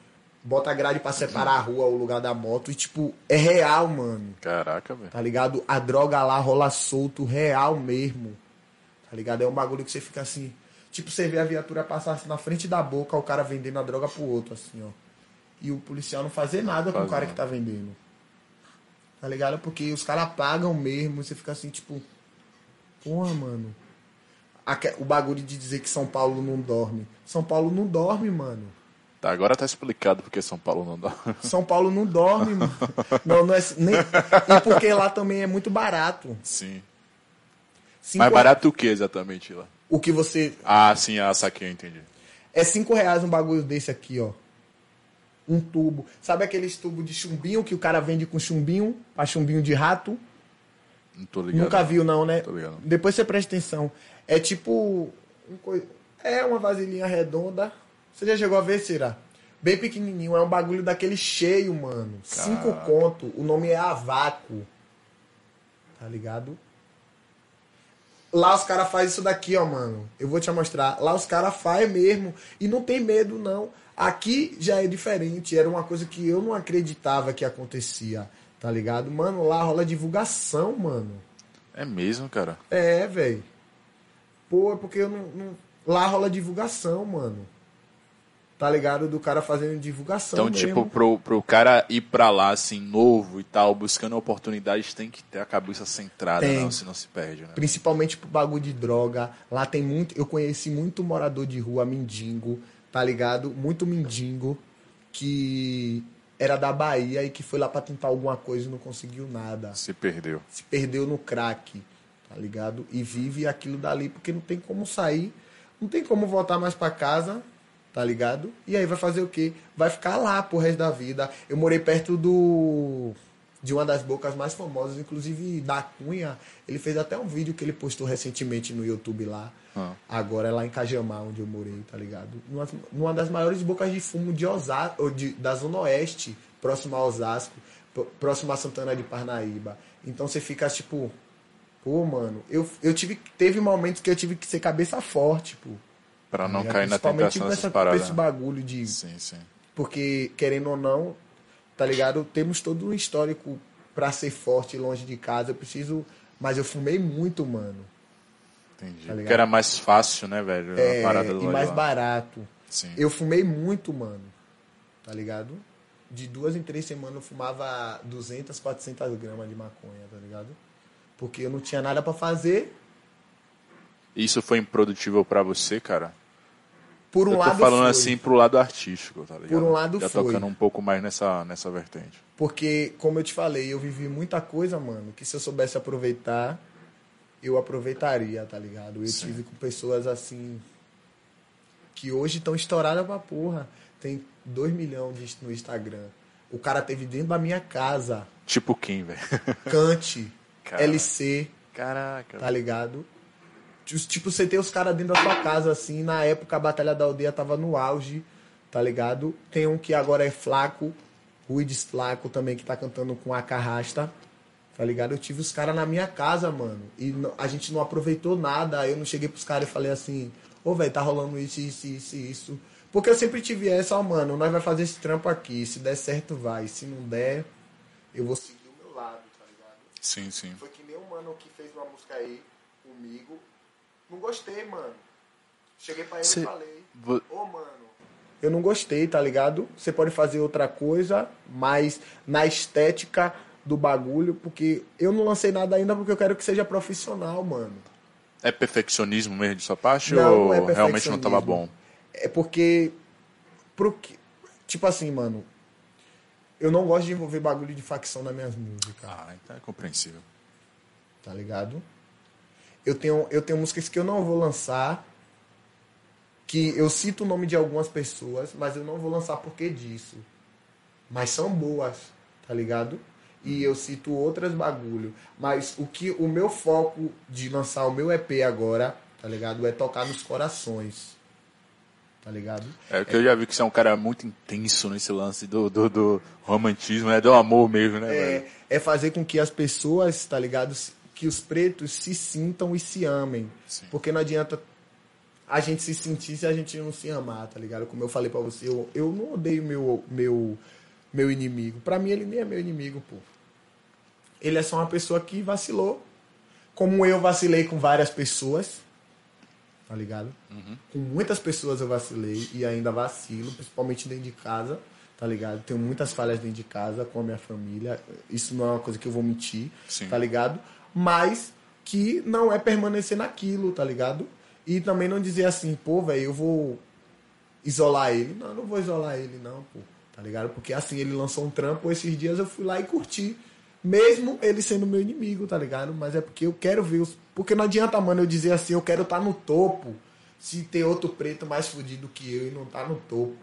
S2: Bota grade pra separar a rua, o lugar da moto. E, tipo, é real, mano.
S1: Caraca, velho.
S2: Tá ligado? A droga lá rola solto, real mesmo. Tá ligado? É um bagulho que você fica assim. Tipo, você vê a viatura passar assim na frente da boca, o cara vendendo a droga pro outro, assim, ó. E o policial não fazer nada com o
S1: Faz
S2: cara
S1: nada.
S2: que tá vendendo. Tá ligado? Porque os caras pagam mesmo, você fica assim, tipo. Porra, mano. O bagulho de dizer que São Paulo não dorme. São Paulo não dorme, mano.
S1: Tá, agora tá explicado porque São Paulo não dá.
S2: São Paulo não dorme, mano. Não, não é. Nem... E porque lá também é muito barato.
S1: Sim.
S2: Cinco
S1: Mais barato o que exatamente lá?
S2: O que você.
S1: Ah, sim, a saquei, eu entendi.
S2: É 5 reais um bagulho desse aqui, ó. Um tubo. Sabe aqueles tubos de chumbinho que o cara vende com chumbinho? Pra chumbinho de rato?
S1: Não tô ligado.
S2: Nunca viu, não, né?
S1: Tô ligado.
S2: Depois você presta atenção. É tipo. um coi- É uma vasilhinha redonda. Você já chegou a ver, será? Bem pequenininho. É um bagulho daquele cheio, mano. Cinco
S1: Caraca.
S2: conto. O nome é Avaco. Tá ligado? Lá os caras fazem isso daqui, ó, mano. Eu vou te mostrar. Lá os caras fazem mesmo. E não tem medo, não. Aqui já é diferente. Era uma coisa que eu não acreditava que acontecia. Tá ligado? Mano, lá rola divulgação, mano.
S1: É mesmo, cara.
S2: É, velho. Pô, é porque eu não, não- Lá rola divulgação, mano. Tá ligado? Do cara fazendo divulgação.
S1: Então,
S2: mesmo.
S1: tipo, pro, pro cara ir pra lá, assim, novo e tal, buscando oportunidades, tem que ter a cabeça centrada,
S2: Tem.
S1: não, senão se perde, né?
S2: Principalmente pro bagulho de droga. Lá tem muito. Eu conheci muito morador de rua, mendigo, tá ligado? Muito mendigo que era da Bahia e que foi lá pra tentar alguma coisa e não conseguiu nada.
S1: Se perdeu.
S2: Se perdeu no crack, tá ligado? E vive aquilo dali porque não tem como sair, não tem como voltar mais pra casa, tá ligado? E aí vai fazer o quê? Vai ficar lá pro resto da vida. Eu morei perto do de uma das bocas mais famosas, inclusive da Cunha. Ele fez até um vídeo que ele postou recentemente no YouTube lá.
S1: Ah.
S2: Agora é lá em Cajamar, onde eu morei, tá ligado? Numa, numa das maiores bocas de fumo de Osasco, ou de, da Zona Oeste, próximo a Osasco, próximo a Santana de Parnaíba. Então você fica tipo, pô, mano, eu, eu tive. Teve momentos que eu tive que ser cabeça forte, pô.
S1: Não
S2: Tá
S1: cair na tentação
S2: com
S1: dessas
S2: essa-
S1: paradas.
S2: esse bagulho de.
S1: Sim, sim.
S2: Porque, querendo ou não, tá ligado? Temos todo um histórico pra ser forte longe de casa. Eu preciso. Mas eu fumei muito, mano.
S1: Entendi.
S2: Tá?
S1: Porque era mais fácil, né, velho?
S2: É,
S1: a parada do
S2: e mais
S1: lá.
S2: barato.
S1: Sim.
S2: Eu fumei muito, mano. Tá ligado? De duas em três semanas eu fumava 200, 400 gramas de maconha, tá ligado? Porque eu não tinha nada pra fazer.
S1: Isso foi improdutível pra você, cara?
S2: Por um
S1: eu tô
S2: lado
S1: falando
S2: foi,
S1: assim pro lado artístico, tá ligado?
S2: Por um lado
S1: Já
S2: foi.
S1: tocando um pouco mais nessa, nessa vertente.
S2: Porque, como eu te falei, eu vivi muita coisa, mano, que se eu soubesse aproveitar, eu aproveitaria, tá ligado? Eu
S1: Sim.
S2: tive com pessoas assim que hoje estão estouradas pra porra. Tem 2 milhões no Instagram. O cara teve dentro da minha casa.
S1: Tipo quem, velho?
S2: Cante. LC,
S1: Caraca.
S2: tá ligado? Tipo, você tem os caras dentro da sua casa, assim. Na época a Batalha da Aldeia tava no auge, tá ligado? Tem um que agora é Flaco, Ruides Flaco também, que tá cantando com a Carrasta, tá ligado? Eu tive os caras na minha casa, mano. E a gente não aproveitou nada. Aí eu não cheguei pros caras e falei assim: Ô, velho, tá rolando isso, isso, isso, isso. Porque eu sempre tive essa, ó, mano, nós vai fazer esse trampo aqui. Se der certo, vai. Se não der, eu vou seguir o meu lado, tá ligado?
S1: Sim, sim.
S2: Foi que nem um mano que fez uma música aí comigo. Não gostei, mano. Cheguei pra ele
S1: Cê-
S2: e falei, ô mano. Eu não gostei, tá ligado? Você pode fazer outra coisa, mas na estética do bagulho, porque eu não lancei nada ainda porque eu quero que seja profissional, mano.
S1: É perfeccionismo mesmo de sua parte
S2: Não,
S1: ou
S2: não é
S1: realmente não tava bom?
S2: É porque. Pro que, tipo assim, mano. Eu não gosto de envolver bagulho de facção nas minhas músicas.
S1: Ah, então é compreensível.
S2: tá ligado? Eu tenho, eu tenho músicas que eu não vou lançar, que eu cito o nome de algumas pessoas, mas eu não vou lançar porque disso. Mas são boas, tá ligado? E eu cito outras bagulho. Mas o que o meu foco de lançar o meu EP agora, tá ligado? É tocar nos corações. Tá ligado?
S1: É que eu já vi que você é um cara muito intenso nesse lance do, do, do romantismo, né? Do amor mesmo, né?
S2: É,
S1: velho?
S2: é fazer com que as pessoas, tá ligado? Que os pretos se sintam e se amem.
S1: Sim.
S2: Porque não adianta a gente se sentir se a gente não se amar, tá ligado? Como eu falei pra você, eu, eu não odeio meu, meu, meu inimigo. Pra mim, ele nem é meu inimigo, pô. Ele é só uma pessoa que vacilou. Como eu vacilei com várias pessoas, tá ligado? Com muitas pessoas eu vacilei e ainda vacilo, principalmente dentro de casa, tá ligado? Tenho muitas falhas dentro de casa com a minha família. Isso não é uma coisa que eu vou mentir,
S1: Sim.
S2: tá ligado? Mas que não é permanecer naquilo, tá ligado? E também não dizer assim, pô, velho, eu vou isolar ele. Não, não vou isolar ele, não, pô. Tá ligado? Porque assim, ele lançou um trampo, esses dias eu fui lá e curti. Mesmo ele sendo meu inimigo, tá ligado? Mas é porque eu quero ver os. Porque não adianta, mano, eu dizer assim, eu quero estar no topo. Se tem outro preto mais fudido que eu e não tá no topo,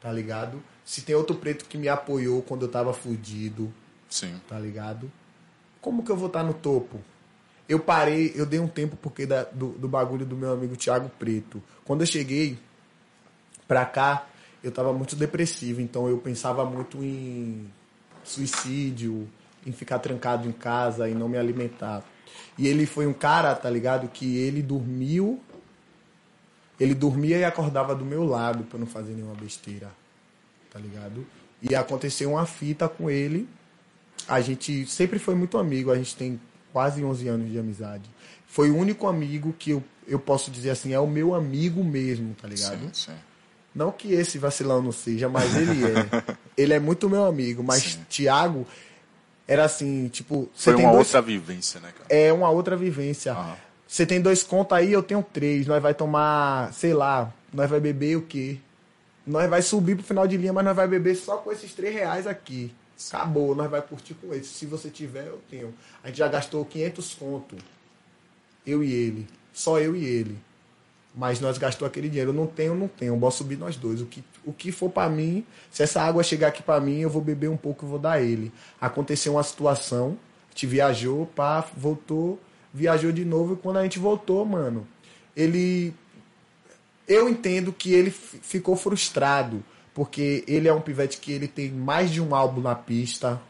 S2: tá ligado? Se tem outro preto que me apoiou quando eu tava fudido,
S1: Sim.
S2: tá ligado? Como que eu vou estar no topo? Eu parei, eu dei um tempo porque da- do, do bagulho do meu amigo Thiago Preto. Quando eu cheguei pra cá, eu tava muito depressivo, então eu pensava muito em suicídio, em ficar trancado em casa e não me alimentar. E ele foi um cara, tá ligado, que ele dormiu, ele dormia e acordava do meu lado pra não fazer nenhuma besteira, tá ligado? E aconteceu uma fita com ele, a gente sempre foi muito amigo, a gente tem quase 11 anos de amizade. Foi o único amigo que eu, eu posso dizer assim, é o meu amigo mesmo, tá ligado?
S1: Sim, sim.
S2: Não que esse vacilão não seja, mas ele é. ele é muito meu amigo, mas
S1: Sim.
S2: Thiago era assim, tipo,
S1: Foi uma
S2: dois
S1: outra vivência, né, cara?
S2: é uma outra vivência. Você tem dois contos aí, eu tenho três. Nós vai tomar, sei lá, nós vai beber o quê? Nós vai subir pro final de linha, mas nós vai beber só com esses três reais aqui. Acabou, nós vai curtir com eles. Se você tiver, eu tenho. A gente já gastou 500 conto. Eu e ele. Só eu e ele. Mas nós gastou aquele dinheiro. Eu não tenho, não tenho. Bora subir nós dois. O que, o que for pra mim, se essa água chegar aqui pra mim, eu vou beber um pouco e vou dar ele. Aconteceu uma situação, gente viajou, pá, voltou, viajou de novo. E quando a gente voltou, mano, ele. Eu entendo que ele fi- ficou frustrado. Porque ele é um pivete que ele tem mais de um álbum na pista.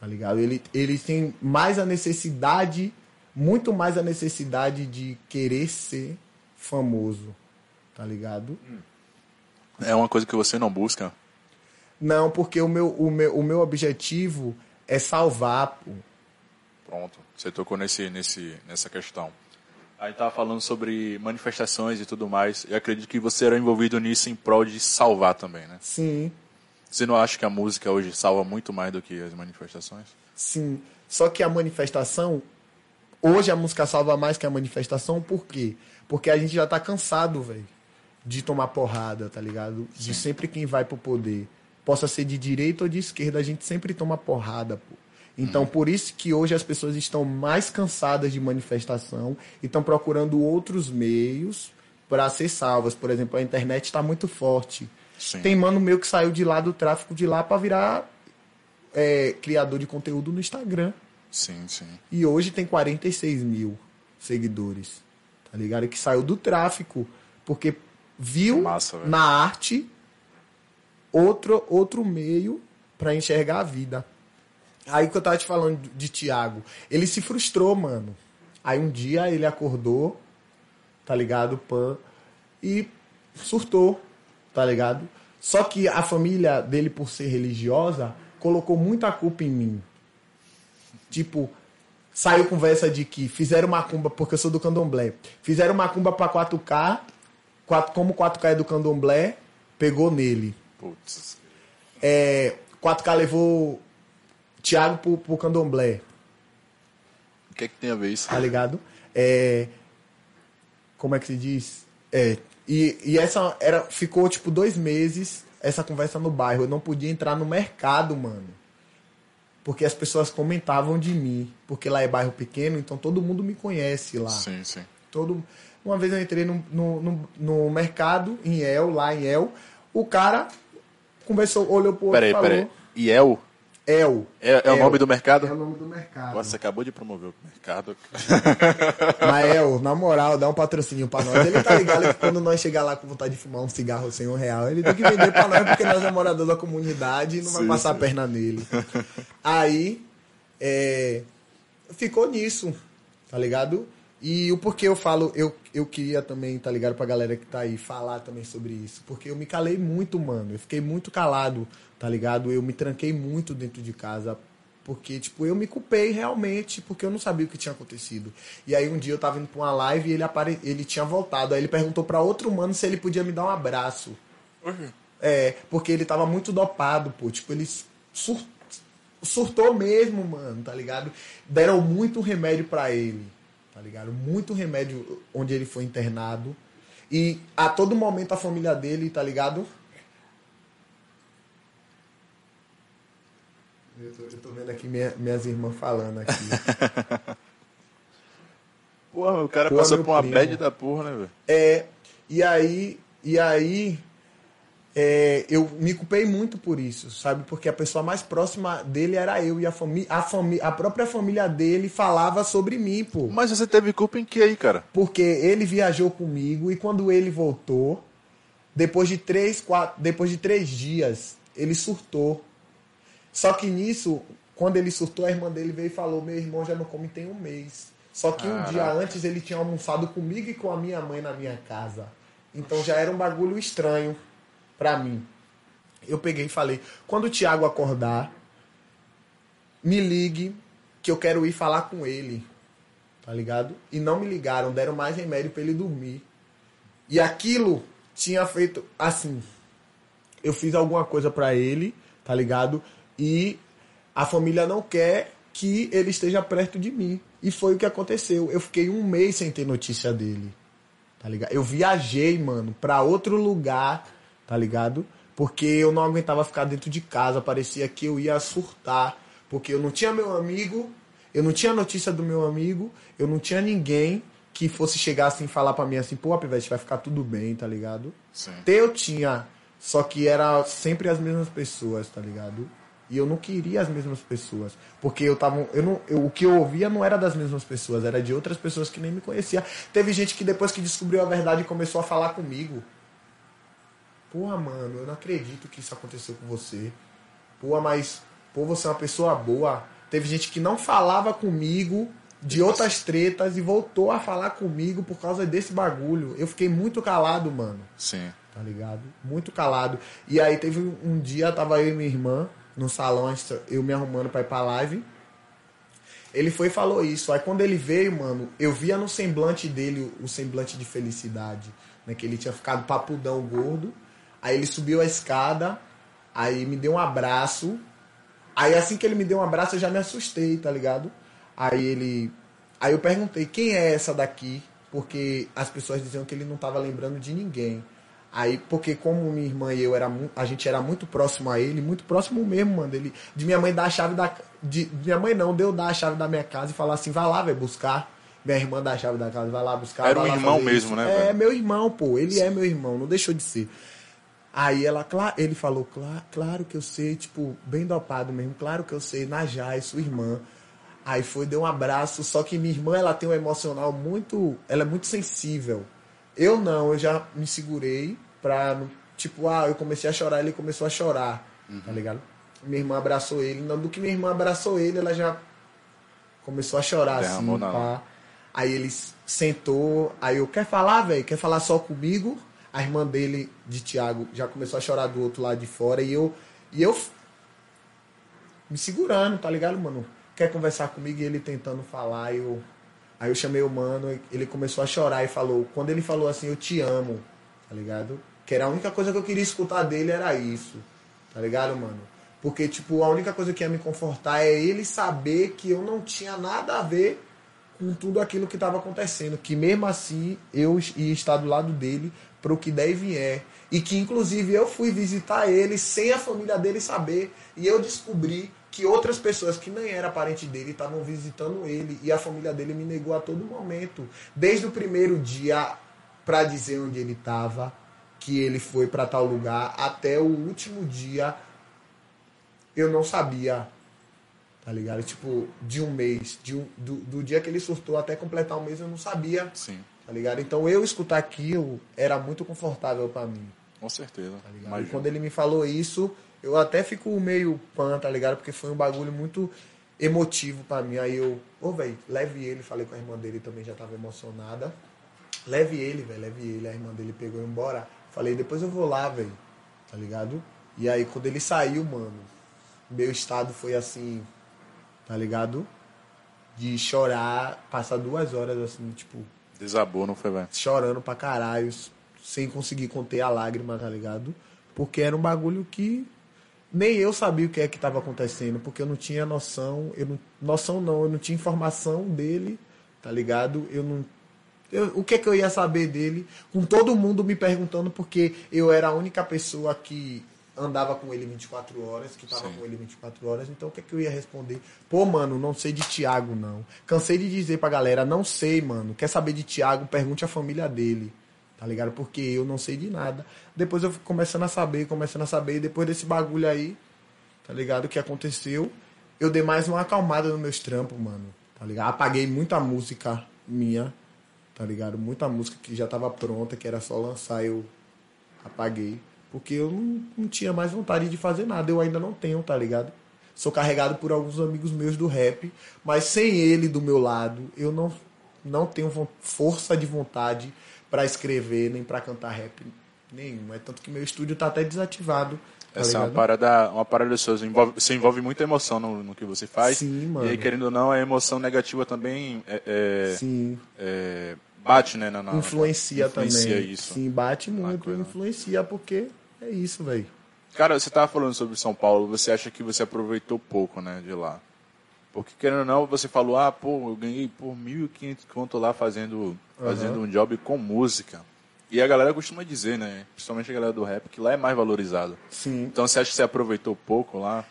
S2: Tá ligado? Ele, ele tem mais a necessidade, muito mais a necessidade de querer ser famoso. Tá ligado?
S1: É uma coisa que você não busca.
S2: Não, porque o meu, o meu, o meu objetivo é salvar, pô.
S1: Pronto, você tocou nesse, nesse, nessa questão. A gente tava falando sobre manifestações e tudo mais. Eu acredito que você era envolvido nisso em prol de salvar também, né?
S2: Sim,
S1: Você não acha que a música hoje salva muito mais do que as manifestações?
S2: sim. Só que a manifestação, hoje a música salva mais que a manifestação, por quê? Porque a gente já tá cansado, velho, de tomar porrada, tá ligado? De sempre quem vai pro poder. Possa ser de direita ou de esquerda, a gente sempre toma porrada, pô. Então, por isso que hoje as pessoas estão mais cansadas de manifestação e estão procurando outros meios para ser salvas. Por exemplo, a internet está muito forte.
S1: Sim.
S2: Tem mano meu que saiu de lá do tráfico de lá para virar é, criador de conteúdo no Instagram.
S1: Sim, sim.
S2: E hoje tem 46 mil seguidores. Tá ligado? Que saiu do tráfico. Porque viu
S1: Massa,
S2: na arte outro, outro meio para enxergar a vida. Aí que eu tava te falando de, Tiago. Ele se frustrou, mano. Aí um dia ele acordou, tá ligado? Pan, e surtou, tá ligado? Só que a família dele, por ser religiosa, colocou muita culpa em mim. Tipo, saiu conversa de que fizeram macumba, porque eu sou do candomblé. Fizeram macumba pra 4K, quatro- como 4K é do candomblé, pegou nele.
S1: Putz.
S2: É, 4K levou Thiago pro, pro candomblé,
S1: O que é que tem a ver isso?
S2: tá ligado? É, como é que se diz? É, e, e essa era, ficou tipo dois meses essa conversa no bairro. Eu não podia entrar no mercado, mano. porque as pessoas comentavam de mim, porque lá é bairro pequeno, então todo mundo me conhece lá.
S1: Sim, sim.
S2: Todo, uma vez eu entrei no, no, no, no mercado, em El, lá em El, o cara conversou, olhou pro outro
S1: Peraí,
S2: e falou...
S1: peraí. IEL
S2: El.
S1: é, é o
S2: El.
S1: nome do mercado?
S2: É o nome do mercado.
S1: Nossa, você acabou de promover o mercado.
S2: Mas El, na moral, dá um patrocínio pra nós. Ele tá ligado que quando nós chegar lá com vontade de fumar um cigarro sem um real, ele tem que vender pra nós, porque nós é morador da comunidade e não vai
S1: Sim,
S2: passar a
S1: sim.
S2: perna nele. Aí, é, ficou nisso, tá ligado? E o porquê eu falo, eu, eu queria também, tá ligado, pra galera que tá aí, falar também sobre isso. Porque eu me calei muito, mano. Eu fiquei muito calado, tá ligado? Eu me tranquei muito dentro de casa. Porque, tipo, eu me culpei realmente, porque eu não sabia o que tinha acontecido. E aí um dia eu tava indo pra uma live e ele, apare... ele tinha voltado. Aí ele perguntou pra outro mano se ele podia me dar um abraço. É, porque ele tava muito dopado, pô. Tipo, ele sur- surtou mesmo, mano, tá ligado? Deram muito remédio pra ele, tá ligado? Muito remédio onde ele foi internado. E a todo momento a família dele, tá ligado? Eu tô, eu tô vendo aqui minha- minhas irmãs falando aqui.
S1: Porra, o cara
S2: Pô,
S1: passou por uma
S2: primo.
S1: bad da porra, né, velho?
S2: É, e aí, e aí é, eu me culpei muito por isso, sabe? Porque a pessoa mais próxima dele era eu e a família, a, fami a própria família dele falava sobre mim, pô.
S1: Mas você teve culpa em que aí, cara?
S2: Porque ele viajou comigo e quando ele voltou, depois de três, quatro, depois de três dias, ele surtou. Só que nisso, quando ele surtou, a irmã dele veio e falou: Meu irmão já não come tem um mês. Só que um dia antes ele tinha almoçado comigo e com a minha mãe na minha casa. Então já era um bagulho estranho pra mim. Eu peguei e falei: Quando o Thiago acordar, me ligue que eu quero ir falar com ele tá ligado? E não me ligaram, deram mais remédio pra ele dormir. E aquilo tinha feito assim. Eu fiz alguma coisa pra ele, tá ligado? E a família não quer que ele esteja perto de mim. E foi o que aconteceu. Eu fiquei um mês sem ter notícia dele. Tá ligado? Eu viajei, mano, pra outro lugar, tá ligado? Porque eu não aguentava ficar dentro de casa, parecia que eu ia surtar, porque eu não tinha meu amigo, eu não tinha notícia do meu amigo, eu não tinha ninguém que fosse chegar assim e falar pra mim assim, pô, Pivete, vai ficar tudo bem, tá ligado?
S1: Sim.
S2: Eu tinha, só que era sempre as mesmas pessoas, tá ligado? E eu não queria as mesmas pessoas, porque eu tava, eu não, eu- o que eu ouvia não era das mesmas pessoas, era de outras pessoas que nem me conhecia. Teve gente que depois que descobriu a verdade começou a falar comigo. Porra, mano, eu não acredito que isso aconteceu com você. Porra, mas, pô, você é uma pessoa boa. Teve gente que não falava comigo de outras tretas e voltou a falar comigo por causa desse bagulho. Eu fiquei muito calado, mano
S1: Sim.
S2: tá ligado? Muito calado. E aí teve um- dia, tava eu e minha irmã no salão, gente- eu me arrumando pra ir pra live. Ele foi e falou isso. Aí quando ele veio, mano, eu via no semblante dele o semblante de felicidade, né? Que ele tinha ficado papudão gordo. Aí ele subiu a escada, aí me deu um abraço. Aí assim que ele me deu um abraço, eu já me assustei, tá ligado? Aí ele. Aí eu perguntei, quem é essa daqui? Porque as pessoas diziam que ele não tava lembrando de ninguém. Aí, porque como minha irmã e eu era a gente era muito próximo a ele, muito próximo mesmo, mano. Ele, de minha mãe dar a chave da. De, de minha mãe não, deu dar a chave da minha casa e falar assim, vai lá, vai buscar. Minha irmã dá a chave da casa, vai lá buscar.
S1: Era um irmão mesmo,
S2: isso.
S1: né,
S2: É,
S1: velho?
S2: meu irmão, pô. Ele é meu irmão, não deixou de ser. Aí ela, ele falou, "Cla- claro que eu sei, tipo, bem dopado mesmo, claro que eu sei, Najai, sua irmã. Aí foi, deu um abraço, só que minha irmã, ela tem um emocional muito, ela é muito sensível. Eu não, eu já me segurei pra, tipo, ah, eu comecei a chorar, ele começou a chorar, tá ligado? Minha irmã abraçou ele, não, do que minha irmã abraçou ele, ela já começou a chorar,
S1: Derramou
S2: assim, pá. Aí ele sentou, aí eu, quer falar, velho? Quer falar só comigo? A irmã dele, de Tiago, já começou a chorar do outro lado de fora e eu, e eu me segurando, tá ligado, mano? Quer conversar comigo e ele tentando falar, eu... Aí eu chamei o mano, ele começou a chorar e falou, quando ele falou assim, eu te amo, tá ligado? Que era a única coisa que eu queria escutar dele era isso, tá ligado, mano? Porque, tipo, a única coisa que ia me confortar é ele saber que eu não tinha nada a ver com tudo aquilo que estava acontecendo. Que mesmo assim eu ia estar do lado dele para o que der e vier. E que inclusive eu fui visitar ele sem a família dele saber. E eu descobri que outras pessoas que nem era parente dele estavam visitando ele e a família dele me negou a todo momento. Desde o primeiro dia para dizer onde ele estava, que ele foi para tal lugar, até o último dia eu não sabia. Tá ligado? Tipo, de um mês, de um, do, do dia que ele surtou até completar um mês, eu não sabia.
S1: Sim.
S2: Tá ligado? Então eu escutar aquilo era muito confortável para mim.
S1: Com certeza.
S2: Tá? E quando ele me falou isso, eu até fico meio pan, tá ligado? Porque foi um bagulho muito emotivo pra mim. Aí eu, ô, velho, leve ele. Falei com a irmã dele também, já tava emocionada. Leve ele, velho, leve ele. A irmã dele pegou e embora. Falei, depois eu vou lá, velho. Tá ligado? E aí quando ele saiu, mano, meu estado foi assim, tá ligado? De chorar, passar duas horas assim, tipo,
S1: Desabou, não foi, velho?
S2: chorando pra caralho, sem conseguir conter a lágrima, tá ligado? Porque era um bagulho que nem eu sabia o que é que tava acontecendo, porque eu não tinha noção, eu não, noção não, eu não tinha informação dele, tá ligado? Eu não eu- o que é que eu ia saber dele? Com todo mundo me perguntando porque eu era a única pessoa que andava com ele 24 horas, que tava
S1: Sim.
S2: com ele 24 horas, então o que é que eu ia responder? Pô, mano, não sei de Tiago, não. Cansei de dizer pra galera, não sei, mano. Quer saber de Tiago? Pergunte à família dele. Tá ligado? Porque eu não sei de nada. Depois eu fui começando a saber, começando a saber, e depois desse bagulho aí, tá ligado? O que aconteceu, eu dei mais uma acalmada nos meus trampos, mano. Tá ligado? Apaguei muita música minha, tá ligado? Muita música que já tava pronta, que era só lançar, eu apaguei. Porque eu não, não tinha mais vontade de fazer nada. Eu ainda não tenho, tá ligado? Sou carregado por alguns amigos meus do rap, mas sem ele do meu lado, eu não, não tenho força de vontade pra escrever, nem pra cantar rap nenhum. É tanto que meu estúdio tá até desativado. Tá
S1: Essa é uma
S2: ligado?
S1: parada, uma parada sua. Você envolve, você envolve muita emoção no, no que você faz.
S2: Sim, mano.
S1: E aí, querendo ou não, a emoção negativa também é, é-
S2: Sim.
S1: é, bate, né? Na, na-
S2: influencia,
S1: influencia
S2: também.
S1: isso.
S2: Sim, bate muito,
S1: Bacana.
S2: influencia porque é isso, velho.
S1: Cara, você tava falando sobre São Paulo, você acha que você aproveitou pouco, né, de lá? Porque, querendo ou não, você falou, ah, pô, eu ganhei por 1.500 conto lá fazendo, fazendo um job com música. E a galera costuma dizer, né, principalmente a galera do rap, que lá é mais valorizado.
S2: Sim.
S1: Então, você acha que você aproveitou pouco lá?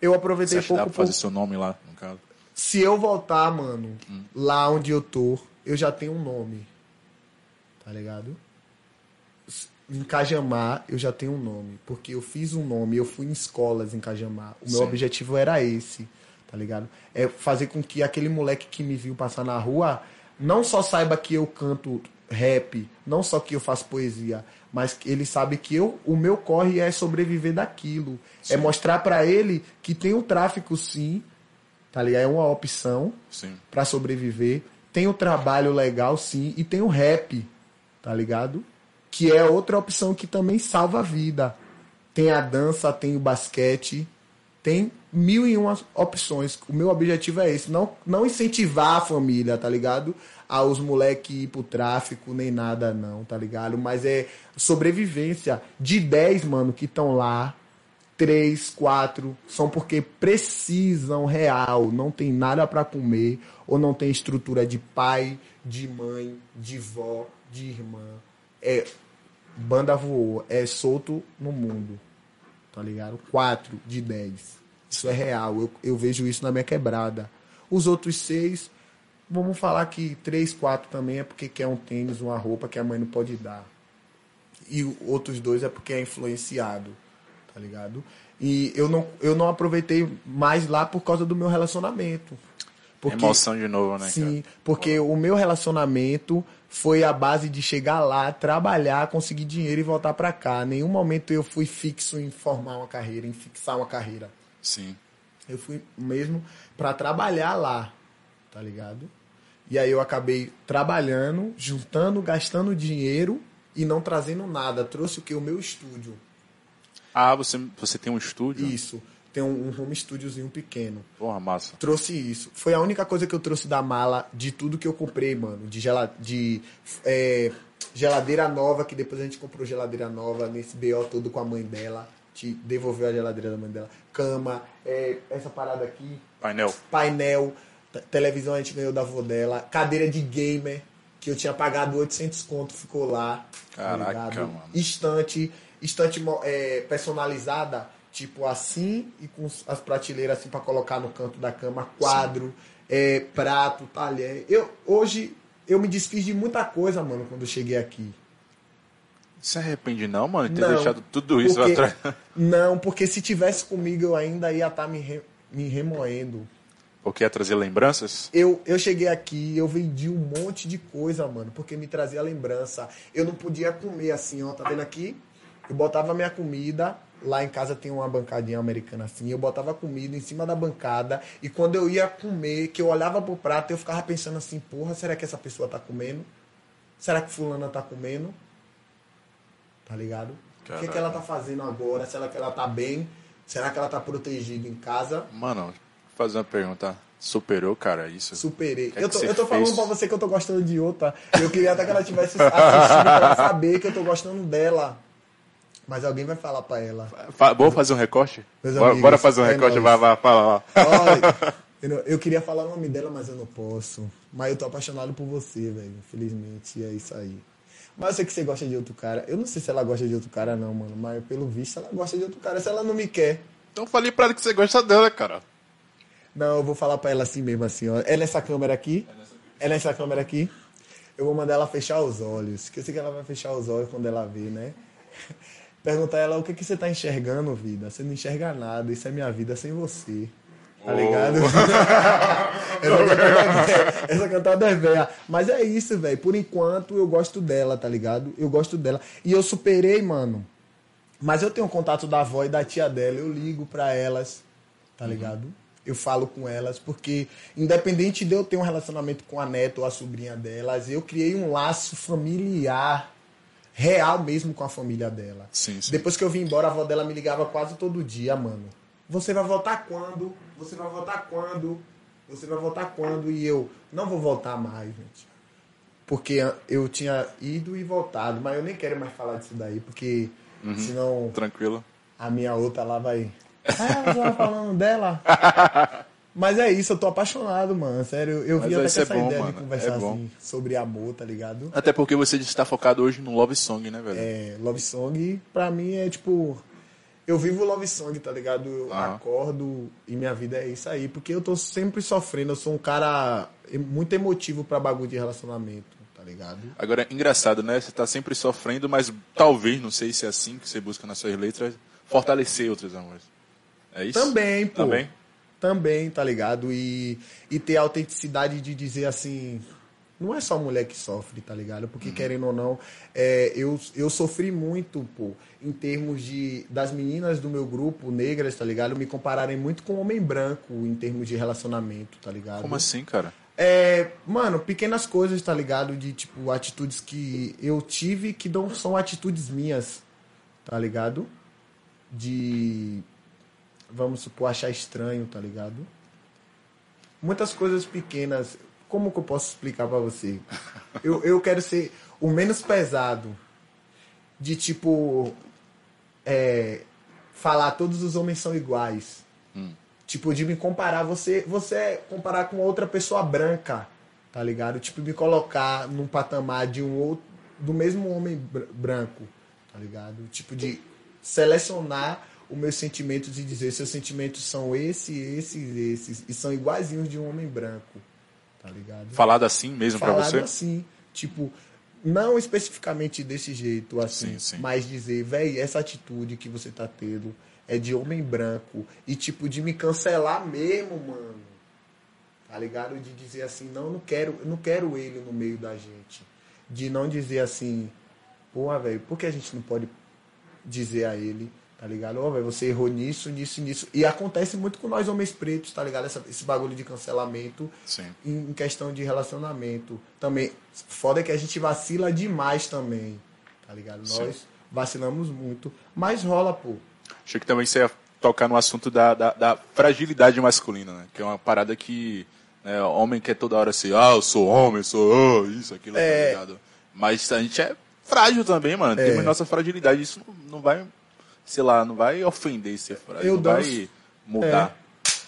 S2: Eu
S1: Você
S2: aproveitei
S1: acha que dá
S2: pouco
S1: pra fazer seu nome lá, no caso?
S2: Se eu voltar, mano,
S1: Hum.
S2: lá onde eu tô, eu já tenho um nome. Tá ligado? Em Cajamar, eu já tenho um nome. Porque eu fiz um nome, eu fui em escolas em Cajamar. O meu
S1: Sim.
S2: objetivo era esse, tá ligado? É fazer com que aquele moleque que me viu passar na rua não só saiba que eu canto rap, não só que eu faço poesia, mas que ele sabe que eu, o meu corre é sobreviver daquilo. É mostrar pra ele que tem o tráfico sim, tá ligado? É uma opção
S1: Sim.
S2: pra sobreviver. Tem o trabalho legal, sim, e tem o rap, tá ligado? Que é outra opção que também salva a vida. Tem a dança, tem o basquete, tem mil e uma opções. O meu objetivo é esse, não, não incentivar a família, tá ligado? Aos moleque ir pro tráfico, nem nada não, tá ligado? Mas é sobrevivência de 10, mano, que estão lá, três, quatro, são porque precisam real, não tem nada para comer, ou não tem estrutura de pai, de mãe, de vó, de irmã. É banda voou, é solto no mundo, tá ligado? Quatro de dez. Isso é real, eu, eu vejo isso na minha quebrada. Os outros seis, vamos falar que três, quatro também é porque quer um tênis, uma roupa que a mãe não pode dar e outros dois é porque é influenciado, tá ligado? E eu não, eu não aproveitei mais lá por causa do meu relacionamento. Porque,
S1: Emoção de novo, né,
S2: Sim, porque o meu relacionamento foi a base de chegar lá, trabalhar, conseguir dinheiro e voltar pra cá. Nenhum momento eu fui fixo em formar uma carreira, em fixar uma carreira.
S1: cara? Sim.
S2: Eu fui mesmo pra trabalhar lá, tá ligado? E aí eu acabei trabalhando, juntando, gastando dinheiro e não trazendo nada. Trouxe o que? O meu estúdio.
S1: Ah, você, você tem um estúdio?
S2: Isso. Tem um, um home studiozinho pequeno.
S1: Porra, massa.
S2: Trouxe isso. Foi a única coisa que eu trouxe da mala de tudo que eu comprei, mano. De, gela, de é, geladeira nova, que depois a gente comprou geladeira nova nesse BO todo com a mãe dela. Te devolveu a geladeira da mãe dela. Cama, é, essa parada aqui,
S1: Painel.
S2: painel, te- televisão a gente ganhou da avó dela, cadeira de gamer, que eu tinha pagado 800 conto, ficou lá.
S1: Caraca,
S2: ligado?
S1: mano.
S2: Estante, estante é, personalizada, tipo assim, e com as prateleiras assim para colocar no canto da cama, quadro, é, prato, talher. Eu, hoje eu me desfiz de muita coisa, mano, quando eu cheguei aqui.
S1: Se arrepende não, mano, de ter
S2: Não,
S1: deixado tudo isso
S2: porque-
S1: atrás.
S2: Não, porque se tivesse comigo eu ainda ia estar me, re- me remoendo.
S1: Porque ia trazer lembranças?
S2: Eu, eu cheguei aqui, eu vendi um monte de coisa, mano, porque me trazia lembrança. Eu não podia comer assim, ó, tá vendo aqui? Eu botava minha comida, lá em casa tem uma bancadinha americana assim, eu botava comida em cima da bancada e quando eu ia comer, que eu olhava pro prato, eu ficava pensando assim, porra, será que essa pessoa tá comendo? Será que fulana tá comendo? Tá ligado? O que, que
S1: Caraca.
S2: ela tá fazendo agora? Será que ela tá bem? Será que ela tá protegida em casa?
S1: Mano, vou fazer uma pergunta. Superou, cara, isso?
S2: Superei.
S1: que
S2: eu
S1: que
S2: tô,
S1: você
S2: eu tô falando
S1: fez?
S2: pra você que eu tô gostando de outra. Eu queria até que ela tivesse assistindo pra ela saber que eu tô gostando dela. Mas alguém vai falar pra ela.
S1: Fa Vamos fazer um recorte? Bora, bora fazer um
S2: é
S1: recorte, vai, vai, fala lá.
S2: Olha, eu, eu queria falar o nome dela, mas eu não posso. Mas eu tô apaixonado por você, velho. Infelizmente, é isso aí. Mas eu sei que você gosta de outro cara. Eu não sei se ela gosta de outro cara, não, mano. Mas pelo visto, ela gosta de outro cara. Se ela não me quer.
S1: Então falei pra ela que você gosta dela, cara.
S2: Não, eu vou falar pra ela assim mesmo, assim, ó. É nessa câmera aqui? É nessa câmera aqui? Eu vou mandar ela fechar os olhos. Que eu sei que ela vai fechar os olhos quando ela vê, né? Perguntar a ela o que, que você tá enxergando, vida. Você não enxerga nada. Isso é minha vida sem você. Tá ligado? essa, cantada é, essa cantada é velha. Mas é isso, velho. Por enquanto eu gosto dela, tá ligado? Eu gosto dela. E eu superei, mano. Mas eu tenho contato da avó e da tia dela. Eu ligo pra elas, tá ligado? Eu falo com elas, porque independente de eu ter um relacionamento com a neta ou a sobrinha delas, eu criei um laço familiar, real mesmo com a família dela.
S1: Sim, sim.
S2: Depois que eu vim embora, a avó dela me ligava quase todo dia, mano. Você vai voltar quando? Você vai voltar quando? Você vai voltar quando? E eu, não vou voltar mais, gente. Porque eu tinha ido e voltado, mas eu nem quero mais falar disso daí, porque senão
S1: Tranquilo.
S2: a minha outra lá vai. Ah, eu tava falando dela. Mas é isso, eu tô apaixonado, mano. Sério, eu
S1: Mas
S2: vi até
S1: isso
S2: com
S1: é
S2: essa
S1: bom,
S2: ideia
S1: mano.
S2: de conversar
S1: É
S2: assim sobre amor, tá ligado?
S1: Até porque você está focado hoje no Love Song, né, velho?
S2: É, Love Song, pra mim é tipo. Eu vivo Love Song, tá ligado? Eu
S1: Aham.
S2: acordo e minha vida é isso aí. Porque eu tô sempre sofrendo. Eu sou um cara muito emotivo pra bagulho de relacionamento, tá ligado?
S1: Agora, é engraçado, né? Você tá sempre sofrendo, mas talvez, não sei se é assim que você busca nas suas letras, fortalecer outros amores. É isso?
S2: Também, pô.
S1: Também?
S2: Também, tá ligado? E, e ter a autenticidade de dizer assim. Não é só mulher que sofre, tá ligado? Porque querendo ou não, é, eu, eu sofri muito, pô, em termos de das meninas do meu grupo, negras, tá ligado? Me compararem muito com homem branco em termos de relacionamento, tá ligado?
S1: Como assim, cara?
S2: É, mano, pequenas coisas, tá ligado? De tipo, atitudes que eu tive que não são atitudes minhas, tá ligado? De, vamos supor, achar estranho, tá ligado? Muitas coisas pequenas. Como que eu posso explicar pra você? Eu, eu quero ser o menos pesado. De tipo, é, falar todos os homens são iguais. Tipo, de me comparar, você, você comparar com outra pessoa branca, tá ligado? Tipo, me colocar num patamar de um outro, do mesmo homem br- branco, tá ligado? Tipo, de selecionar os meus sentimentos e dizer, seus sentimentos são esse, esses, esses, e são iguaizinhos de um homem branco, tá ligado?
S1: Falado assim mesmo
S2: Falado
S1: você?
S2: assim, tipo, não especificamente desse jeito, assim,
S1: Sim, sim.
S2: mas dizer, véi, essa atitude que você tá tendo é de homem branco e tipo de me cancelar mesmo, mano. Tá ligado? De dizer assim, não, não quero, não quero ele no meio da gente. De não dizer assim, porra, velho, por que a gente não pode dizer a ele, tá ligado? Ó, velho, você errou nisso, nisso, nisso. E acontece muito com nós homens pretos, tá ligado? Essa- esse bagulho de cancelamento
S1: Sim.
S2: em em questão de relacionamento. Também, foda é que a gente vacila demais também, tá ligado?
S1: Sim.
S2: Nós vacilamos muito, mas rola, pô.
S1: Achei que também você ia tocar no assunto da, da, da fragilidade masculina, né? Que é uma parada que né, homem quer toda hora ser, ah, eu sou homem, eu sou oh, isso, aquilo,
S2: É.
S1: tá ligado? Mas a gente é frágil também, mano.
S2: É.
S1: Temos nossa fragilidade. Isso não vai, sei lá, não vai ofender ser frágil.
S2: Eu
S1: não
S2: danço.
S1: vai mudar.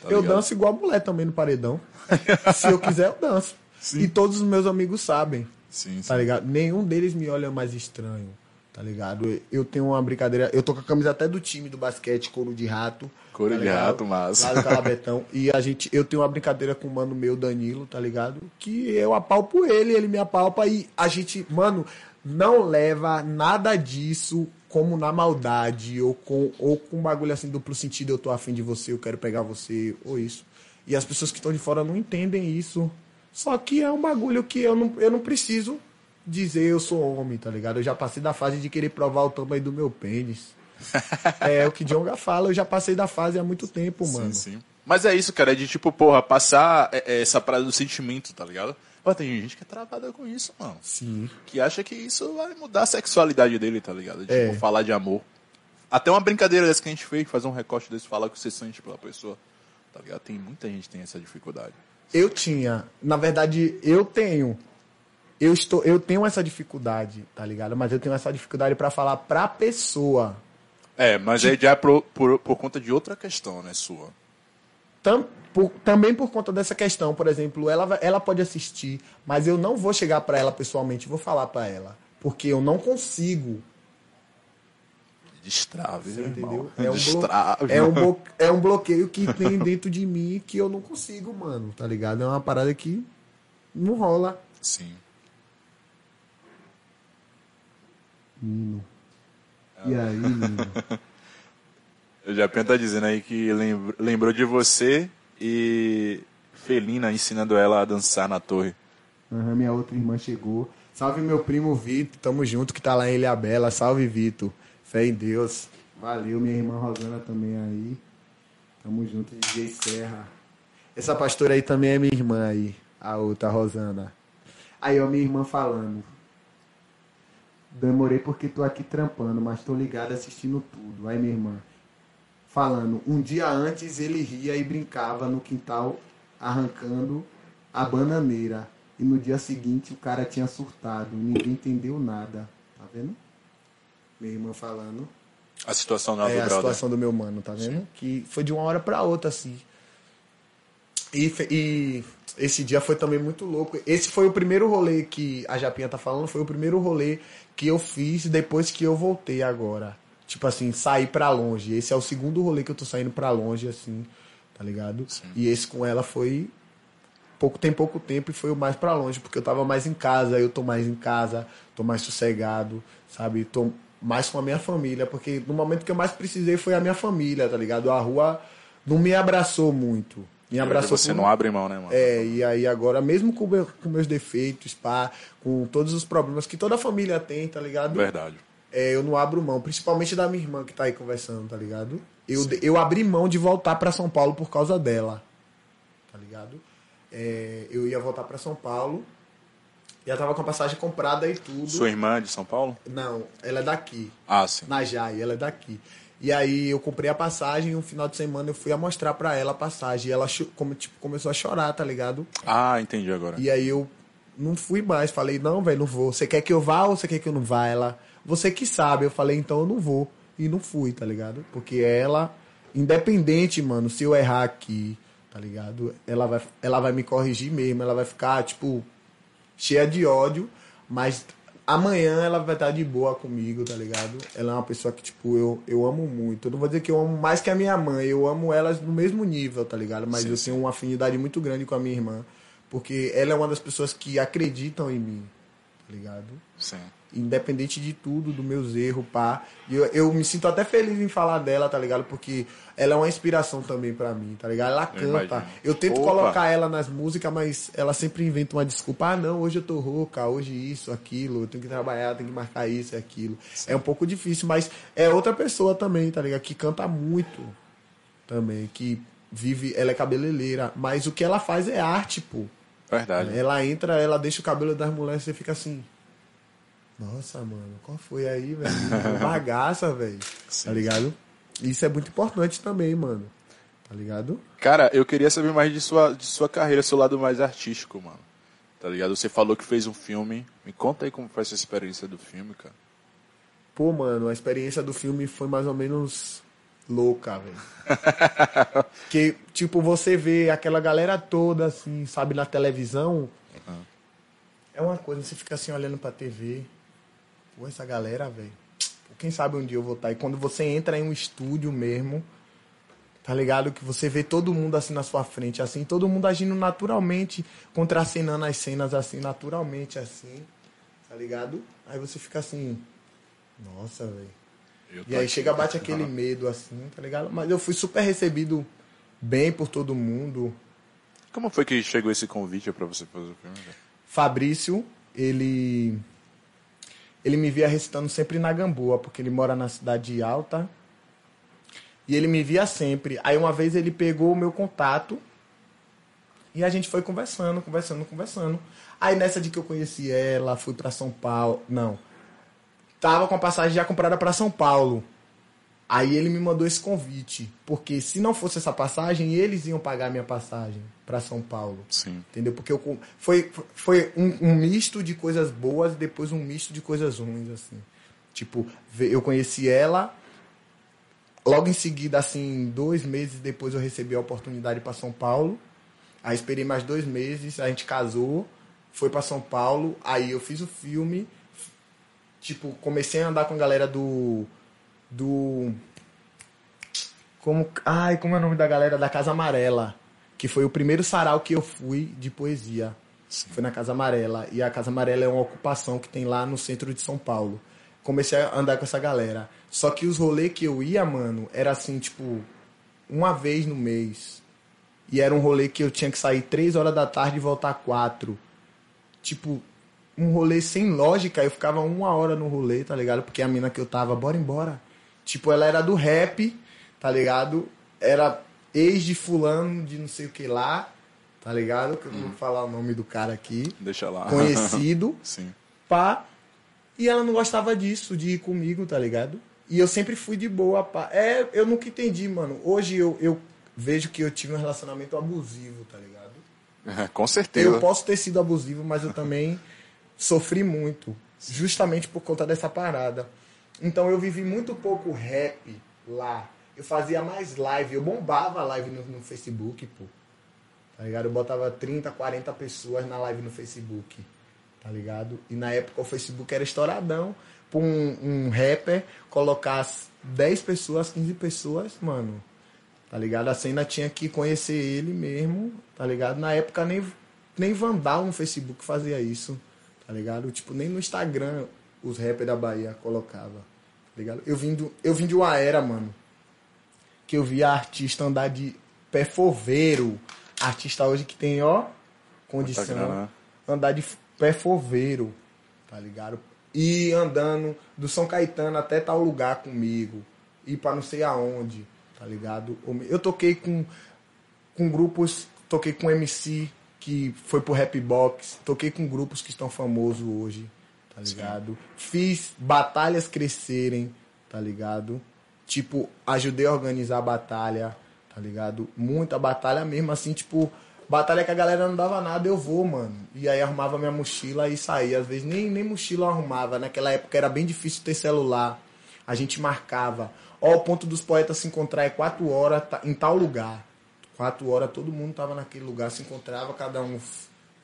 S1: tá
S2: eu danço igual mulher também no paredão. Se eu quiser, eu danço. E todos os meus amigos sabem,
S1: Sim, sim.
S2: tá ligado? Nenhum deles me olha mais estranho. Tá ligado? Eu tenho uma brincadeira. Eu tô com a camisa até do time do basquete, couro de rato.
S1: Couro
S2: tá
S1: de rato, massa.
S2: Lá do Calabetão. e a gente, eu tenho uma brincadeira com o mano meu, Danilo, tá ligado? Que eu apalpo ele, ele me apalpa e a gente, mano, não leva nada disso como na maldade ou com ou com um bagulho assim duplo sentido, eu tô afim de você, eu quero pegar você, ou isso. E as pessoas que estão de fora não entendem isso. Só que é um bagulho que eu não, eu não preciso dizer eu sou homem, tá ligado? Eu já passei da fase de querer provar o tamanho do meu pênis. é o que Jonga fala, eu já passei da fase há muito tempo, mano.
S1: Sim, sim. Mas é isso, cara, é de tipo, porra, passar é, é, essa parada do sentimento, tá ligado? Pô, tem gente que é travada com isso, mano.
S2: Sim.
S1: Que acha que isso vai mudar a sexualidade dele, tá ligado? Tipo,
S2: É.
S1: falar de amor. Até uma brincadeira dessa que a gente fez, fazer um recorte desse, falar que você sente pela pessoa. Tá ligado? Tem muita gente que tem essa dificuldade.
S2: Eu tinha, na verdade, eu tenho. Eu estou, eu tenho essa dificuldade, tá ligado? Mas eu tenho essa dificuldade pra falar pra pessoa.
S1: É, mas aí já é por, por, por conta de outra questão, né, sua.
S2: Tam- por- também por conta dessa questão, por exemplo, ela, ela pode assistir, mas eu não vou chegar pra ela pessoalmente, vou falar pra ela, porque eu não consigo,
S1: Destrave,
S2: você entendeu? É um,
S1: Destrave.
S2: é, um é um bloqueio que tem dentro de mim que eu não consigo, mano, tá ligado? É uma parada que não rola.
S1: Sim.
S2: Nino. E aí, Nino?
S1: O Japinha tá dizendo aí que lembr- lembrou de você e Felina ensinando ela a dançar na torre.
S2: Aham, minha outra irmã chegou. Salve meu primo Vitor, tamo junto, que tá lá em Ilhabela. Salve, Vitor. Fé em Deus. Valeu, minha irmã Rosana também aí. Tamo junto, DJ Serra. Essa pastora aí também é minha irmã aí, a outra, a Rosana. Aí, ó, minha irmã falando. Demorei porque tô aqui trampando, mas tô ligado assistindo tudo. Aí, minha irmã. Falando, um dia antes ele ria e brincava no quintal, arrancando a bananeira. E no dia seguinte o cara tinha surtado. Ninguém entendeu nada. Tá vendo? Minha irmã falando.
S1: A situação da
S2: É a
S1: brother.
S2: situação do meu mano, tá vendo? Que foi de uma hora pra outra, assim. E, e esse dia foi também muito louco. Esse foi o primeiro rolê que a Japinha tá falando, foi o primeiro rolê que eu fiz depois que eu voltei agora. Tipo assim, sair pra longe. Esse é o segundo rolê que eu tô saindo pra longe, assim, tá ligado? E esse com ela foi. Pouco, tem pouco tempo e foi o mais pra longe, porque eu tava mais em casa, eu tô mais em casa, tô mais sossegado, sabe? Tô mais com a minha família, porque no momento que eu mais precisei foi a minha família, tá ligado? A rua não me abraçou muito. Me abraçou
S1: Você não abre mão, né, mano?
S2: é, e aí agora, mesmo com, meu- com meus defeitos, pá, com todos os problemas que toda família tem, tá ligado?
S1: Verdade.
S2: É, eu não abro mão, principalmente da minha irmã que tá aí conversando, tá ligado? Eu, eu abri mão de voltar pra São Paulo por causa dela, tá ligado? É, eu ia voltar pra São Paulo, já tava com a passagem comprada e tudo.
S1: Sua irmã é de São Paulo?
S2: Não, ela é daqui,
S1: Ah, sim.
S2: na Jai, ela é daqui. E aí eu comprei a passagem e um final de semana eu fui a mostrar pra ela a passagem. E ela como, tipo, começou a chorar, tá ligado?
S1: Ah, entendi agora.
S2: E aí eu não fui mais. Falei, não, velho, não vou. Você quer que eu vá ou você quer que eu não vá? Ela, você que sabe. Eu falei, então eu não vou. E não fui, tá ligado? Porque ela, independente, mano, se eu errar aqui, tá ligado? Ela vai, ela vai me corrigir mesmo. Ela vai ficar, tipo, cheia de ódio. Mas amanhã ela vai estar de boa comigo, tá ligado? Ela é uma pessoa que, tipo, eu, eu amo muito. Eu não vou dizer que eu amo mais que a minha mãe. Eu amo elas no mesmo nível, tá ligado? Mas
S1: Sim,
S2: eu
S1: sim.
S2: tenho uma afinidade muito grande com a minha irmã. Porque ela é uma das pessoas que acreditam em mim, tá ligado?
S1: Sim.
S2: Independente de tudo, dos meus erros, pá. E eu, eu me sinto até feliz em falar dela, tá ligado? Porque ela é uma inspiração também pra mim, tá ligado? Ela
S1: Eu
S2: canta.
S1: imagino.
S2: Eu, tento
S1: Opa.
S2: colocar ela nas músicas, mas ela sempre inventa uma desculpa. Ah, não, hoje eu tô rouca, hoje isso, aquilo, eu tenho que trabalhar, tenho que marcar isso e aquilo. É um pouco difícil, mas é outra pessoa também, tá ligado? Que canta muito também, que vive, ela é cabeleireira, mas o que ela faz é arte, pô.
S1: Verdade.
S2: Ela entra, ela deixa o cabelo das mulheres e você fica assim. Nossa, mano, qual foi aí, velho? Bagaça, velho. Tá ligado? Isso é muito importante também, mano. Tá ligado?
S1: Cara, eu queria saber mais de sua, de sua carreira, seu lado mais artístico, mano. Tá ligado? Você falou que fez um filme. Me conta aí como foi essa experiência do filme, cara.
S2: Pô, mano, a experiência do filme foi mais ou menos louca, velho. que, tipo, você vê aquela galera toda, assim, sabe, na televisão. É uma coisa, você fica assim olhando pra TV. Pô, essa galera, velho. Quem sabe um dia eu vou estar. E quando você entra em um estúdio mesmo, tá ligado? Que você vê todo mundo assim na sua frente, assim, todo mundo agindo naturalmente, contracenando as cenas assim, naturalmente, assim, tá ligado? Aí você fica assim, nossa, velho. E aí chega, bate aquele medo, assim, tá ligado? Mas eu fui super recebido bem por todo mundo.
S1: Como foi que chegou esse convite para você fazer o filme?
S2: Fabrício, ele ele me via recitando sempre na Gamboa, porque ele mora na cidade alta. E ele me via sempre. Aí uma vez ele pegou o meu contato e a gente foi conversando, conversando, conversando. Aí nessa de que eu conheci ela, fui para São Paulo. Não. Tava com a passagem já comprada para São Paulo. Aí ele me mandou esse convite, porque se não fosse essa passagem, eles iam pagar minha passagem para São Paulo.
S1: Sim.
S2: Entendeu? Porque eu, foi, foi um, um, misto de coisas boas e depois um misto de coisas ruins, assim. Tipo, eu conheci ela, logo em seguida, assim, dois meses depois eu recebi a oportunidade para São Paulo. Aí esperei mais dois meses, a gente casou, foi para São Paulo, aí eu fiz o filme, tipo, comecei a andar com a galera do do. Como. Ai, como é o nome da galera da Casa Amarela? Que foi o primeiro sarau que eu fui de poesia. Sim. Foi na Casa Amarela. E a Casa Amarela é uma ocupação que tem lá no centro de São Paulo. Comecei a andar com essa galera. Só que os rolês que eu ia, mano, era assim, tipo, uma vez no mês. E era um rolê que eu tinha que sair três horas da tarde e voltar quatro. Tipo, um rolê sem lógica. Eu ficava uma hora no rolê, tá ligado? Porque a mina que eu tava, bora embora. Tipo, ela era do rap, tá ligado? Era ex de fulano de não sei o que lá, tá ligado? Que eu não vou hum. falar o nome do cara aqui.
S1: Deixa lá.
S2: Conhecido.
S1: Sim.
S2: Pá. E ela não gostava disso, de ir comigo, tá ligado? E eu sempre fui de boa, pá. É, eu nunca entendi, mano. Hoje eu, eu vejo que eu tive um relacionamento abusivo, tá ligado?
S1: com certeza.
S2: Eu posso ter sido abusivo, mas eu também sofri muito. Justamente por conta dessa parada. Então eu vivi muito pouco rap lá. Eu fazia mais live, eu bombava live no, no Facebook, pô. Tá ligado? Eu botava 30, 40 pessoas na live no Facebook. Tá ligado? E na época o Facebook era estouradão. Pra um, um rapper colocar 10 pessoas, 15 pessoas, mano. Tá ligado? A cena tinha que conhecer ele mesmo, tá ligado? Na época nem, nem Vandal no Facebook fazia isso, tá ligado? Tipo, nem no Instagram os rappers da Bahia colocava. Tá ligado? Eu vim, do, eu vim de uma era, mano, que eu via artista andar de pé foveiro. Artista hoje que tem, ó, condição. Né? Andar de pé foveiro, tá ligado? E andando do São Caetano até tal lugar comigo. Ir pra não sei aonde, tá ligado? Eu toquei com, com grupos, toquei com MC que foi pro Rap Box, toquei com grupos que estão famosos hoje tá ligado? Sim. Fiz batalhas crescerem, tá ligado? Tipo, ajudei a organizar a batalha, tá ligado? Muita batalha mesmo, assim, tipo, batalha que a galera não dava nada, eu vou, mano. E aí arrumava minha mochila e saía. Às vezes nem, nem mochila arrumava. Naquela época era bem difícil ter celular. A gente marcava. Ó, o ponto dos poetas se encontrar é quatro horas tá, em tal lugar. Quatro horas todo mundo tava naquele lugar, se encontrava, cada um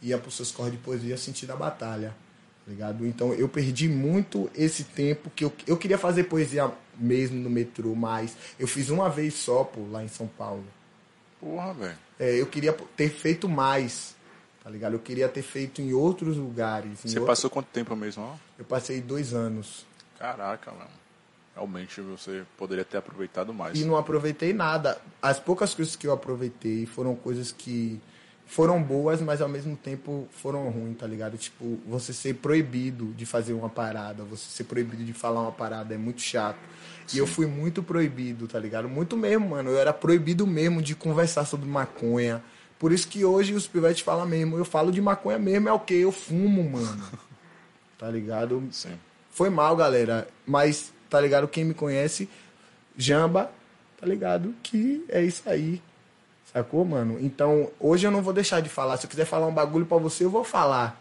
S2: ia pros seus corres de poesia sentir a batalha ligado? Então eu perdi muito esse tempo que eu, eu queria fazer poesia mesmo no metrô, mas eu fiz uma vez só, pô, lá em São Paulo.
S1: Porra, velho.
S2: É, eu queria ter feito mais, tá ligado? Eu queria ter feito em outros lugares. Em
S1: você
S2: outro...
S1: passou quanto tempo mesmo? Ó?
S2: Eu passei dois anos.
S1: Caraca, mano. Realmente você poderia ter aproveitado mais.
S2: E não aproveitei nada. As poucas coisas que eu aproveitei foram coisas que foram boas, mas ao mesmo tempo foram ruins, tá ligado? Tipo, você ser proibido de fazer uma parada, você ser proibido de falar uma parada é muito chato. Sim. E eu fui muito proibido, tá ligado? Muito mesmo, mano. Eu era proibido mesmo de conversar sobre maconha. Por isso que hoje os pivetes falam mesmo. Eu falo de maconha mesmo, é o que? Eu fumo, mano. Tá ligado?
S1: Sim.
S2: Foi mal, galera. Mas, tá ligado? Quem me conhece, Jamba, tá ligado? Que é isso aí. Sacou, mano? Então, hoje eu não vou deixar de falar. Se eu quiser falar um bagulho para você, eu vou falar.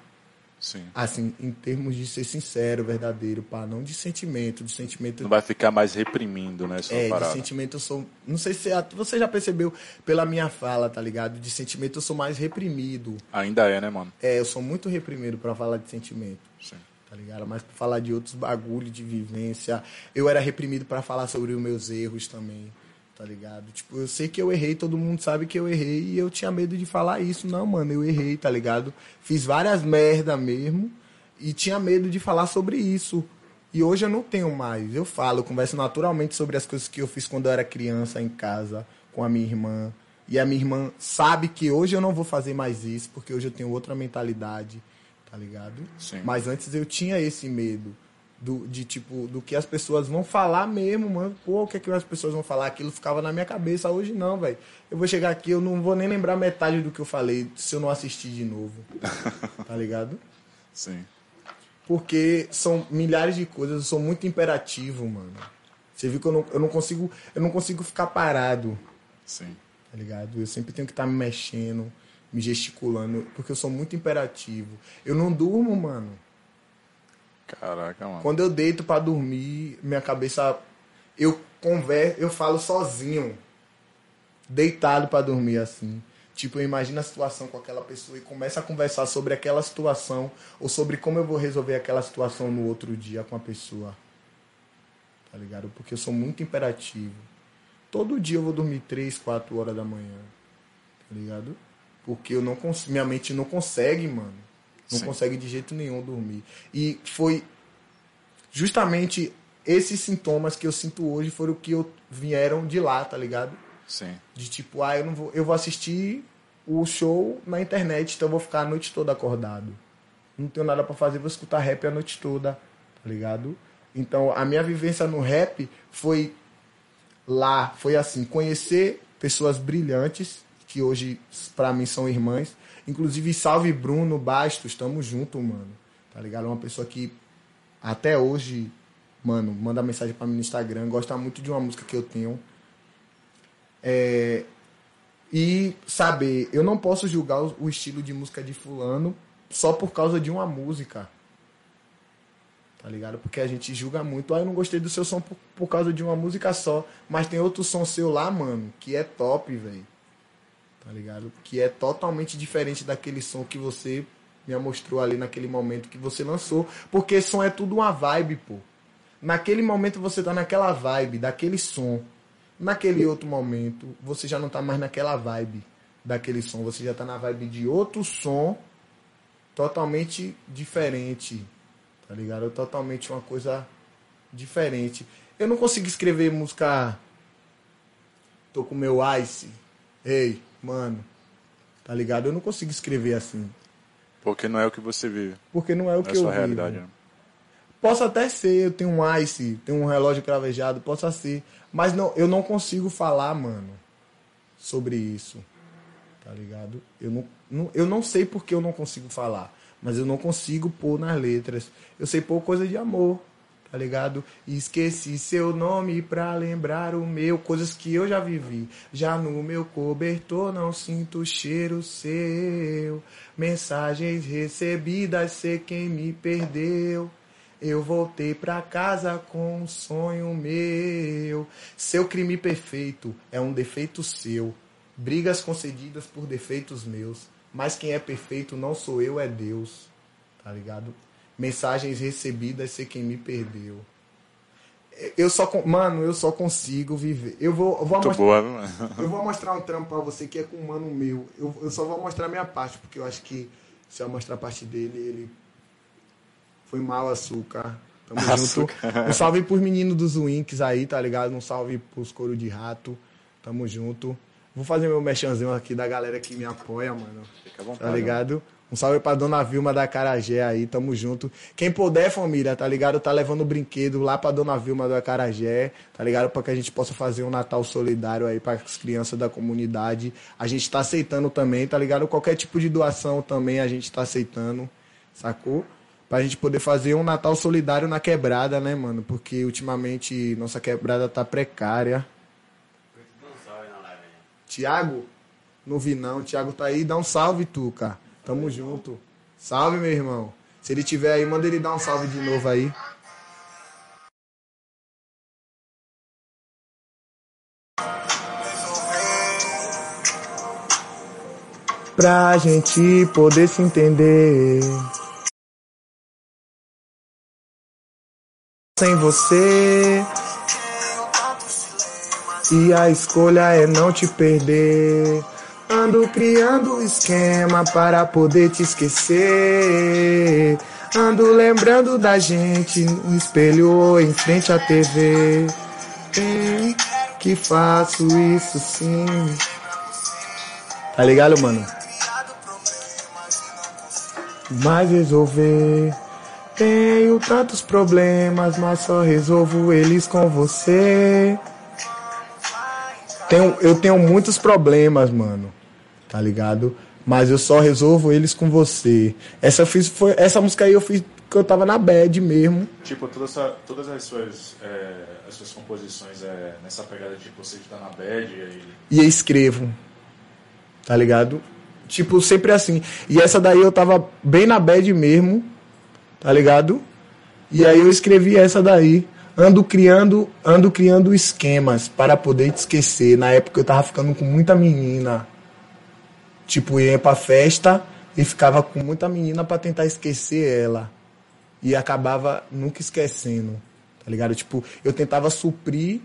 S1: Sim.
S2: Assim, em termos de ser sincero, verdadeiro, pá. Não de sentimento. De sentimento.
S1: Não vai ficar mais reprimindo, né?
S2: É, parada. de sentimento eu sou. Não sei se você já percebeu pela minha fala, tá ligado? De sentimento eu sou mais reprimido.
S1: Ainda é, né, mano?
S2: É, eu sou muito reprimido para falar de sentimento.
S1: Sim.
S2: tá ligado? Mas pra falar de outros bagulho de vivência. Eu era reprimido para falar sobre os meus erros também, tá ligado? Tipo, eu sei que eu errei, todo mundo sabe que eu errei e eu tinha medo de falar isso. Não, mano, eu errei, tá ligado? Fiz várias merda mesmo e tinha medo de falar sobre isso. E hoje eu não tenho mais. Eu falo, eu converso naturalmente sobre as coisas que eu fiz quando eu era criança em casa, com a minha irmã. E a minha irmã sabe que hoje eu não vou fazer mais isso, porque hoje eu tenho outra mentalidade tá ligado?
S1: Sim.
S2: Mas antes eu tinha esse medo do, de tipo, do que as pessoas vão falar mesmo, mano. Pô, o que, é que as pessoas vão falar? Aquilo ficava na minha cabeça. Hoje não, velho. Eu vou chegar aqui, eu não vou nem lembrar metade do que eu falei se eu não assistir de novo. tá ligado?
S1: Sim.
S2: Porque são milhares de coisas, eu sou muito imperativo, mano. Você viu que eu não, eu não consigo, eu não consigo ficar parado,
S1: Sim.
S2: tá ligado? Eu sempre tenho que estar me mexendo, me gesticulando, porque eu sou muito imperativo. Eu não durmo, mano.
S1: Caraca, mano.
S2: Quando eu deito pra dormir, minha cabeça eu converso, eu falo sozinho, deitado pra dormir assim. Tipo, eu imagino a situação com aquela pessoa e começo a conversar sobre aquela situação ou sobre como eu vou resolver aquela situação no outro dia com a pessoa. Tá ligado? Porque eu sou muito imperativo. Todo dia eu vou dormir 3, 4 horas da manhã. Tá ligado? Porque eu não cons... minha mente não consegue, mano. Não
S1: Sim.
S2: consegue de jeito nenhum dormir. E foi justamente esses sintomas que eu sinto hoje foram o que eu vieram de lá, tá ligado?
S1: Sim.
S2: De tipo, ah, eu não vou, eu vou assistir o show na internet, então eu vou ficar a noite toda acordado. Não tenho nada pra fazer, vou escutar rap a noite toda, tá ligado? Então, a minha vivência no rap foi lá, foi assim, conhecer pessoas brilhantes que hoje pra mim são irmãs. Inclusive, salve Bruno Bastos, tamo junto, mano. Tá ligado? Uma pessoa que até hoje, mano, manda mensagem pra mim no Instagram, gosta muito de uma música que eu tenho. É, e saber, eu não posso julgar o, o estilo de música de fulano só por causa de uma música. Tá ligado? Porque a gente julga muito. Ah, eu não gostei do seu som por, por causa de uma música só. Mas tem outro som seu lá, mano, que é top, velho. Tá ligado? Que é totalmente diferente daquele som que você me mostrou ali naquele momento que você lançou. Porque som é tudo uma vibe, pô. Naquele momento você tá naquela vibe, daquele som. Naquele outro momento, você já não tá mais naquela vibe daquele som. Você já tá na vibe de outro som totalmente diferente. Tá ligado? Totalmente uma coisa diferente. Eu não consigo escrever música. Tô com meu ice. Ei, mano. Tá ligado? Eu não consigo escrever assim.
S1: Porque não é o que você vive.
S2: Porque não é o
S1: Não é
S2: que
S1: a
S2: eu
S1: sua
S2: vivo.
S1: realidade, né?
S2: Posso até ser, eu tenho um ice, tenho um relógio cravejado, possa ser. Mas não, eu não consigo falar, mano, sobre isso. Tá ligado? Eu não, não- eu não sei porque eu não consigo falar. Mas eu não consigo pôr nas letras. Eu sei pôr coisa de amor, tá ligado? Esqueci seu nome pra lembrar o meu. Coisas que eu já vivi. Já no meu cobertor não sinto cheiro seu. Mensagens recebidas, sei quem me perdeu. Eu voltei pra casa com um sonho meu. Seu crime perfeito é um defeito seu. Brigas concedidas por defeitos meus. Mas quem é perfeito não sou eu, é Deus. Tá ligado? Mensagens recebidas, sei quem me perdeu. Eu só, mano, eu só consigo viver. Eu vou, eu vou
S1: Muito
S2: mostrar,
S1: boa, mano?
S2: eu vou mostrar um trampo pra você que é com um mano meu. Eu, eu só vou mostrar minha parte, porque eu acho que se eu mostrar a parte dele, ele foi mal, açúcar. Tamo junto. Um salve pros meninos dos Winks aí, tá ligado? Um salve pros couro de rato. Tamo junto. Vou fazer meu mechanzinho aqui da galera que me apoia, mano.
S1: Fica à vontade.
S2: Tá ligado? Um salve pra dona Vilma da Carajé aí, tamo junto. Quem puder, família, tá ligado? Tá levando brinquedo lá pra dona Vilma da Carajé, tá ligado? Pra que a gente possa fazer um Natal solidário aí para as crianças da comunidade. A gente tá aceitando também, tá ligado? Qualquer tipo de doação também a gente tá aceitando, sacou? Pra gente poder fazer um Natal solidário na quebrada, né, mano? Porque ultimamente nossa quebrada tá precária. Tiago? Não vi não. Tiago tá aí. Dá um salve, Tuca. Tamo junto. Salve, meu irmão. Se ele tiver aí, manda ele dar um salve de novo aí. Pra gente poder se entender. sem você. E a escolha é não te perder. Ando criando esquema para poder te esquecer. Ando lembrando da gente no espelho ou em frente à TV. Tem que faço isso sim. Tá ligado, mano? Mas resolver. Tenho tantos problemas, mas só resolvo eles com você. Tenho, eu tenho muitos problemas, mano. Tá ligado? Mas eu só resolvo eles com você. Essa, fiz, foi, essa música aí eu fiz que eu tava na bad mesmo.
S3: Tipo, toda essa, todas as suas, é, as suas composições é nessa pegada de tipo, você estar na bad e...
S2: E escrevo. Tá ligado? Tipo, sempre assim. E essa daí eu tava bem na bad mesmo. Tá ligado? E aí eu escrevi essa daí. Ando criando, ando criando esquemas para poder te esquecer. Na época eu tava ficando com muita menina. Tipo, ia pra festa e ficava com muita menina para tentar esquecer ela. E acabava nunca esquecendo. Tá ligado? Tipo, eu tentava suprir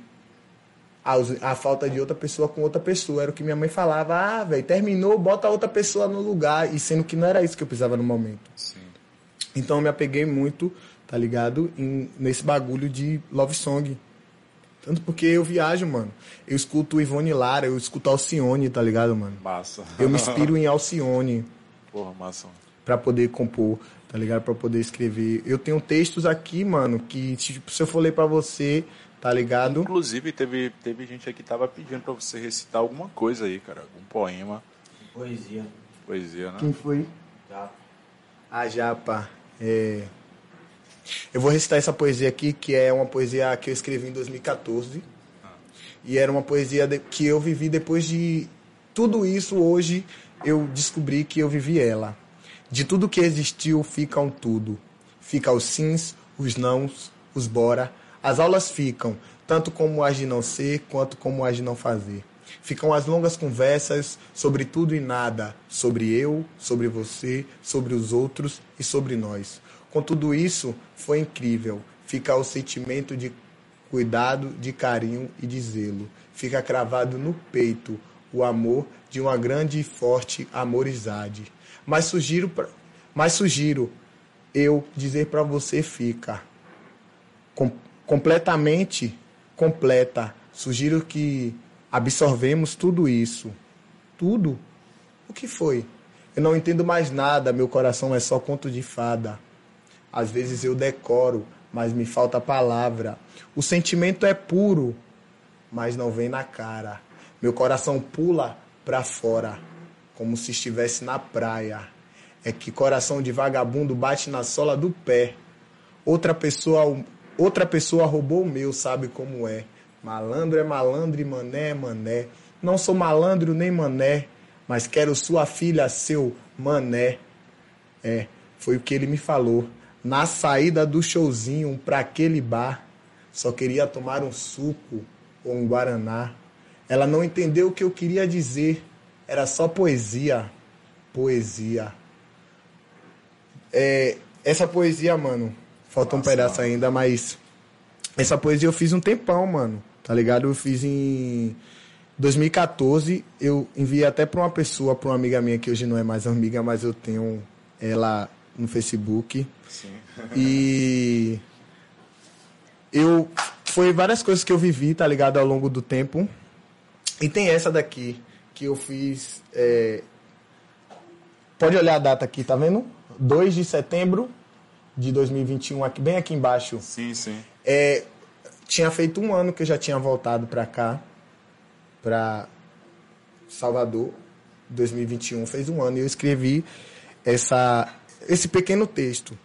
S2: a, a falta de outra pessoa com outra pessoa. Era o que minha mãe falava. Ah, velho, terminou, bota outra pessoa no lugar. E sendo que não era isso que eu precisava no momento.
S3: Sim.
S2: Então eu me apeguei muito, tá ligado? Em, nesse bagulho de love song. Tanto porque eu viajo, mano. Eu escuto Ivone Lara, eu escuto Alcione, tá ligado, mano?
S3: Massa.
S2: Eu me inspiro em Alcione
S3: Porra, massa.
S2: pra poder compor, tá ligado? Pra poder escrever. Eu tenho textos aqui, mano, que tipo, se eu for ler pra você, tá ligado?
S3: Inclusive, teve, teve gente aqui que tava pedindo pra você recitar alguma coisa aí, cara. Algum poema,
S4: Poesia.
S3: poesia, né?
S2: Quem foi?
S4: Já.
S2: A Japa. É... Eu vou recitar essa poesia aqui, que é uma poesia que eu escrevi em 2014. E era uma poesia que eu vivi depois de tudo isso. Hoje eu descobri que eu vivi ela. De tudo que existiu, fica um tudo. Fica os sims, os nãos, os bora. As aulas ficam, tanto como as de não ser, quanto como as de não fazer. Ficam as longas conversas sobre tudo e nada, sobre eu, sobre você, sobre os outros e sobre nós. Com tudo isso, foi incrível. Fica o sentimento de cuidado, de carinho e de zelo. Fica cravado no peito o amor de uma grande e forte amorizade. Mas sugiro, mas sugiro eu dizer para você fica com- completamente completa. Sugiro que absorvemos tudo isso. Tudo? O que foi? Eu não entendo mais nada, meu coração é só conto de fada. Às vezes eu decoro, mas me falta palavra. O sentimento é puro, mas não vem na cara. Meu coração pula pra fora, como se estivesse na praia. É que coração de vagabundo bate na sola do pé. Outra pessoa, outra pessoa roubou o meu, sabe como é. Malandro é malandro e mané é mané. Não sou malandro nem mané, mas quero sua filha, seu mané. É, foi o que ele me falou. Na saída do showzinho pra aquele bar, só queria tomar um suco ou um guaraná. Ela não entendeu o que eu queria dizer. Era só poesia. Poesia. É, essa poesia, mano, falta um pedaço
S3: mano.
S2: ainda, mas essa poesia eu fiz um tempão, mano. Tá ligado? Eu fiz em 2014. Eu enviei até pra uma pessoa, pra uma amiga minha que hoje não é mais amiga, mas eu tenho ela no Facebook.
S3: Sim.
S2: E eu foi várias coisas que eu vivi, tá ligado, ao longo do tempo. E tem essa daqui que eu fiz. é, Pode olhar a data aqui, tá vendo? 2 de setembro de 2021, aqui, bem aqui embaixo.
S3: Sim, sim.
S2: É, tinha feito um ano que eu já tinha voltado pra cá, pra Salvador, 2021, fez um ano, e eu escrevi essa, esse pequeno texto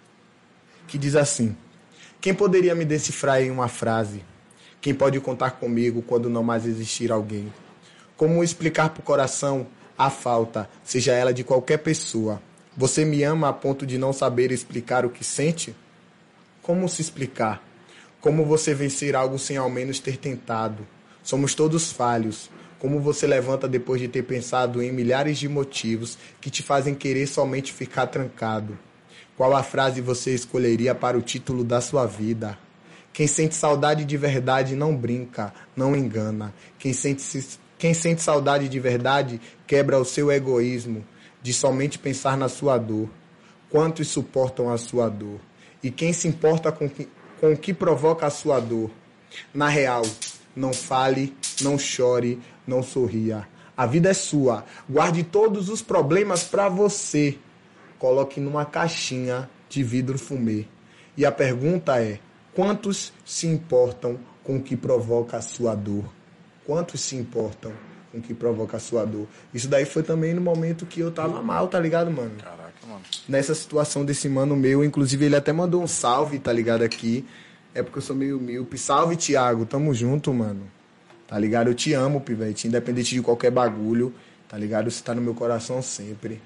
S2: que diz assim: Quem poderia me decifrar em uma frase? Quem pode contar comigo quando não mais existir alguém? Como explicar pro coração a falta, seja ela de qualquer pessoa? Você me ama a ponto de não saber explicar o que sente? Como se explicar? Como você vencer algo sem ao menos ter tentado? Somos todos falhos. Como você levanta depois de ter pensado em milhares de motivos que te fazem querer somente ficar trancado? Qual a frase você escolheria para o título da sua vida? Quem sente saudade de verdade não brinca, não engana. Quem sente, quem sente saudade de verdade quebra o seu egoísmo de somente pensar na sua dor. Quantos suportam a sua dor? E quem se importa com, que, com o que provoca a sua dor? Na real, não fale, não chore, não sorria. A vida é sua. Guarde todos os problemas para você. Coloque numa caixinha de vidro fumê. E a pergunta é: quantos se importam com o que provoca a sua dor? Quantos se importam com o que provoca a sua dor? Isso daí foi também no momento que eu tava mal, tá ligado, mano?
S1: Caraca, mano.
S2: Nessa situação desse mano meu, inclusive ele até mandou um salve, tá ligado aqui. É porque eu sou meio míope. Salve, Thiago. Tamo junto, mano. Tá ligado? Eu te amo, pivete. Independente de qualquer bagulho. Tá ligado? Você tá no meu coração sempre.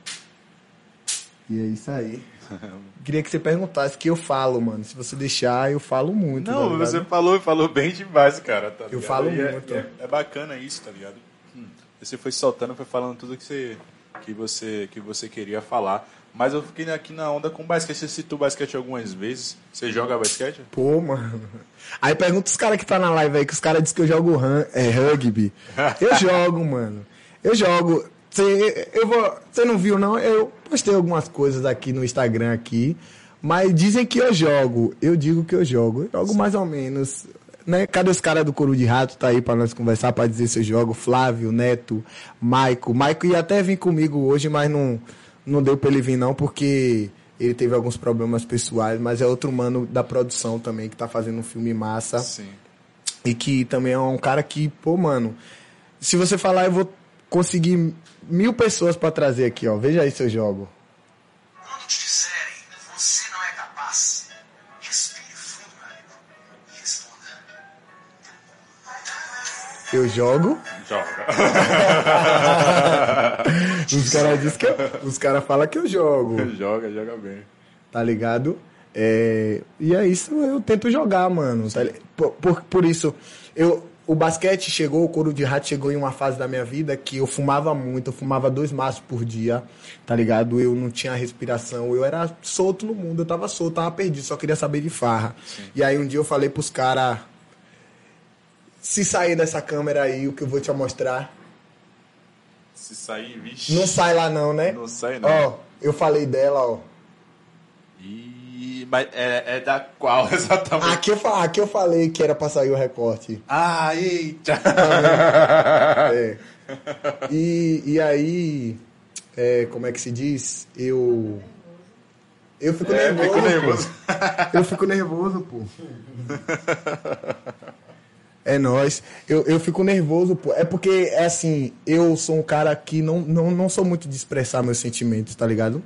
S2: E é isso aí. Queria que você perguntasse que eu falo, mano. Se você deixar, eu falo muito.
S1: Não,
S2: tá
S1: você falou, falou bem demais, cara. Tá
S2: eu falo
S1: e
S2: muito.
S1: É, é, é, bacana isso, tá ligado? Hum. Você foi soltando, foi falando tudo que você, que você, que você queria falar. Mas eu fiquei aqui na onda com basquete. Você citou basquete algumas vezes. Você joga basquete?
S2: Pô, mano. Aí pergunta os caras que tá na live aí, que os caras dizem que eu jogo ran, é, rugby. Eu jogo, mano. Eu jogo. Você, eu vou, você não viu, não? Eu postei algumas coisas aqui no Instagram aqui. Mas dizem que eu jogo. Eu digo que eu jogo. Eu jogo Sim. mais ou menos. Né? Cadê os caras do Couro de Rato? Tá aí pra nós conversar, pra dizer se eu jogo. Flávio, Neto, Maico. Maico ia até vir comigo hoje, mas não não deu pra ele vir não, porque ele teve alguns problemas pessoais, mas é outro mano da produção também, que tá fazendo um filme massa.
S1: Sim.
S2: E que também é um cara que, pô, mano, se você falar, eu vou conseguir mil pessoas para trazer aqui, ó. Veja aí seu jogo. Quando te disserem, você não é capaz, respire fundo, meu amigo, e responda. Eu jogo?
S1: Joga.
S2: os caras dizem que eu, os caras falam que eu jogo.
S1: joga, joga bem.
S2: Tá ligado? É, e é isso, eu tento jogar, mano. Tá, por, por, por, isso, eu, o basquete chegou, o couro de rato chegou em uma fase da minha vida que eu fumava muito, eu fumava dois maços por dia, tá ligado? Eu não tinha respiração, eu era solto no mundo, eu tava solto, tava perdido, só queria saber de farra. Sim. E aí um dia eu falei pros caras, se sair dessa câmera aí, o que eu vou te mostrar
S1: se sair, vixe.
S2: Não sai lá não, né?
S1: Não sai não.
S2: Ó, eu falei dela, ó.
S1: E... Mas é, é da qual exatamente?
S2: Aqui eu, aqui eu falei que era pra sair o recorte.
S1: Ah, eita!
S2: é. E, e aí, é, como é que se diz? Eu... Eu fico é, nervoso. Fico nervoso. eu fico nervoso, pô. É nós. Eu, eu fico nervoso, pô. É porque, é assim, eu sou um cara que não, não, não sou muito de expressar meus sentimentos, tá ligado?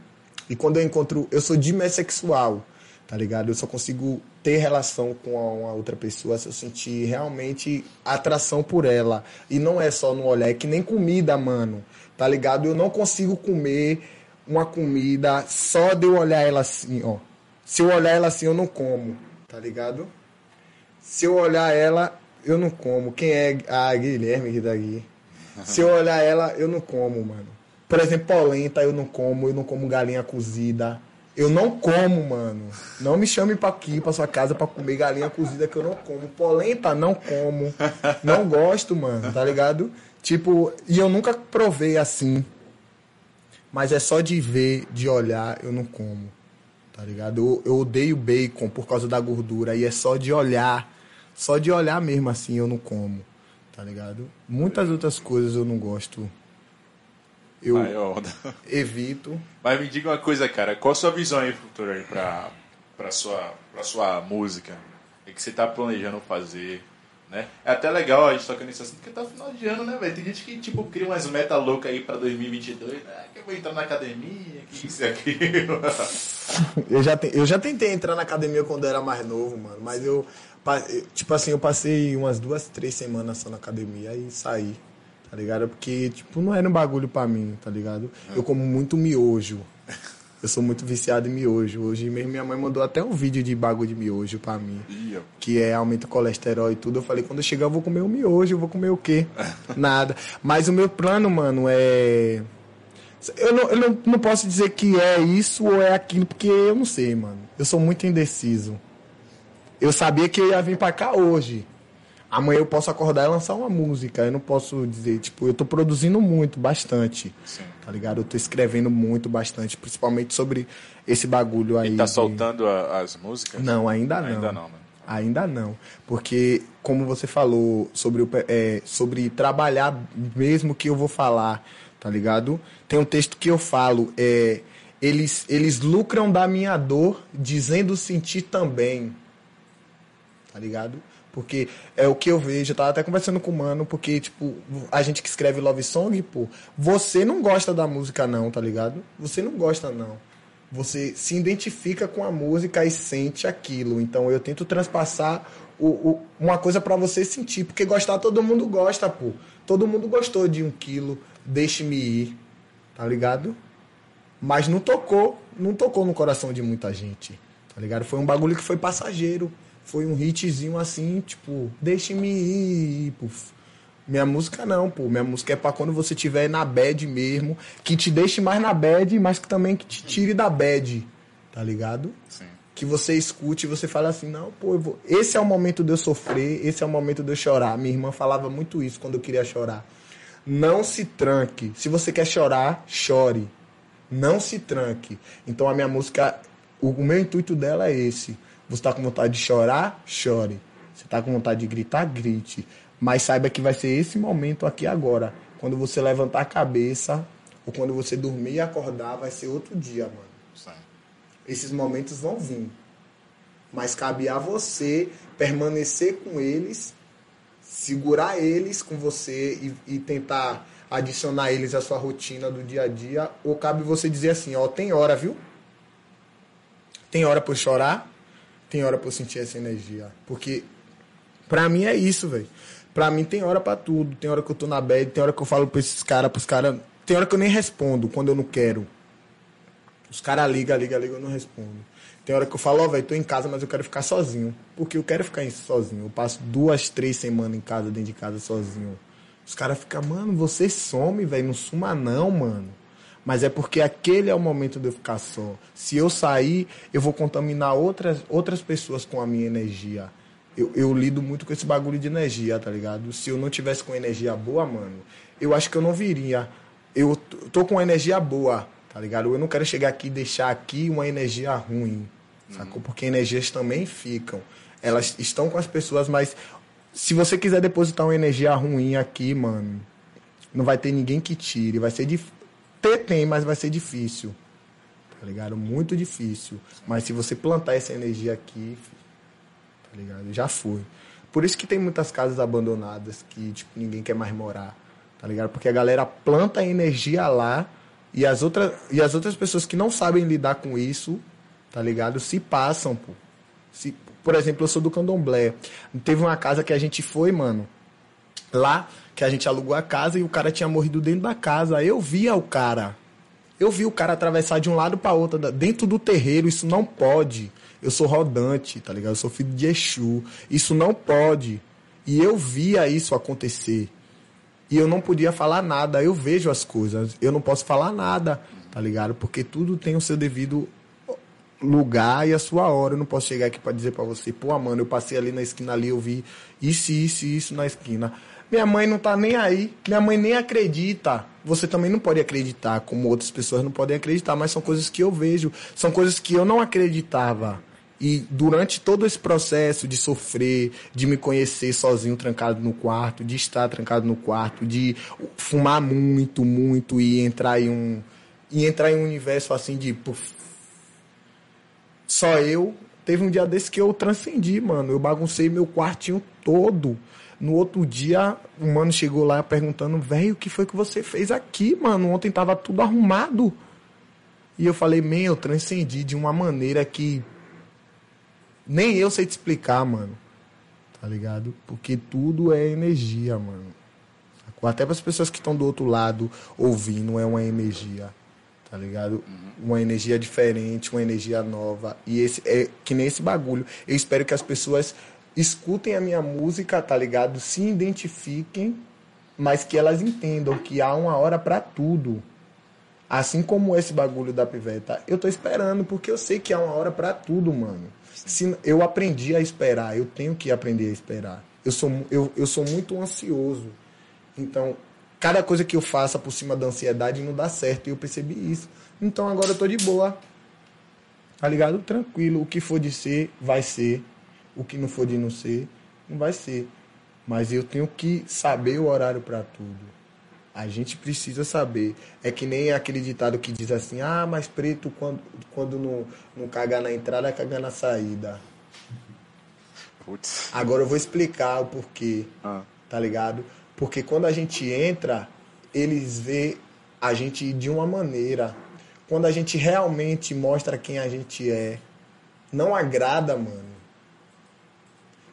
S2: E quando eu encontro. Eu sou dimessexual, tá ligado? Eu só consigo ter relação com uma outra pessoa se eu sentir realmente atração por ela. E não é só no olhar, é que nem comida, mano. Tá ligado? Eu não consigo comer uma comida só de eu olhar ela assim, ó. Se eu olhar ela assim, eu não como, tá ligado? Se eu olhar ela, eu não como. Quem é a Guilherme que tá aqui? Se eu olhar ela, eu não como, mano. Por exemplo, polenta eu não como, eu não como galinha cozida. Eu não como, mano. Não me chame pra aqui, pra sua casa, pra comer galinha cozida que eu não como. Polenta, não como. Não gosto, mano, tá ligado? Tipo, e eu nunca provei assim. Mas é só de ver, de olhar, eu não como. Tá ligado? Eu, eu odeio bacon por causa da gordura. E é só de olhar só de olhar mesmo assim eu não como, tá ligado? Muitas outras coisas eu não gosto. Eu evito.
S1: Mas me diga uma coisa, cara. Qual a sua visão aí futura aí pra, pra, sua, pra sua música? O que você tá planejando fazer? Né? É até legal a gente tocar nesse assunto, porque tá final de ano, né, velho? Tem gente que, tipo, cria umas metas loucas aí pra 2022, né? Que eu vou entrar na academia, que isso e aquilo.
S2: eu, já te, eu já tentei entrar na academia quando eu era mais novo, mano, mas eu Tipo assim, eu passei umas duas, três semanas só na academia e saí, tá ligado? Porque, tipo, não era um bagulho pra mim, tá ligado? Eu como muito miojo. Eu sou muito viciado em miojo. Hoje mesmo minha mãe mandou até um vídeo de bagulho de miojo pra mim. Que é aumenta o colesterol e tudo. Eu falei, quando eu chegar eu vou comer o miojo, eu vou comer o quê? Nada. Mas o meu plano, mano, é. Eu não, eu não, não posso dizer que é isso ou é aquilo, porque eu não sei, mano. Eu sou muito indeciso eu sabia que eu ia vir pra cá hoje. Amanhã eu posso acordar e lançar uma música. Eu não posso dizer, tipo, eu tô produzindo muito, bastante.
S1: Sim.
S2: Tá ligado? Eu tô escrevendo muito, bastante, principalmente sobre esse bagulho aí.
S1: E tá
S2: de-
S1: soltando a- as músicas?
S2: Não, ainda não.
S1: Ainda não, né?
S2: Ainda não. Porque, como você falou, sobre, o, é, sobre trabalhar mesmo que eu vou falar, tá ligado? Tem um texto que eu falo, é, eles, eles lucram da minha dor, dizendo sentir também. Tá ligado? Porque é o que eu vejo, eu tava até conversando com o mano, porque, tipo, a gente que escreve love song, pô, você não gosta da música não, tá ligado? Você não gosta não. Você se identifica com a música e sente aquilo. Então eu tento transpassar o, o- uma coisa pra você sentir, porque gostar todo mundo gosta, pô. Todo mundo gostou de um quilo, deixe-me ir, tá ligado? Mas não tocou, não tocou no coração de muita gente, tá ligado? Foi um bagulho que foi passageiro. Foi um hitzinho assim, tipo, deixe-me ir, puf. Minha música não, pô. Minha música é pra quando você tiver na bad mesmo, que te deixe mais na bad, mas que também que te tire da bad, tá ligado?
S1: Sim.
S2: Que você escute e você fale assim, não, pô, vou... esse é o momento de eu sofrer, esse é o momento de eu chorar. Minha irmã falava muito isso quando eu queria chorar. Não se tranque. Se você quer chorar, chore. Não se tranque. Então a minha música, o meu intuito dela é esse. Você tá com vontade de chorar? Chore. Você tá com vontade de gritar? Grite. Mas saiba que vai ser esse momento aqui agora. Quando você levantar a cabeça, ou quando você dormir e acordar, vai ser outro dia, mano.
S1: Sim.
S2: Esses momentos vão vir. Mas cabe a você permanecer com eles, segurar eles com você e, e tentar adicionar eles à sua rotina do dia a dia. Ou cabe você dizer assim, ó, tem hora, viu? Tem hora pra eu chorar, tem hora pra eu sentir essa energia. Porque pra mim é isso, velho. Pra mim tem hora pra tudo. Tem hora que eu tô na bad, tem hora que eu falo pra esses caras, pros caras. Tem hora que eu nem respondo quando eu não quero. Os caras ligam, ligam, ligam, eu não respondo. Tem hora que eu falo, ó, velho, tô em casa, mas eu quero ficar sozinho. Porque eu quero ficar sozinho. Eu passo duas, três semanas em casa, dentro de casa, sozinho. Os caras ficam, mano, você some, velho, não suma não, mano. Mas é porque aquele é o momento de eu ficar só. Se eu sair, eu vou contaminar outras, outras pessoas com a minha energia. Eu, eu lido muito com esse bagulho de energia, tá ligado? Se eu não tivesse com energia boa, mano, eu acho que eu não viria. Eu tô com energia boa, tá ligado? Eu não quero chegar aqui e deixar aqui uma energia ruim, sacou? Porque energias também ficam. Elas estão com as pessoas, mas se você quiser depositar uma energia ruim aqui, mano, não vai ter ninguém que tire. Vai ser difícil. Ter tem, mas vai ser difícil. Tá ligado? Muito difícil. Mas se você plantar essa energia aqui, tá ligado? Já foi. Por isso que tem muitas casas abandonadas que, tipo, ninguém quer mais morar. Tá ligado? Porque a galera planta a energia lá e as outras, e as outras pessoas que não sabem lidar com isso, tá ligado? Se passam, pô. Se, por exemplo, eu sou do candomblé. Teve uma casa que a gente foi, mano, lá, que a gente alugou a casa e o cara tinha morrido dentro da casa. Eu via o cara. Eu vi o cara atravessar de um lado para outro, dentro do terreiro. Isso não pode. Eu sou rodante, tá ligado? Eu sou filho de Exu. Isso não pode. E eu via isso acontecer. E eu não podia falar nada. Eu vejo as coisas. Eu não posso falar nada, tá ligado? Porque tudo tem o seu devido lugar e a sua hora. Eu não posso chegar aqui para dizer para você, pô, mano, eu passei ali na esquina ali, eu vi isso, isso isso na esquina. Minha mãe não tá nem aí, minha mãe nem acredita. Você também não pode acreditar, como outras pessoas não podem acreditar, mas são coisas que eu vejo, são coisas que eu não acreditava. E durante todo esse processo de sofrer, de me conhecer sozinho, trancado no quarto, de estar trancado no quarto, de fumar muito, muito e entrar em um e entrar em um universo assim de puf, só eu. Teve um dia desse que eu transcendi, mano. Eu baguncei meu quartinho todo. No outro dia, o mano chegou lá perguntando, velho, o que foi que você fez aqui, mano? Ontem tava tudo arrumado. E eu falei, man, eu transcendi de uma maneira que nem eu sei te explicar, mano. Tá ligado? Porque tudo é energia, mano. Até para as pessoas que estão do outro lado ouvindo, é uma energia. Tá ligado? Uma energia diferente, uma energia nova. E esse é que nem esse bagulho. Eu espero que as pessoas escutem a minha música, tá ligado? Se identifiquem, mas que elas entendam que há uma hora para tudo. Assim como esse bagulho da piveta, eu tô esperando, porque eu sei que há uma hora para tudo, mano. Se, eu aprendi a esperar, eu tenho que aprender a esperar. Eu sou, eu, eu sou muito ansioso. Então, cada coisa que eu faça por cima da ansiedade não dá certo. E eu percebi isso. Então agora eu tô de boa. Tá ligado? Tranquilo. O que for de ser, vai ser. O que não for de não ser, não vai ser. Mas eu tenho que saber o horário para tudo. A gente precisa saber. É que nem aquele ditado que diz assim: ah, mas preto, quando, quando não, não cagar na entrada, caga na saída. Putz. Agora eu vou explicar o porquê. Ah. Tá ligado? Porque quando a gente entra, eles vê a gente de uma maneira. Quando a gente realmente mostra quem a gente é, não agrada, mano.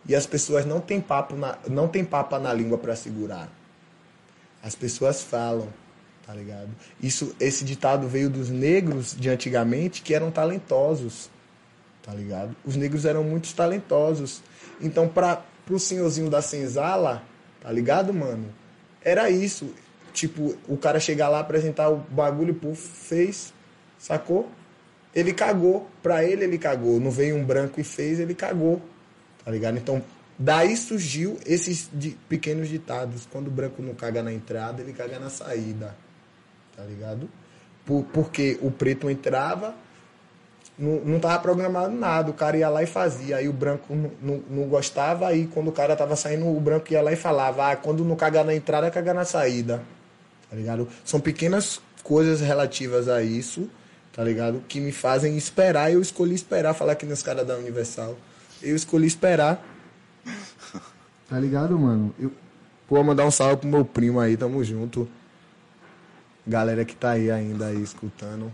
S2: E as pessoas não têm papo na, não tem papo na língua para segurar. As pessoas falam, tá ligado? Isso, esse ditado veio dos negros de antigamente que eram talentosos, tá ligado? Os negros eram muito talentosos. Então, para pro senhorzinho da senzala, tá ligado, mano? Era isso. Tipo, o cara chegar lá, apresentar o bagulho, puf, fez, sacou? Ele cagou. Pra ele, ele cagou. Não veio um branco e fez, ele cagou. Tá ligado? Então, Daí surgiu esses pequenos ditados. Quando o branco não caga na entrada, ele caga na saída. Tá ligado? Por, porque o preto entrava, não, não tava programado nada. O cara ia lá e fazia. Aí o branco não, não, não gostava. Aí quando o cara tava saindo, o branco ia lá e falava: ah, quando não cagar na entrada, caga na saída. Tá ligado? São pequenas coisas relativas a isso, tá ligado? Que me fazem esperar. Eu escolhi esperar, falar que nos caras da Universal. Eu escolhi esperar Tá ligado, mano? Eu... Pô, mandar um salve pro meu primo aí, tamo junto. Galera que tá aí ainda aí escutando.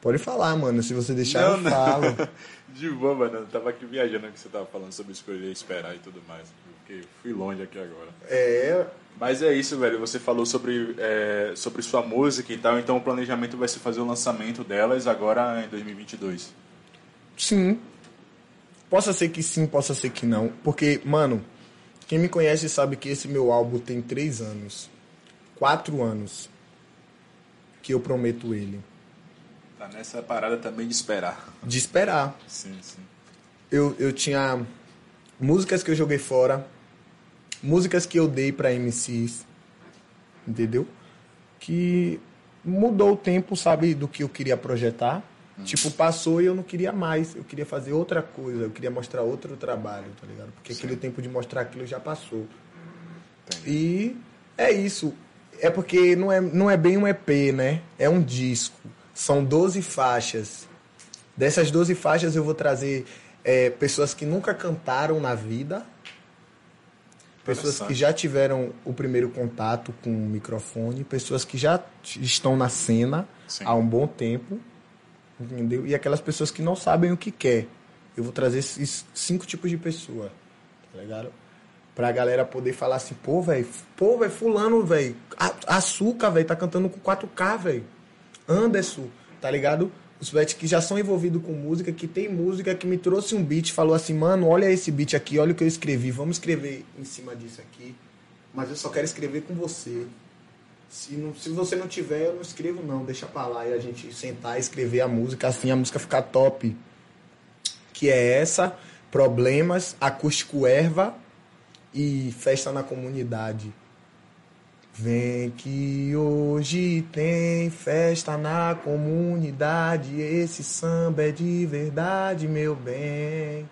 S2: Pode falar, mano. Se você deixar, não, eu não. falo.
S1: De boa, mano. Eu tava aqui viajando que você tava falando sobre escolher, esperar e tudo mais. Porque fui longe aqui agora.
S2: É.
S1: Mas é isso, velho. Você falou sobre, é, sobre sua música e tal. Então o planejamento vai ser fazer o lançamento delas agora em 2022.
S2: Sim. Possa ser que sim, possa ser que não. Porque, mano, quem me conhece sabe que esse meu álbum tem três anos. Quatro anos. Que eu prometo ele.
S1: Tá nessa parada também de esperar.
S2: De esperar.
S1: Sim, sim.
S2: Eu, eu tinha músicas que eu joguei fora. Músicas que eu dei para MCs. Entendeu? Que mudou o tempo, sabe, do que eu queria projetar. Tipo, passou e eu não queria mais. Eu queria fazer outra coisa. Eu queria mostrar outro trabalho, tá ligado? Porque Sim. aquele tempo de mostrar aquilo já passou. Entendi. E é isso. É porque não é, não é bem um EP, né? É um disco. São 12 faixas. Dessas 12 faixas eu vou trazer é, pessoas que nunca cantaram na vida. Pessoas que já tiveram o primeiro contato com o microfone. Pessoas que já estão na cena Sim. há um bom tempo entendeu? E aquelas pessoas que não sabem o que quer. Eu vou trazer esses cinco tipos de pessoa, tá ligado? Pra galera poder falar assim, pô, velho, pô, velho, fulano, velho, açúcar, velho, tá cantando com 4K, velho. Anderson, tá ligado? Os velhos que já são envolvidos com música, que tem música, que me trouxe um beat, falou assim, mano, olha esse beat aqui, olha o que eu escrevi, vamos escrever em cima disso aqui. Mas eu só quero escrever com você. Se, não, se você não tiver, eu não escrevo não, deixa pra lá e a gente sentar e escrever a música, assim a música ficar top. Que é essa, Problemas, Acústico Erva e Festa na Comunidade. Vem que hoje tem festa na comunidade, esse samba é de verdade, meu bem.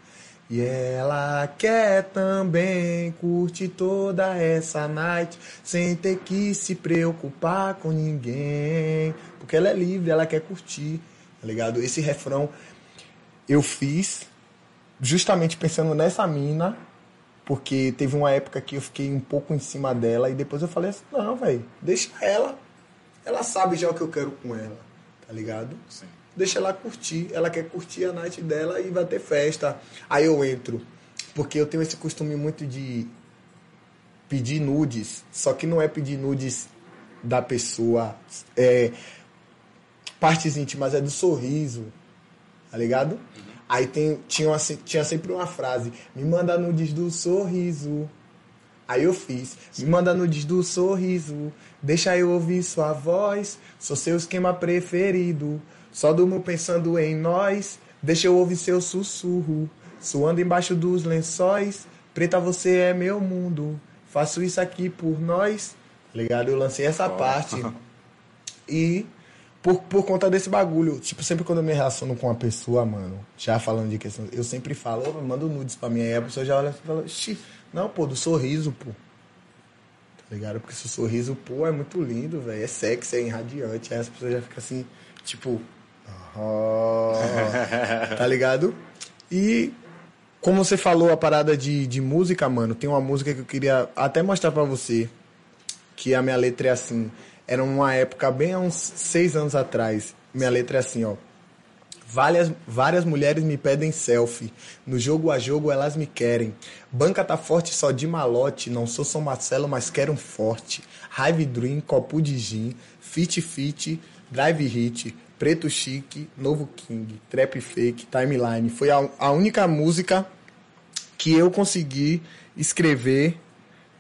S2: E ela quer também curtir toda essa night sem ter que se preocupar com ninguém. Porque ela é livre, ela quer curtir, tá ligado? Esse refrão eu fiz justamente pensando nessa mina, porque teve uma época que eu fiquei um pouco em cima dela e depois eu falei assim: não, velho, deixa ela. Ela sabe já o que eu quero com ela, tá ligado?
S1: Sim
S2: deixa ela curtir. Ela quer curtir a night dela e vai ter festa. Aí eu entro. Porque eu tenho esse costume muito de pedir nudes. Só que não é pedir nudes da pessoa. É, partes íntimas, é do sorriso. Tá ligado? Uhum. Aí tem, tinha, uma, tinha sempre uma frase: Me manda nudes do sorriso. Aí eu fiz. Me manda nudes do sorriso. Deixa eu ouvir sua voz. Sou seu esquema preferido. Só durmo pensando em nós. Deixa eu ouvir seu sussurro. Suando embaixo dos lençóis. Preta, você é meu mundo. Faço isso aqui por nós. Ligado? Eu lancei essa parte. E por, por conta desse bagulho, tipo, sempre quando eu me relaciono com uma pessoa, mano, já falando de questão, eu sempre falo, eu mando nudes pra mim, aí a pessoa já olha e fala, Xi, não, pô, do sorriso, pô. Tá ligado? Porque seu sorriso, pô, é muito lindo, velho, é sexy, é irradiante, aí as pessoas já ficam assim, tipo, oh, tá ligado? E como você falou a parada de, de música, mano, tem uma música que eu queria até mostrar pra você, que a minha letra é assim, era uma época bem há uns seis anos atrás. Minha letra é assim, ó. Várias, várias mulheres me pedem selfie. No jogo a jogo elas me querem. Banca tá forte só de malote. Não sou São Marcelo, mas quero um forte. Hive Dream, copo de gin. Fit Fit, Drive Hit. Preto Chique, Novo King. Trap Fake, Timeline. Foi a, a única música que eu consegui escrever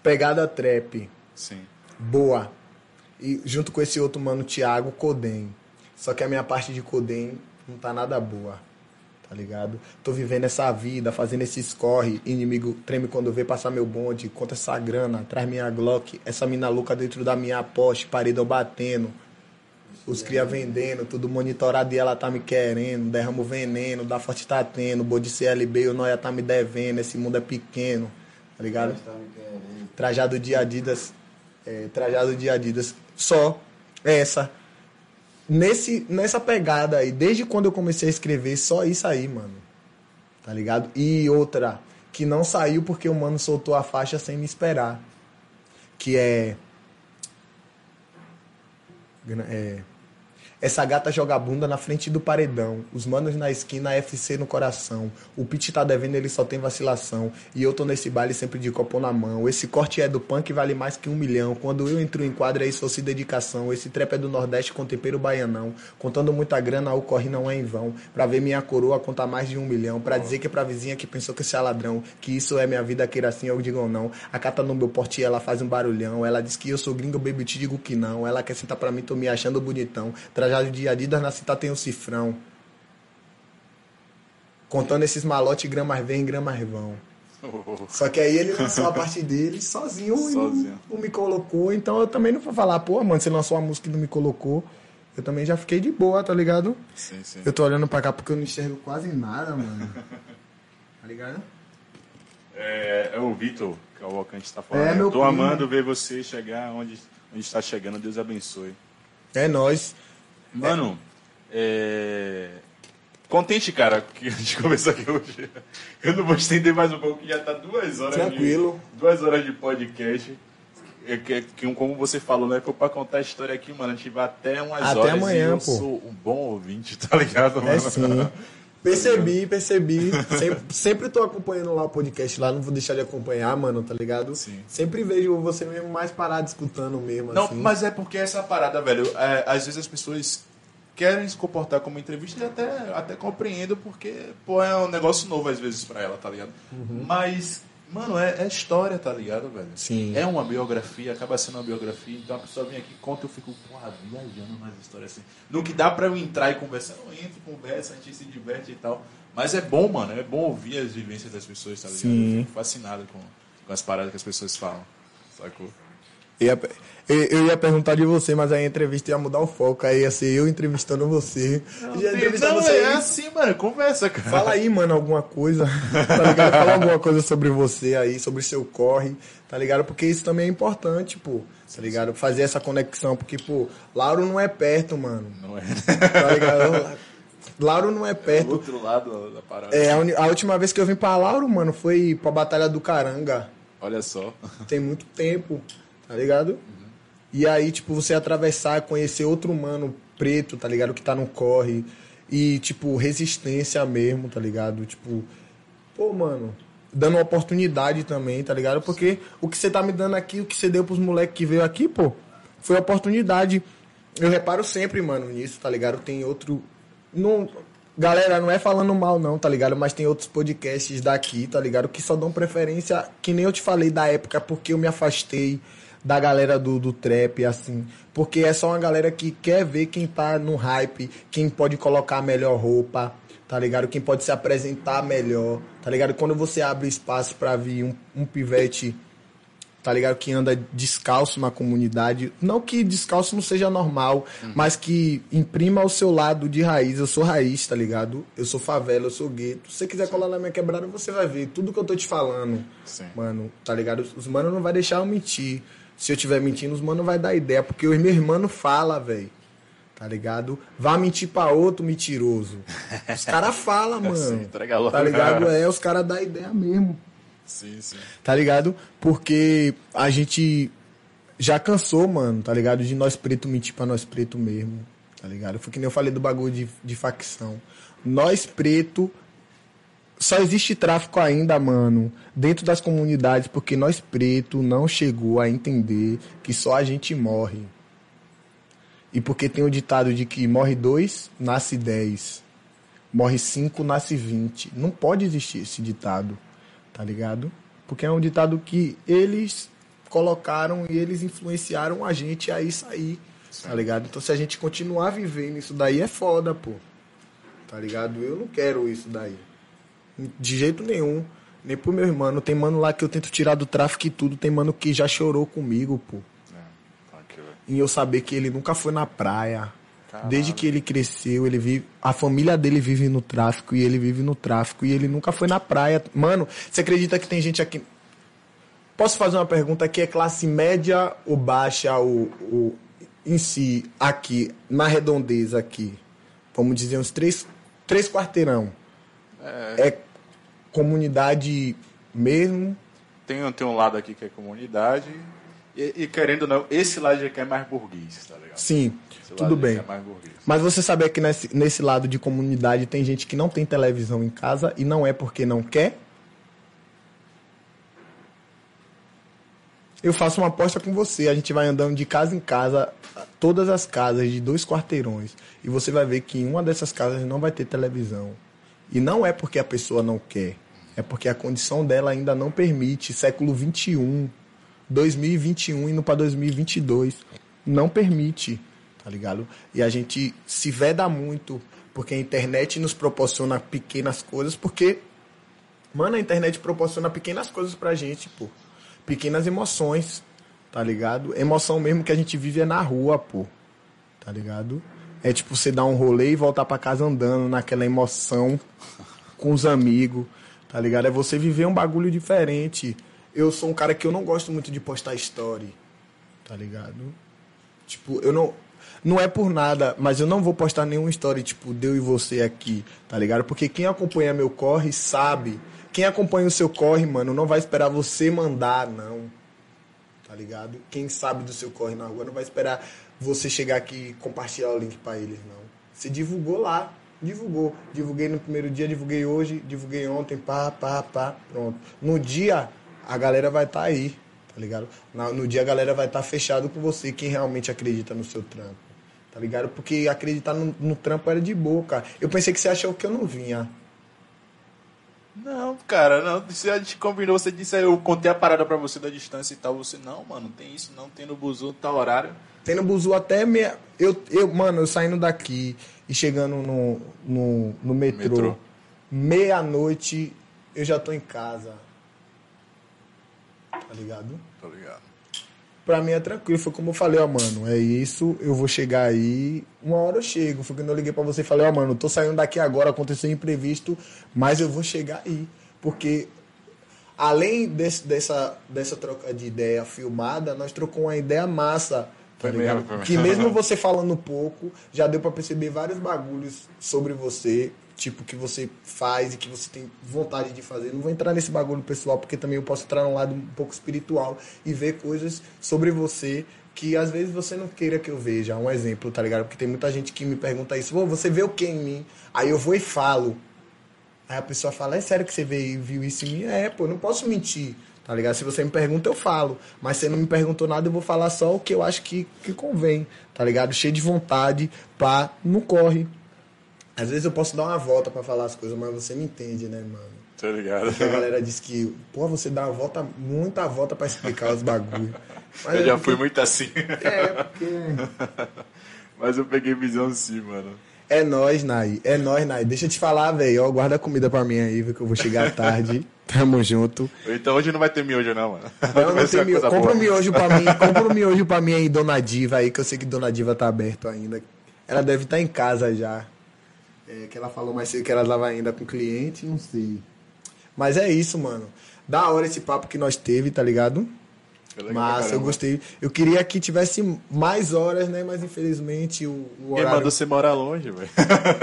S2: pegada trap.
S1: Sim.
S2: Boa e junto com esse outro mano, Thiago Codem. Só que a minha parte de Codem não tá nada boa. Tá ligado? Tô vivendo essa vida, fazendo esses corre, inimigo treme quando vê passar meu bonde, conta essa grana, traz minha Glock, essa mina louca dentro da minha Porsche, paredão batendo. Os cria vendendo, tudo monitorado e ela tá me querendo. Derramo veneno, da forte tá tendo. Bode CLB, o Noia tá me devendo. Esse mundo é pequeno, tá ligado? Trajado de Adidas, é, trajado de Adidas só essa. Nesse, nessa pegada aí, desde quando eu comecei a escrever, só isso aí, mano. Tá ligado? E outra, que não saiu porque o mano soltou a faixa sem me esperar. Que é. É. Essa gata joga bunda na frente do paredão. Os manos na esquina, FC no coração. O Pit tá devendo, ele só tem vacilação. E eu tô nesse baile sempre de copo na mão. Esse corte é do punk vale mais que um milhão. Quando eu entro em quadra, isso fosse dedicação. Esse trap é do Nordeste com tempero baianão. Contando muita grana, o corre não é em vão. Pra ver minha coroa contar mais de um milhão. Pra dizer que é pra vizinha que pensou que esse é ladrão. Que isso é minha vida, queira assim, eu digo não. A cata no meu porte ela faz um barulhão. Ela diz que eu sou gringo, baby, te digo que não. Ela quer sentar pra mim, tô me achando bonitão. Trajado de Adidas na cita tem o cifrão. Contando esses malotes, gramas vem, gramas vão. Só que aí ele lançou a parte dele sozinho, sozinho. e não, não, me colocou. Então eu também não vou falar, pô, mano, você lançou uma música e não me colocou. Eu também já fiquei de boa, tá ligado?
S1: Sim, sim.
S2: Eu tô olhando pra cá porque eu não enxergo quase nada, mano. Tá ligado?
S1: É, é o Vitor que é tá falando. É, meu eu tô primo. amando ver você chegar onde, onde está chegando. Deus abençoe.
S2: É nós.
S1: Mano, é... Contente, cara, que a gente começou aqui hoje. Eu não vou estender mais um pouco, que já tá duas horas
S2: Tranquilo.
S1: De, duas horas de podcast. É, que, que, como você falou, né? Foi pra contar a história aqui, mano. A gente vai até umas
S2: até
S1: horas.
S2: Até amanhã,
S1: eu
S2: pô.
S1: sou um bom ouvinte, tá ligado, mano?
S2: É sim. Percebi, percebi. Sempre, sempre tô acompanhando lá o podcast lá, não vou deixar de acompanhar, mano, tá ligado?
S1: Sim.
S2: Sempre vejo você mesmo mais parado escutando mesmo,
S1: Não,
S2: assim.
S1: mas é porque essa parada, velho, é, às vezes as pessoas querem se comportar como entrevista e até, até compreendo porque, pô, é um negócio novo às vezes pra ela, tá ligado?
S2: Uhum.
S1: Mas, mano, é, é, história, tá ligado, velho?
S2: Sim.
S1: É uma biografia, acaba sendo uma biografia, então a pessoa vem aqui, conta, eu fico, porra, viajando nas histórias assim. No que dá pra eu entrar e conversar, eu entro, conversa, a gente se diverte e tal. Mas é bom, mano, é bom ouvir as vivências das pessoas, tá ligado?
S2: Sim.
S1: Eu fico fascinado com, com as paradas que as pessoas falam, sacou?
S2: Ia, eu ia perguntar de você, mas a entrevista ia mudar o foco. Aí ia ser eu entrevistando você.
S1: Não, já você é assim, mano. Conversa, cara.
S2: Fala aí, mano, alguma coisa. Tá ligado? Fala alguma coisa sobre você aí, sobre seu corre. Tá ligado? Porque isso também é importante, pô. Tá ligado? Fazer essa conexão. Porque, pô, Lauro não é perto, mano.
S1: Não é.
S2: Tá ligado? Lauro não é perto. É
S1: outro lado da parada.
S2: É, a, a última vez que eu vim pra Lauro, mano, foi pra Batalha do Caranga.
S1: Olha só.
S2: Tem muito tempo tá ligado? Uhum. E aí, tipo, você atravessar, conhecer outro humano preto, tá ligado? Que tá no corre. E, tipo, resistência mesmo, tá ligado? Tipo, pô, mano, dando uma oportunidade também, tá ligado? Porque o que você tá me dando aqui, o que você deu pros moleques que veio aqui, pô, foi oportunidade. Eu reparo sempre, mano, nisso, tá ligado? Tem outro. Não, Galera, não é falando mal, não, tá ligado? Mas tem outros podcasts daqui, tá ligado? Que só dão preferência, que nem eu te falei da época, porque eu me afastei da galera do, do trap, assim. Porque é só uma galera que quer ver quem tá no hype, quem pode colocar a melhor roupa, tá ligado? Quem pode se apresentar melhor, tá ligado? Quando você abre espaço para vir um, um pivete tá ligado? Que anda descalço na comunidade. Não que descalço não seja normal, uhum. mas que imprima o seu lado de raiz. Eu sou raiz, tá ligado? Eu sou favela, eu sou gueto. Se você quiser Sim. colar na minha quebrada, você vai ver tudo que eu tô te falando. Sim. Mano, tá ligado? Os manos não vai deixar eu mentir. Se eu tiver mentindo, os manos vai dar ideia. Porque os meus irmãos falam, velho. Tá ligado? Vá mentir pra outro mentiroso. Os caras falam, mano. Sim, tá ligado? É, os caras dão ideia mesmo.
S1: Sim, sim.
S2: Tá ligado? Porque a gente já cansou, mano, tá ligado? De nós preto mentir pra nós preto mesmo, tá ligado? Foi que nem eu falei do bagulho de, de facção. Nós preto só existe tráfico ainda, mano, dentro das comunidades, porque nós preto não chegou a entender que só a gente morre. E porque tem o ditado de que morre dois, nasce dez. Morre cinco, nasce vinte. Não pode existir esse ditado tá ligado? Porque é um ditado que eles colocaram e eles influenciaram a gente a isso aí, tá ligado? Então se a gente continuar vivendo isso daí é foda, pô. Tá ligado? Eu não quero isso daí. De jeito nenhum. Nem pro meu irmão. Tem mano lá que eu tento tirar do tráfico e tudo. Tem mano que já chorou comigo, pô. É, tá e eu saber que ele nunca foi na praia. Caralho. Desde que ele cresceu, ele vive. A família dele vive no tráfico e ele vive no tráfico e ele nunca foi na praia. Mano, você acredita que tem gente aqui. Posso fazer uma pergunta que é classe média ou baixa ou, ou em si aqui, na redondeza aqui? Vamos dizer uns três, três quarteirão. É... é comunidade mesmo?
S1: Tem, tem um lado aqui que é comunidade e, e querendo ou não, esse lado aqui é mais burguês, tá ligado?
S2: Sim. Tudo bem. É Mas você sabia que nesse, nesse lado de comunidade tem gente que não tem televisão em casa e não é porque não quer? Eu faço uma aposta com você. A gente vai andando de casa em casa, todas as casas de dois quarteirões, e você vai ver que em uma dessas casas não vai ter televisão. E não é porque a pessoa não quer, é porque a condição dela ainda não permite. Século 21, 2021 indo para 2022, não permite tá ligado? E a gente se veda muito, porque a internet nos proporciona pequenas coisas, porque, mano, a internet proporciona pequenas coisas pra gente, pô. Pequenas emoções, tá ligado? Emoção mesmo que a gente vive é na rua, pô. Tá ligado? É tipo você dar um rolê e voltar para casa andando naquela emoção com os amigos, tá ligado? É você viver um bagulho diferente. Eu sou um cara que eu não gosto muito de postar story, tá ligado? Tipo, eu não não é por nada, mas eu não vou postar nenhuma história tipo Deu e você aqui, tá ligado? Porque quem acompanha meu corre sabe. Quem acompanha o seu corre, mano, não vai esperar você mandar, não. Tá ligado? Quem sabe do seu corre na rua não vai esperar você chegar aqui e compartilhar o link para eles, não. Você divulgou lá, divulgou. Divulguei no primeiro dia, divulguei hoje, divulguei ontem, pá, pá, pá, pronto. No dia, a galera vai estar tá aí, tá ligado? No dia a galera vai estar tá fechado com você, quem realmente acredita no seu trampo tá ligado? Porque acreditar no, no trampo era de boa, cara. Eu pensei que você achou que eu não vinha.
S1: Não, cara, não. Se a gente combinou, você disse aí, eu contei a parada pra você da distância e tal. Você, não, mano, tem isso, não. Tem no Buzu, tal horário.
S2: Tem no Buzu até meia. Eu, eu, mano, eu saindo daqui e chegando no, no, no metrô, metrô. meia-noite, eu já tô em casa. Tá ligado?
S1: Tô ligado
S2: pra mim é tranquilo. Foi como eu falei, ó, mano, é isso, eu vou chegar aí, uma hora eu chego. Foi quando eu liguei pra você e falei, ó, mano, tô saindo daqui agora, aconteceu um imprevisto, mas eu vou chegar aí. Porque além desse, dessa, dessa troca de ideia filmada, nós trocamos uma ideia massa. Tá ligado? Que mesmo você falando pouco, já deu para perceber vários bagulhos sobre você tipo, que você faz e que você tem vontade de fazer. Não vou entrar nesse bagulho pessoal, porque também eu posso entrar num lado um pouco espiritual e ver coisas sobre você que às vezes você não queira que eu veja. Um exemplo, tá ligado? Porque tem muita gente que me pergunta isso, você vê o que em mim? Aí eu vou e falo. Aí a pessoa fala, é sério que você viu isso em mim? É, pô, não posso mentir. Tá ligado? Se você me pergunta, eu falo. Mas se você não me perguntou nada, eu vou falar só o que eu acho que, que convém. Tá ligado? Cheio de vontade, pá, não corre Às vezes eu posso dar uma volta pra falar as coisas, mas você me entende, né, mano?
S1: Tá ligado?
S2: Porque a galera diz que, pô, você dá uma volta, muita volta pra explicar os bagulho. Mas
S1: Eu
S2: é
S1: já
S2: porque-
S1: fui muito assim.
S2: É, porque.
S1: Mas eu peguei visão sim, mano.
S2: É nóis, Nai. É nóis, Nai. Deixa eu te falar, velho. Ó, guarda a comida pra mim aí, viu? Que eu vou chegar tarde. Tamo junto.
S1: Então hoje não vai ter miojo, não, mano.
S2: Não,
S1: Vai
S2: não tem miojo. Compra
S1: boa.
S2: um miojo pra mim. Compra um miojo pra mim aí, Dona Diva aí, que eu sei que Dona Diva tá aberto ainda. Ela deve estar em casa já. É, que ela falou mais cedo que ela tava ainda com cliente, não sei. Mas é isso, mano. Da hora esse papo que nós teve, tá ligado?
S1: Legal
S2: Mas eu gostei. Eu queria que tivesse mais horas, né? Mas infelizmente o, o
S1: Quem
S2: horário...
S1: mandou você morar longe, velho?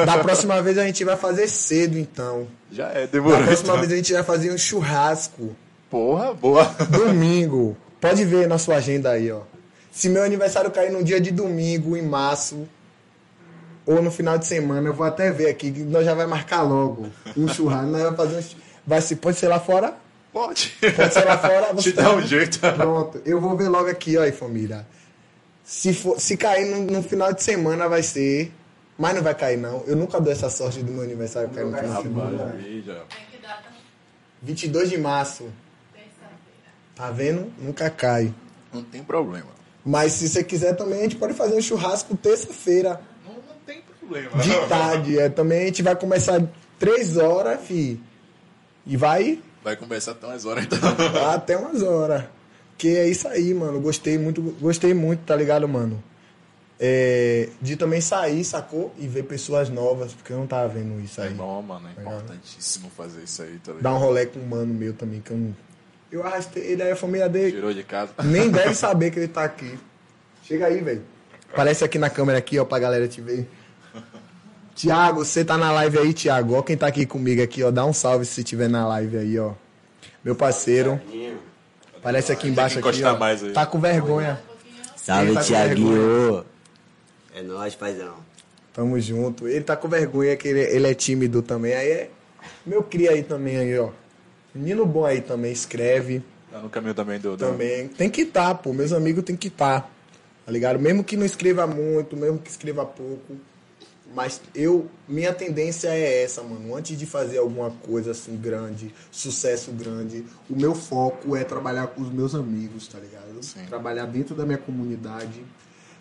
S2: Da próxima vez a gente vai fazer cedo, então.
S1: Já é,
S2: Da
S1: demorou.
S2: próxima
S1: então.
S2: vez a gente vai fazer um churrasco.
S1: Porra, boa.
S2: Domingo. Pode ver na sua agenda aí, ó. Se meu aniversário cair no dia de domingo, em março, ou no final de semana, eu vou até ver aqui, que nós já vai marcar logo um churrasco. Nós vamos fazer um... Vai se pode ser lá fora?
S1: Pode.
S2: Pode ser lá fora.
S1: Te
S2: você
S1: dá um jeito.
S2: Pronto. Eu vou ver logo aqui, ó, aí, família. Se, for, se cair no, no final de semana, vai ser... Mas não vai cair, não. Eu nunca dou essa sorte do meu aniversário cair no final de semana.
S1: Rapaz, veja.
S4: Ai, que data?
S2: 22 de março.
S4: Terça-feira.
S2: Tá vendo? Nunca cai.
S1: Não tem problema.
S2: Mas se você quiser também, a gente pode fazer um churrasco terça-feira,
S1: Não, não tem problema.
S2: de tarde. É, também a gente vai começar três horas, fi. E vai
S1: Vai conversar até umas horas então.
S2: até umas horas. Que é isso aí, mano. Gostei muito, gostei muito, tá ligado, mano? É, de também sair, sacou? E ver pessoas novas, porque eu não tava vendo isso
S1: É
S2: aí.
S1: bom, mano. É importantíssimo fazer isso aí, tá ligado?
S2: Dar um rolê com um mano meu também, que eu não. Eu arrastei ele aí, a família dele.
S1: Tirou de casa.
S2: Nem deve saber que ele tá aqui. Chega aí, velho. Aparece aqui na câmera aqui, ó, pra galera te ver. Tiago, você tá na live aí, Tiago. Ó, quem tá aqui comigo aqui, ó. Dá um salve se tiver na live aí, ó. Meu parceiro. Aparece aqui embaixo aqui, ó. Tá com vergonha.
S5: Salve,
S2: tá
S5: Tiaguinho. É nóis, paizão.
S2: Tamo junto. Ele tá com vergonha que ele, ele é tímido também. Aí é meu cria aí também aí, ó. Menino bom aí também, escreve.
S1: Tá no caminho também do.
S2: Também. Tem que estar, pô. Meus amigos tem que estar. Tá ligado? Mesmo que não escreva muito, mesmo que escreva pouco. Mas eu, minha tendência é essa, mano. Antes de fazer alguma coisa assim grande, sucesso grande, o meu foco é trabalhar com os meus amigos, tá ligado?
S1: Sim.
S2: Trabalhar dentro da minha comunidade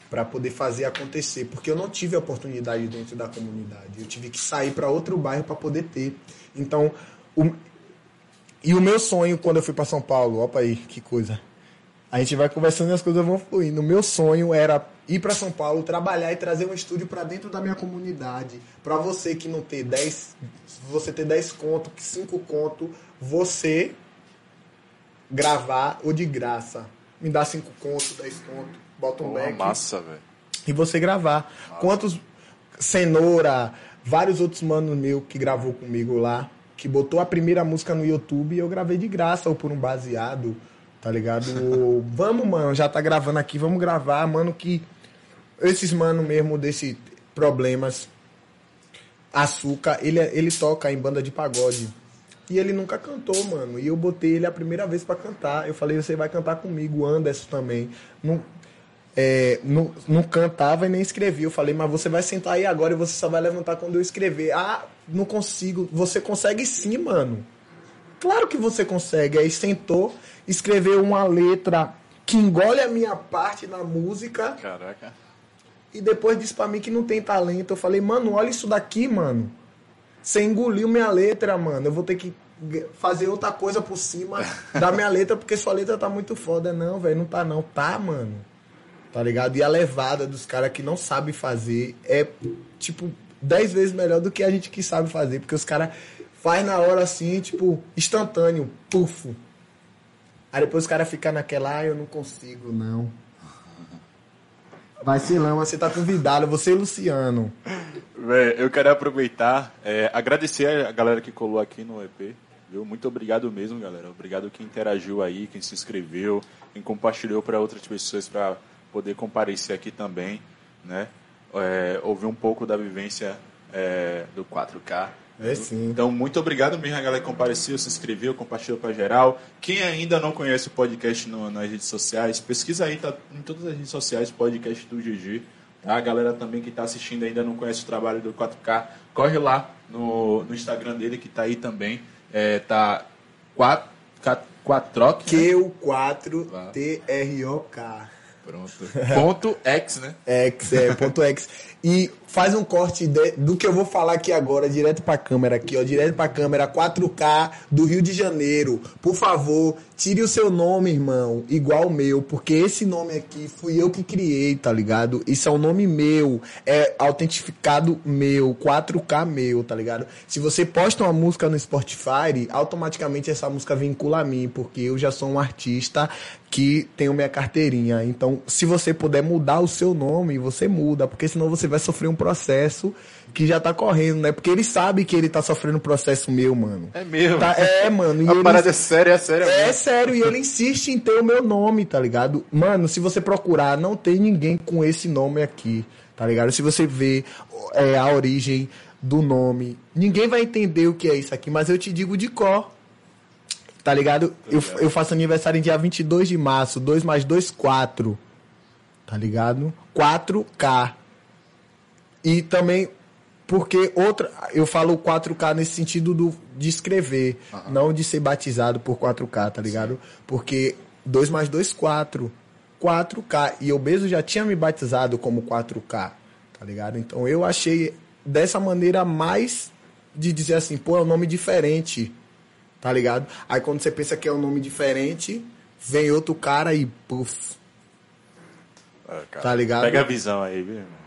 S2: para poder fazer acontecer, porque eu não tive a oportunidade dentro da comunidade. Eu tive que sair para outro bairro para poder ter. Então, o, e o meu sonho quando eu fui para São Paulo, opa aí, que coisa. A gente vai conversando e as coisas vão fluindo. O meu sonho era ir para São Paulo, trabalhar e trazer um estúdio para dentro da minha comunidade. Para você que não ter 10, você ter 10 conto, 5 conto, você gravar ou de graça. Me dá 5 conto, 10 conto, bota um
S1: Pô,
S2: back
S1: massa, velho.
S2: e você gravar. Quantos Cenoura, vários outros manos meu que gravou comigo lá, que botou a primeira música no YouTube e eu gravei de graça ou por um baseado, tá ligado? Vamos, mano, já tá gravando aqui, vamos gravar, mano, que esses mano mesmo desse problemas Açúcar, ele, ele toca em banda de pagode. E ele nunca cantou, mano. E eu botei ele a primeira vez pra cantar. Eu falei, você vai cantar comigo, Anderson também. Não, é, não, não cantava e nem escrevia. Eu falei, mas você vai sentar aí agora e você só vai levantar quando eu escrever. Ah, não consigo. Você consegue sim, mano. Claro que você consegue. Aí sentou, escreveu uma letra que engole a minha parte na música
S1: Caraca.
S2: E depois disse pra mim que não tem talento. Eu falei, mano, olha isso daqui, mano. Você engoliu minha letra, mano. Eu vou ter que fazer outra coisa por cima da minha letra, porque sua letra tá muito foda. Não, velho, não tá não. Tá, mano. Tá ligado? E a levada dos caras que não sabem fazer é, tipo, dez vezes melhor do que a gente que sabe fazer. Porque os caras faz na hora assim, tipo, instantâneo. Pufo. Aí depois os caras ficam naquela, ah, eu não consigo, não. Lama, você tá convidado, você e Luciano.
S1: Véi, eu quero aproveitar, é, agradecer a galera que colou aqui no EP. Viu? Muito obrigado mesmo, galera. Obrigado quem interagiu aí, quem se inscreveu, quem compartilhou para outras pessoas para poder comparecer aqui também, né? É, ouvir um pouco da vivência é, do 4K.
S2: É sim.
S1: Então, muito obrigado mesmo a galera que compareceu, se inscreveu, compartilhou para geral. Quem ainda não conhece o podcast no- nas redes sociais, pesquisa aí, tá em todas as redes sociais, podcast do GG, Tá? A galera também que está assistindo ainda não conhece o trabalho do 4K, corre lá no, no Instagram dele que tá aí também. É, tá 4, 4, né?
S2: Q4TROK.
S1: Pronto. Ponto X, né?
S2: X, é, ponto X. E faz um corte de- do que eu vou falar aqui agora, direto pra câmera aqui, ó, direto pra câmera, 4K do Rio de Janeiro. Por favor, tire o seu nome, irmão, igual o meu, porque esse nome aqui fui eu que criei, tá ligado? Isso é um nome meu, é autentificado meu, 4K meu, tá ligado? Se você posta uma música no Spotify, automaticamente essa música vincula a mim, porque eu já sou um artista que tenho minha carteirinha. Então, se você puder mudar o seu nome, você muda, porque senão você vai sofrer um processo que já tá correndo, né? Porque ele sabe que ele tá sofrendo um processo meu, mano.
S1: É mesmo.
S2: Tá- é, mano. E
S1: A
S2: ele-
S1: parada é séria, é séria.
S2: é sério, e ele insiste em ter o meu nome, tá ligado? Mano, se você procurar, não tem ninguém com esse nome aqui, tá ligado? Se você vê é, a origem do nome, ninguém vai entender o que é isso aqui, mas eu te digo de cor. Tá ligado? Eu, eu faço aniversário em dia 22 de março, 2 mais 2, 4. Tá ligado? 4K. E também porque outra, eu falo 4K nesse sentido do, de escrever, não de ser batizado por 4K, tá ligado? Porque 2 mais 2, 4. 4K. E o Bezo já tinha me batizado como 4K, tá ligado? Então eu achei dessa maneira mais de dizer assim, pô, é um nome diferente, tá ligado? Aí quando você pensa que é um nome diferente, vem outro cara e puf.
S1: Ah, cara,
S2: Tá ligado?
S1: Pega a visão aí, viu, irmão?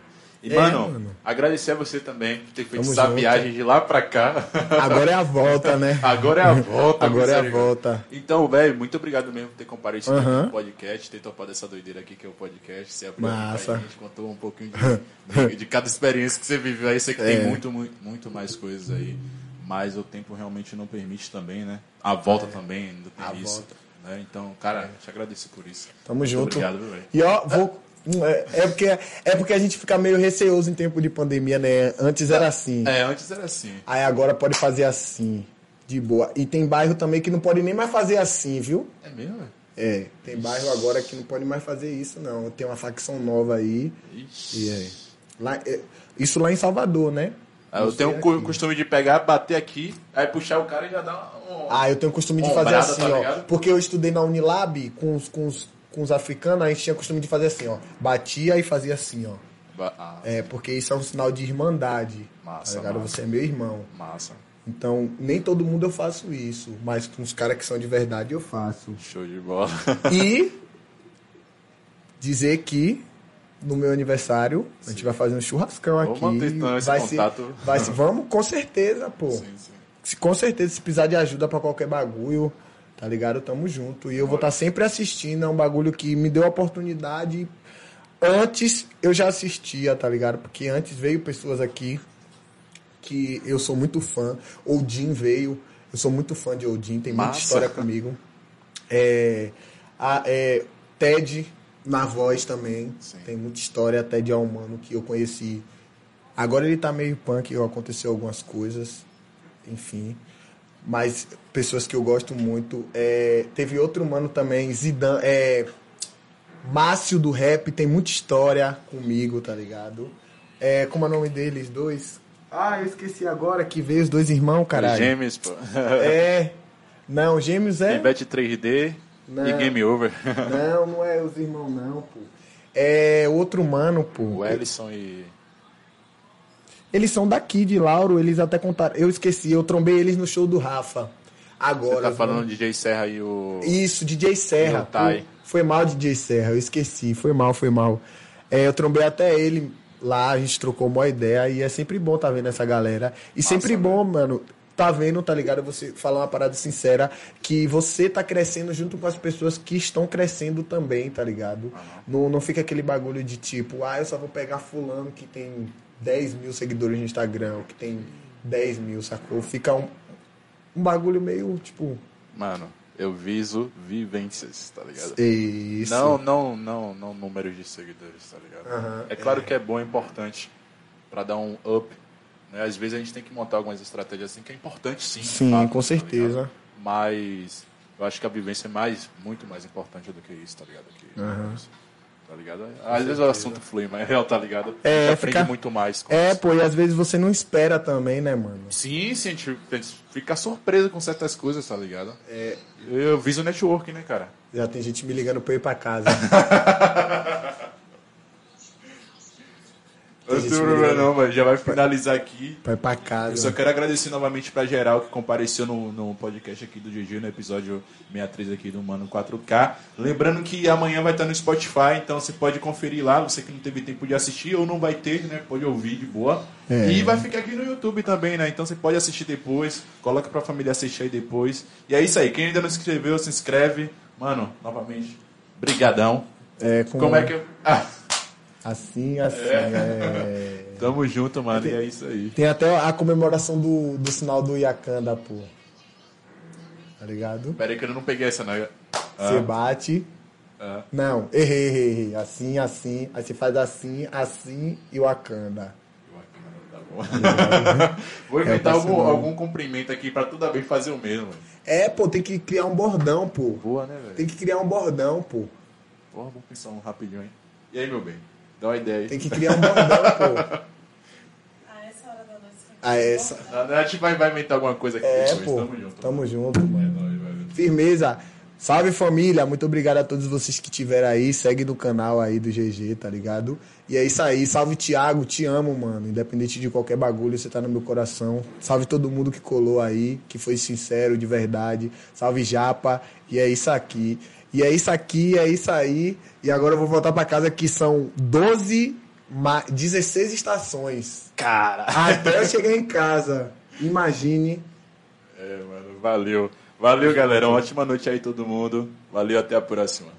S1: E,
S2: É,
S1: mano,
S2: mano.
S1: agradecer a você também por ter feito essa
S2: junto.
S1: viagem de lá pra cá.
S2: Agora é a volta, né?
S1: Agora é a volta.
S2: Agora é a volta.
S1: Então, velho, muito obrigado mesmo por ter comparecido
S2: Aham.
S1: aqui no podcast, ter topado essa doideira aqui que é o podcast. Você abriu
S2: Massa.
S1: pra gente, contou um pouquinho de, de- de cada experiência que você viveu aí. Sei que
S2: É.
S1: tem muito, muito, muito mais coisas aí. Mas o tempo realmente não permite também, né? A volta também ainda tem
S2: A
S1: isso.
S2: volta.
S1: né? Então, cara, te agradeço por isso.
S2: Tamo
S1: Muito
S2: junto.
S1: Obrigado, velho?
S2: E ó, vou. É, é porque, é porque a gente fica meio receoso em tempo de pandemia, né? Antes era assim.
S1: É, antes era assim.
S2: Aí agora pode fazer assim. De boa. E tem bairro também que não pode nem mais fazer assim, viu?
S1: É mesmo?
S2: É, tem bairro agora que não pode mais fazer isso, não. Tem uma facção nova aí.
S1: Ixi.
S2: E é. Lá, é, isso lá em Salvador, né?
S1: Ah, Eu tenho o
S2: aqui.
S1: costume de pegar, bater aqui, aí puxar o cara e já dar um.
S2: Ah, eu tenho o costume de fazer assim,
S1: tá
S2: ó. Porque eu estudei na Unilab com os, com, os, com os africanos, a gente tinha costume de fazer assim, ó. Batia e fazia assim, ó.
S1: Ba- Ah,
S2: É, porque isso é um sinal de irmandade.
S1: Massa,
S2: tá
S1: massa.
S2: Você é meu irmão.
S1: massa.
S2: Então, nem todo mundo eu faço isso. Mas com os caras que são de verdade eu faço.
S1: Show de bola.
S2: E dizer que no meu aniversário a gente vai fazer um churrascão
S1: Vamos
S2: aqui.
S1: manter, então, esse
S2: vai
S1: contato.
S2: Ser, vai ser, vamos, com certeza, pô.
S1: sim, sim.
S2: Se, com certeza, se precisar de ajuda pra qualquer bagulho, tá ligado? Tamo junto. E eu vou estar sempre assistindo. É um bagulho que me deu a oportunidade. Antes eu já assistia, tá ligado? Porque antes veio pessoas aqui que eu sou muito fã. Odin veio. Eu sou muito fã de Odin, tem muita
S1: Massa.
S2: história comigo. É, a- é, Ted na voz também.
S1: Sim.
S2: Tem muita história. Ted é um mano que eu conheci. Agora ele tá meio punk, aconteceu algumas coisas. Enfim. Mas pessoas que eu gosto muito. É, teve outro mano também, Zidane. É, Márcio do rap, tem muita história comigo, tá ligado? É, como é o nome deles? Dois? Ah, eu esqueci agora que veio os dois irmãos, caralho.
S1: Gêmeos, pô.
S2: É. Não, Gêmeos é.
S1: Pivete 3D
S2: Não.
S1: e Game Over.
S2: Não, não é os irmãos, não, pô. É outro mano, pô.
S1: o Ellison e.
S2: Eles são daqui de Lauro, eles até contaram. Eu esqueci, eu trombei eles no show do Rafa. Agora.
S1: Você tá falando DJ Serra e o.
S2: Isso, DJ Serra. Pô, Foi mal, DJ Serra, eu esqueci. Foi mal, foi mal. É, eu trombei até ele lá, a gente trocou uma ideia e é sempre bom tá vendo essa galera. E sempre bom, mano, tá vendo, tá ligado? Você falar uma parada sincera, que você tá crescendo junto com as pessoas que estão crescendo também, tá ligado? Não, não fica aquele bagulho de tipo, ah, eu só vou pegar fulano que tem 10 mil seguidores no Instagram, que tem 10 mil, sacou? Fica um, um bagulho meio, tipo,
S1: Mano, eu viso vivências, tá ligado?
S2: isso.
S1: Não, não, não, não números de seguidores, tá ligado?
S2: Aham,
S1: é claro que é bom, é importante pra dar um up. Né? Às vezes a gente tem que montar algumas estratégias assim que é importante sim.
S2: Sim,
S1: fato,
S2: com
S1: tá
S2: certeza.
S1: Mas eu acho que a vivência é mais, muito mais importante do que isso, tá ligado? Que-
S6: Tá ligado? Às vezes o assunto flui, mas é real, tá ligado? a
S2: É,
S6: aprende
S2: fica-
S6: muito mais. com
S2: É,
S6: isso.
S2: pô, e às vezes você não espera também, né, mano?
S6: Sim, sim, a gente a gente fica surpreso com certas coisas, tá ligado? É. Eu viso network, né, cara?
S2: Já tem gente me ligando pra eu ir pra casa.
S1: Não tem problema não, mas já vai finalizar aqui.
S2: pra ir pra
S1: Eu só
S2: casa.
S1: quero agradecer novamente pra geral que compareceu no, no podcast aqui do GG, no episódio 63 aqui do Mano 4K. Lembrando que amanhã vai estar no Spotify, então você pode conferir lá, você que não teve tempo de assistir ou não vai ter, né? Pode ouvir de boa.
S2: É.
S1: E vai ficar aqui no YouTube também, né? Então você pode assistir depois, coloca pra família assistir aí depois. E é isso aí, quem ainda não se inscreveu, se inscreve. Mano, novamente, brigadão.
S2: É, com-
S1: Como é que eu... Ah,
S2: Assim, assim. é.
S1: tamo junto, mano, e é isso aí.
S2: Tem até a comemoração do, do sinal do Yakanda, pô. Tá ligado?
S1: Pera aí que eu não peguei essa, não.
S2: Você bate.
S1: Ah.
S2: Não, errei, errei, errei. Assim, assim. Aí você faz assim, assim e o Akanda.
S1: Vou inventar
S2: É,
S1: algum,
S2: parceiro.
S1: algum cumprimento aqui pra toda vez fazer o mesmo.
S2: É, pô, tem que criar um bordão, pô.
S1: Boa, né, velho?
S2: Tem que criar um bordão, pô.
S1: Porra, vamos pensar um rapidinho, hein? E aí, meu bem? Dá uma ideia aí.
S2: Tem que criar um bordão, pô.
S4: A essa hora da noite.
S2: A essa.
S1: A gente vai, vai inventar alguma coisa aqui
S2: É, pô.
S1: Tamo junto.
S2: Tamo junto, mano.
S1: É nóis, velho.
S2: Firmeza. Salve família, muito obrigado a todos vocês que estiveram aí. Segue no canal aí do GG, tá ligado? E é isso aí. Salve Thiago, te amo, mano. Independente de qualquer bagulho, você tá no meu coração. Salve todo mundo que colou aí, que foi sincero, de verdade. Salve Japa. E é isso aqui. E é isso aqui, é isso aí. E agora eu vou voltar pra casa que são 12, ma- 16 estações.
S6: Cara.
S2: Até eu chegar em casa. Imagine.
S1: É, mano, valeu. Valeu, galera. Uma ótima noite aí, todo mundo. Valeu, até a próxima.